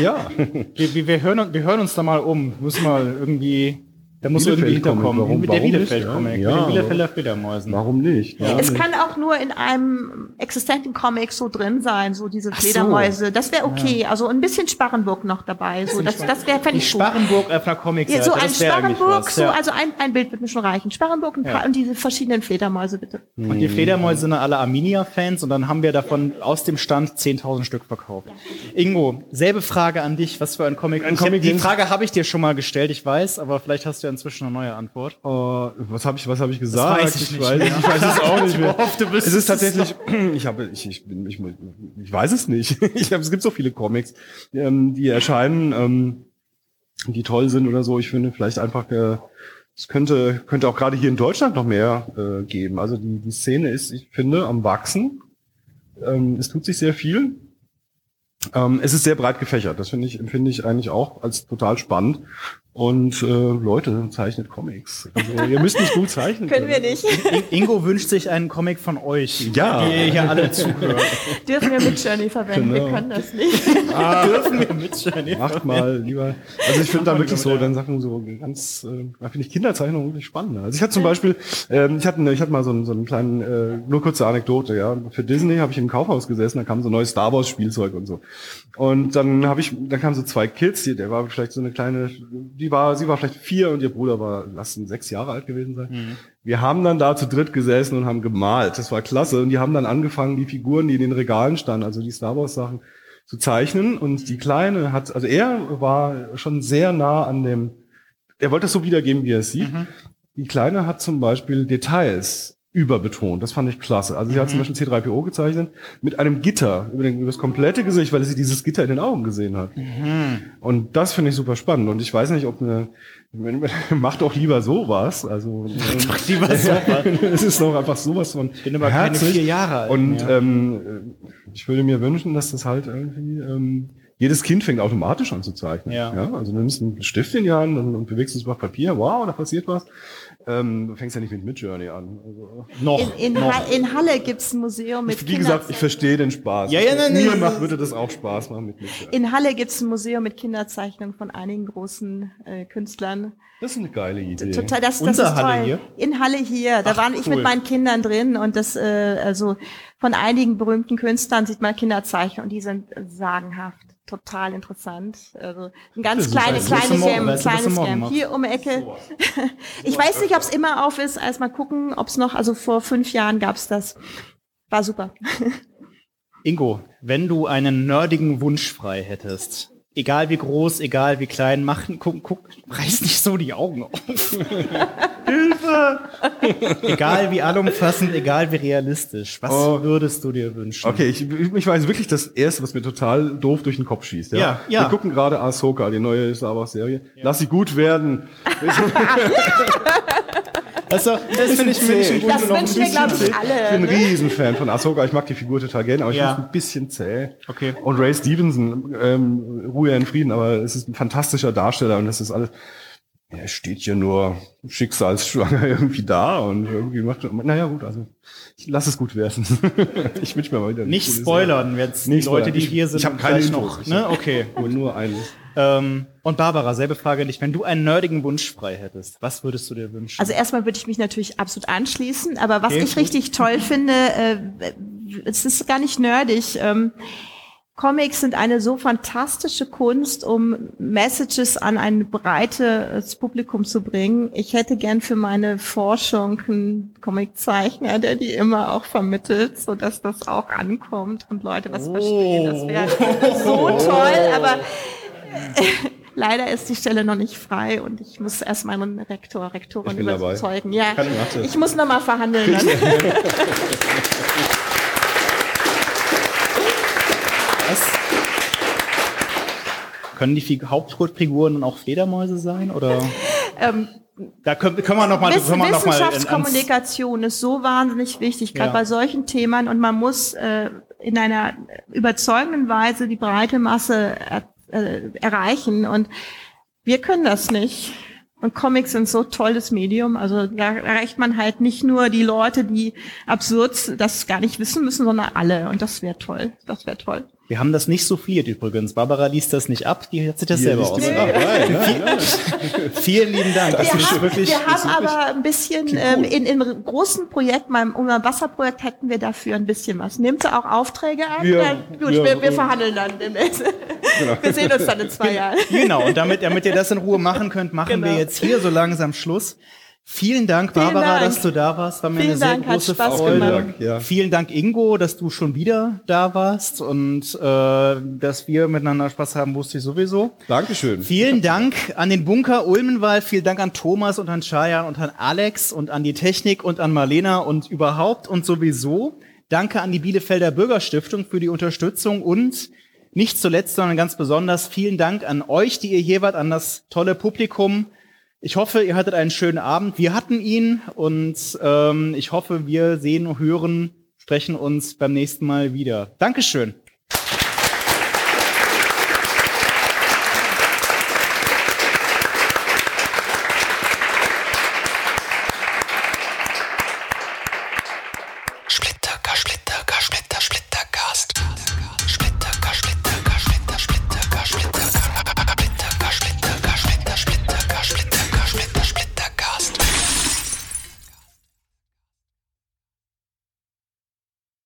Ja, wir, wir, wir, hören, wir hören uns da mal um. Müssen mal irgendwie da muss irgendwie hinterkommen. Warum, mit warum der Bielefeld-Comic, nicht, ja? mit den Ja, Bielefelder Fledermäusen. Warum nicht? Warum Es nicht? kann auch nur in einem existenten Comic so drin sein, so diese so. Fledermäuse. Das wäre okay. Also ein bisschen Sparrenburg noch dabei. So, das, das wäre, fände ich gut. Sparrenburg auf einer Comic Ja, so ein Sparrenburg, so, ja. also ein, ein Bild wird mir schon reichen. Sparrenburg und, Ja. und diese verschiedenen Fledermäuse, bitte. Und die Fledermäuse sind alle Arminia-Fans und dann haben wir davon aus dem Stand 10.000 Stück verkauft. Ingo, selbe Frage an dich. Was für ein Comic? Ein Ich hab- Comic, die Frage habe ich dir schon mal gestellt, ich weiß, aber vielleicht hast du ja inzwischen eine neue Antwort. Oh, was habe ich, was habe ich gesagt? weiß ich nicht weiß, ich weiß es auch nicht mehr. Ich hoffe, du es ist tatsächlich, ich habe, ich, ich, bin, ich, ich weiß es nicht. Ich hab, es gibt so viele Comics, ähm, die erscheinen, ähm, die toll sind oder so. Ich finde vielleicht einfach, äh, es könnte, könnte auch gerade hier in Deutschland noch mehr äh, geben. Also die, die Szene ist, ich finde, am wachsen. Ähm, es tut sich sehr viel. Ähm, es ist sehr breit gefächert. Das finde ich, empfinde ich eigentlich auch als total spannend. Und äh, Leute, zeichnet Comics. Also, ihr müsst nicht gut zeichnen. Können wir nicht. In- Ingo wünscht sich einen Comic von euch, Ja. die ihr hier alle zuhört. Dürfen wir mit Journey verwenden? Genau. Wir können das nicht. Dürfen wir mitschreiben? Macht mal lieber. Also ich finde da wirklich so, dann Sachen so ganz, äh, da finde ich Kinderzeichnung wirklich spannend. Also ich hatte zum Beispiel, ähm, ich hatte, eine- ich hatte mal so einen, so einen kleinen, äh, nur kurze Anekdote, ja. Für Disney habe ich im Kaufhaus gesessen, da kam so neues Star Wars Spielzeug und so. Und dann habe ich, dann kamen so zwei Kids, die, der war vielleicht so eine kleine, die war, sie war vielleicht vier und ihr Bruder war, lass ihn sechs Jahre alt gewesen sein. Wir haben dann da zu dritt gesessen und haben gemalt. Das war klasse. Und die haben dann angefangen, die Figuren, die in den Regalen standen, also die Star Wars Sachen, zu zeichnen. Und die Kleine hat, also er war schon sehr nah an dem, er wollte das so wiedergeben, wie er es sieht. Die Kleine hat zum Beispiel Details überbetont. Das fand ich klasse. Also sie hat zum Beispiel C3PO gezeichnet mit einem Gitter über, den, über das komplette Gesicht, weil sie dieses Gitter in den Augen gesehen hat. Und das finde ich super spannend. Und ich weiß nicht, ob eine, macht doch lieber sowas. Also Doch lieber sowas. es ist noch einfach sowas von ich bin aber keine vier Jahre alt Und ähm, ich würde mir wünschen, dass das halt irgendwie ähm, jedes Kind fängt automatisch an zu zeichnen. Ja. also du nimmst einen Stift in die Hand und, und bewegst es über Papier. Wow, da passiert was. Ähm, du fängst ja nicht mit Midjourney an. Also, Noch. In, in, noch. Ha in Halle gibt's ein Museum mit wie gesagt, ich verstehe den Spaß. Ja, ja, nein, Mir nein, macht, würde das auch Spaß machen mit Midjourney. In Halle gibt's ein Museum mit Kinderzeichnungen von einigen großen äh, Künstlern. Das ist eine geile Idee. Total, das, das ist Halle toll. hier? In Halle hier, da Ach, waren ich cool. mit meinen Kindern drin und das, äh, also von einigen berühmten Künstlern sieht man Kinderzeichnungen und die sind sagenhaft. Total interessant. Also ein ganz kleines, kleines Game, kleines Game. Hier um die Ecke. Ich weiß nicht, ob es immer auf ist. Erst mal gucken, ob es noch, also vor fünf Jahren gab's das. War super. Ingo, wenn du einen nerdigen Wunsch frei hättest, egal wie groß, egal wie klein, mach, guck, guck, reiß nicht so die Augen auf. Hilfe! egal wie allumfassend, egal wie realistisch, was Oh. würdest du dir wünschen? Okay, ich, ich weiß wirklich das erste, was mir total doof durch den Kopf schießt. Ja, Ja, ja. Wir gucken gerade Ahsoka, die neue Star Wars Serie. Lass sie gut werden. Also, das finde ich München gut Das wünschen wir, glaube ich, Ich bin alle. ein Ne? Riesenfan von Ahsoka. Ich mag die Figur total gerne, aber ich Ja. finde ein bisschen zäh. Okay. Und Ray Stevenson, ähm, Ruhe in Frieden, aber es ist ein fantastischer Darsteller und das ist alles. Er steht hier nur schicksalsschwanger irgendwie da und irgendwie macht. Naja, gut, also ich lass es gut werden. ich wünsche mir mal wieder. Nicht spoilern, jetzt die Nicht Leute, spoilern. die Ich- hier sind, ich hab keine Infos. noch. Ich Ne? hab- Okay, gut. Nur eines. Ähm, und Barbara, selbe Frage an dich. Wenn du einen nerdigen Wunsch frei hättest, was würdest du dir wünschen? Also erstmal würde ich mich natürlich absolut anschließen, aber was Okay, ich gut. richtig toll finde, äh, es ist gar nicht nerdig. Ähm, Comics sind eine so fantastische Kunst, um Messages an ein breites Publikum zu bringen. Ich hätte gern für meine Forschung einen Comiczeichner, der die immer auch vermittelt, so dass das auch ankommt und Leute was verstehen. Das wäre so toll, aber leider ist die Stelle noch nicht frei und ich muss erst meinen Rektor, Rektorin überzeugen. Ja, ich ich muss noch mal verhandeln. Dann. Was? Können die Fi- Hauptfiguren dann auch Fledermäuse sein? Oder? Ähm, da können, können wir noch mal, Wiss können wir noch Wissenschaftskommunikation ist so wahnsinnig wichtig, gerade Ja. bei solchen Themen. Und man muss äh, in einer überzeugenden Weise die breite Masse äh, erreichen. Und Wir können das nicht. Und Comics sind so tolles Medium. Also da erreicht man halt nicht nur die Leute, die absurd das gar nicht wissen müssen, sondern alle. Und das wäre toll. Das wäre toll. Wir haben das nicht so viel übrigens. Barbara liest das nicht ab, die hat sich das selber aus. Vielen lieben Dank. Das wir ist haben, wirklich, wir haben aber ein bisschen ähm, in, in großen Projekten, beim unserem Wasserprojekt hätten wir dafür ein bisschen was. Nehmt ihr auch Aufträge an? Wir, ja, gut, ja, wir, wir verhandeln dann demnächst. Genau. Wir sehen uns dann in zwei Jahren. Genau, und damit, damit ihr das in Ruhe machen könnt, machen genau. wir jetzt hier so langsam Schluss. Vielen Dank, Barbara, Dank. dass du da warst. War mir Vielen eine sehr Dank, große Freude. Ja. Vielen Dank, Ingo, dass du schon wieder da warst und äh, dass wir miteinander Spaß haben, wusste ich sowieso. Dankeschön. Vielen Dank an den Bunker Ulmenwald, vielen Dank an Thomas und an Chaya und an Alex und an die Technik und an Marlena und überhaupt und sowieso. Danke an die Bielefelder Bürgerstiftung für die Unterstützung und nicht zuletzt, sondern ganz besonders vielen Dank an euch, die ihr hier wart, an das tolle Publikum. Ich hoffe, ihr hattet einen schönen Abend. Wir hatten ihn und ähm, ich hoffe, wir sehen und hören, sprechen uns beim nächsten Mal wieder. Dankeschön.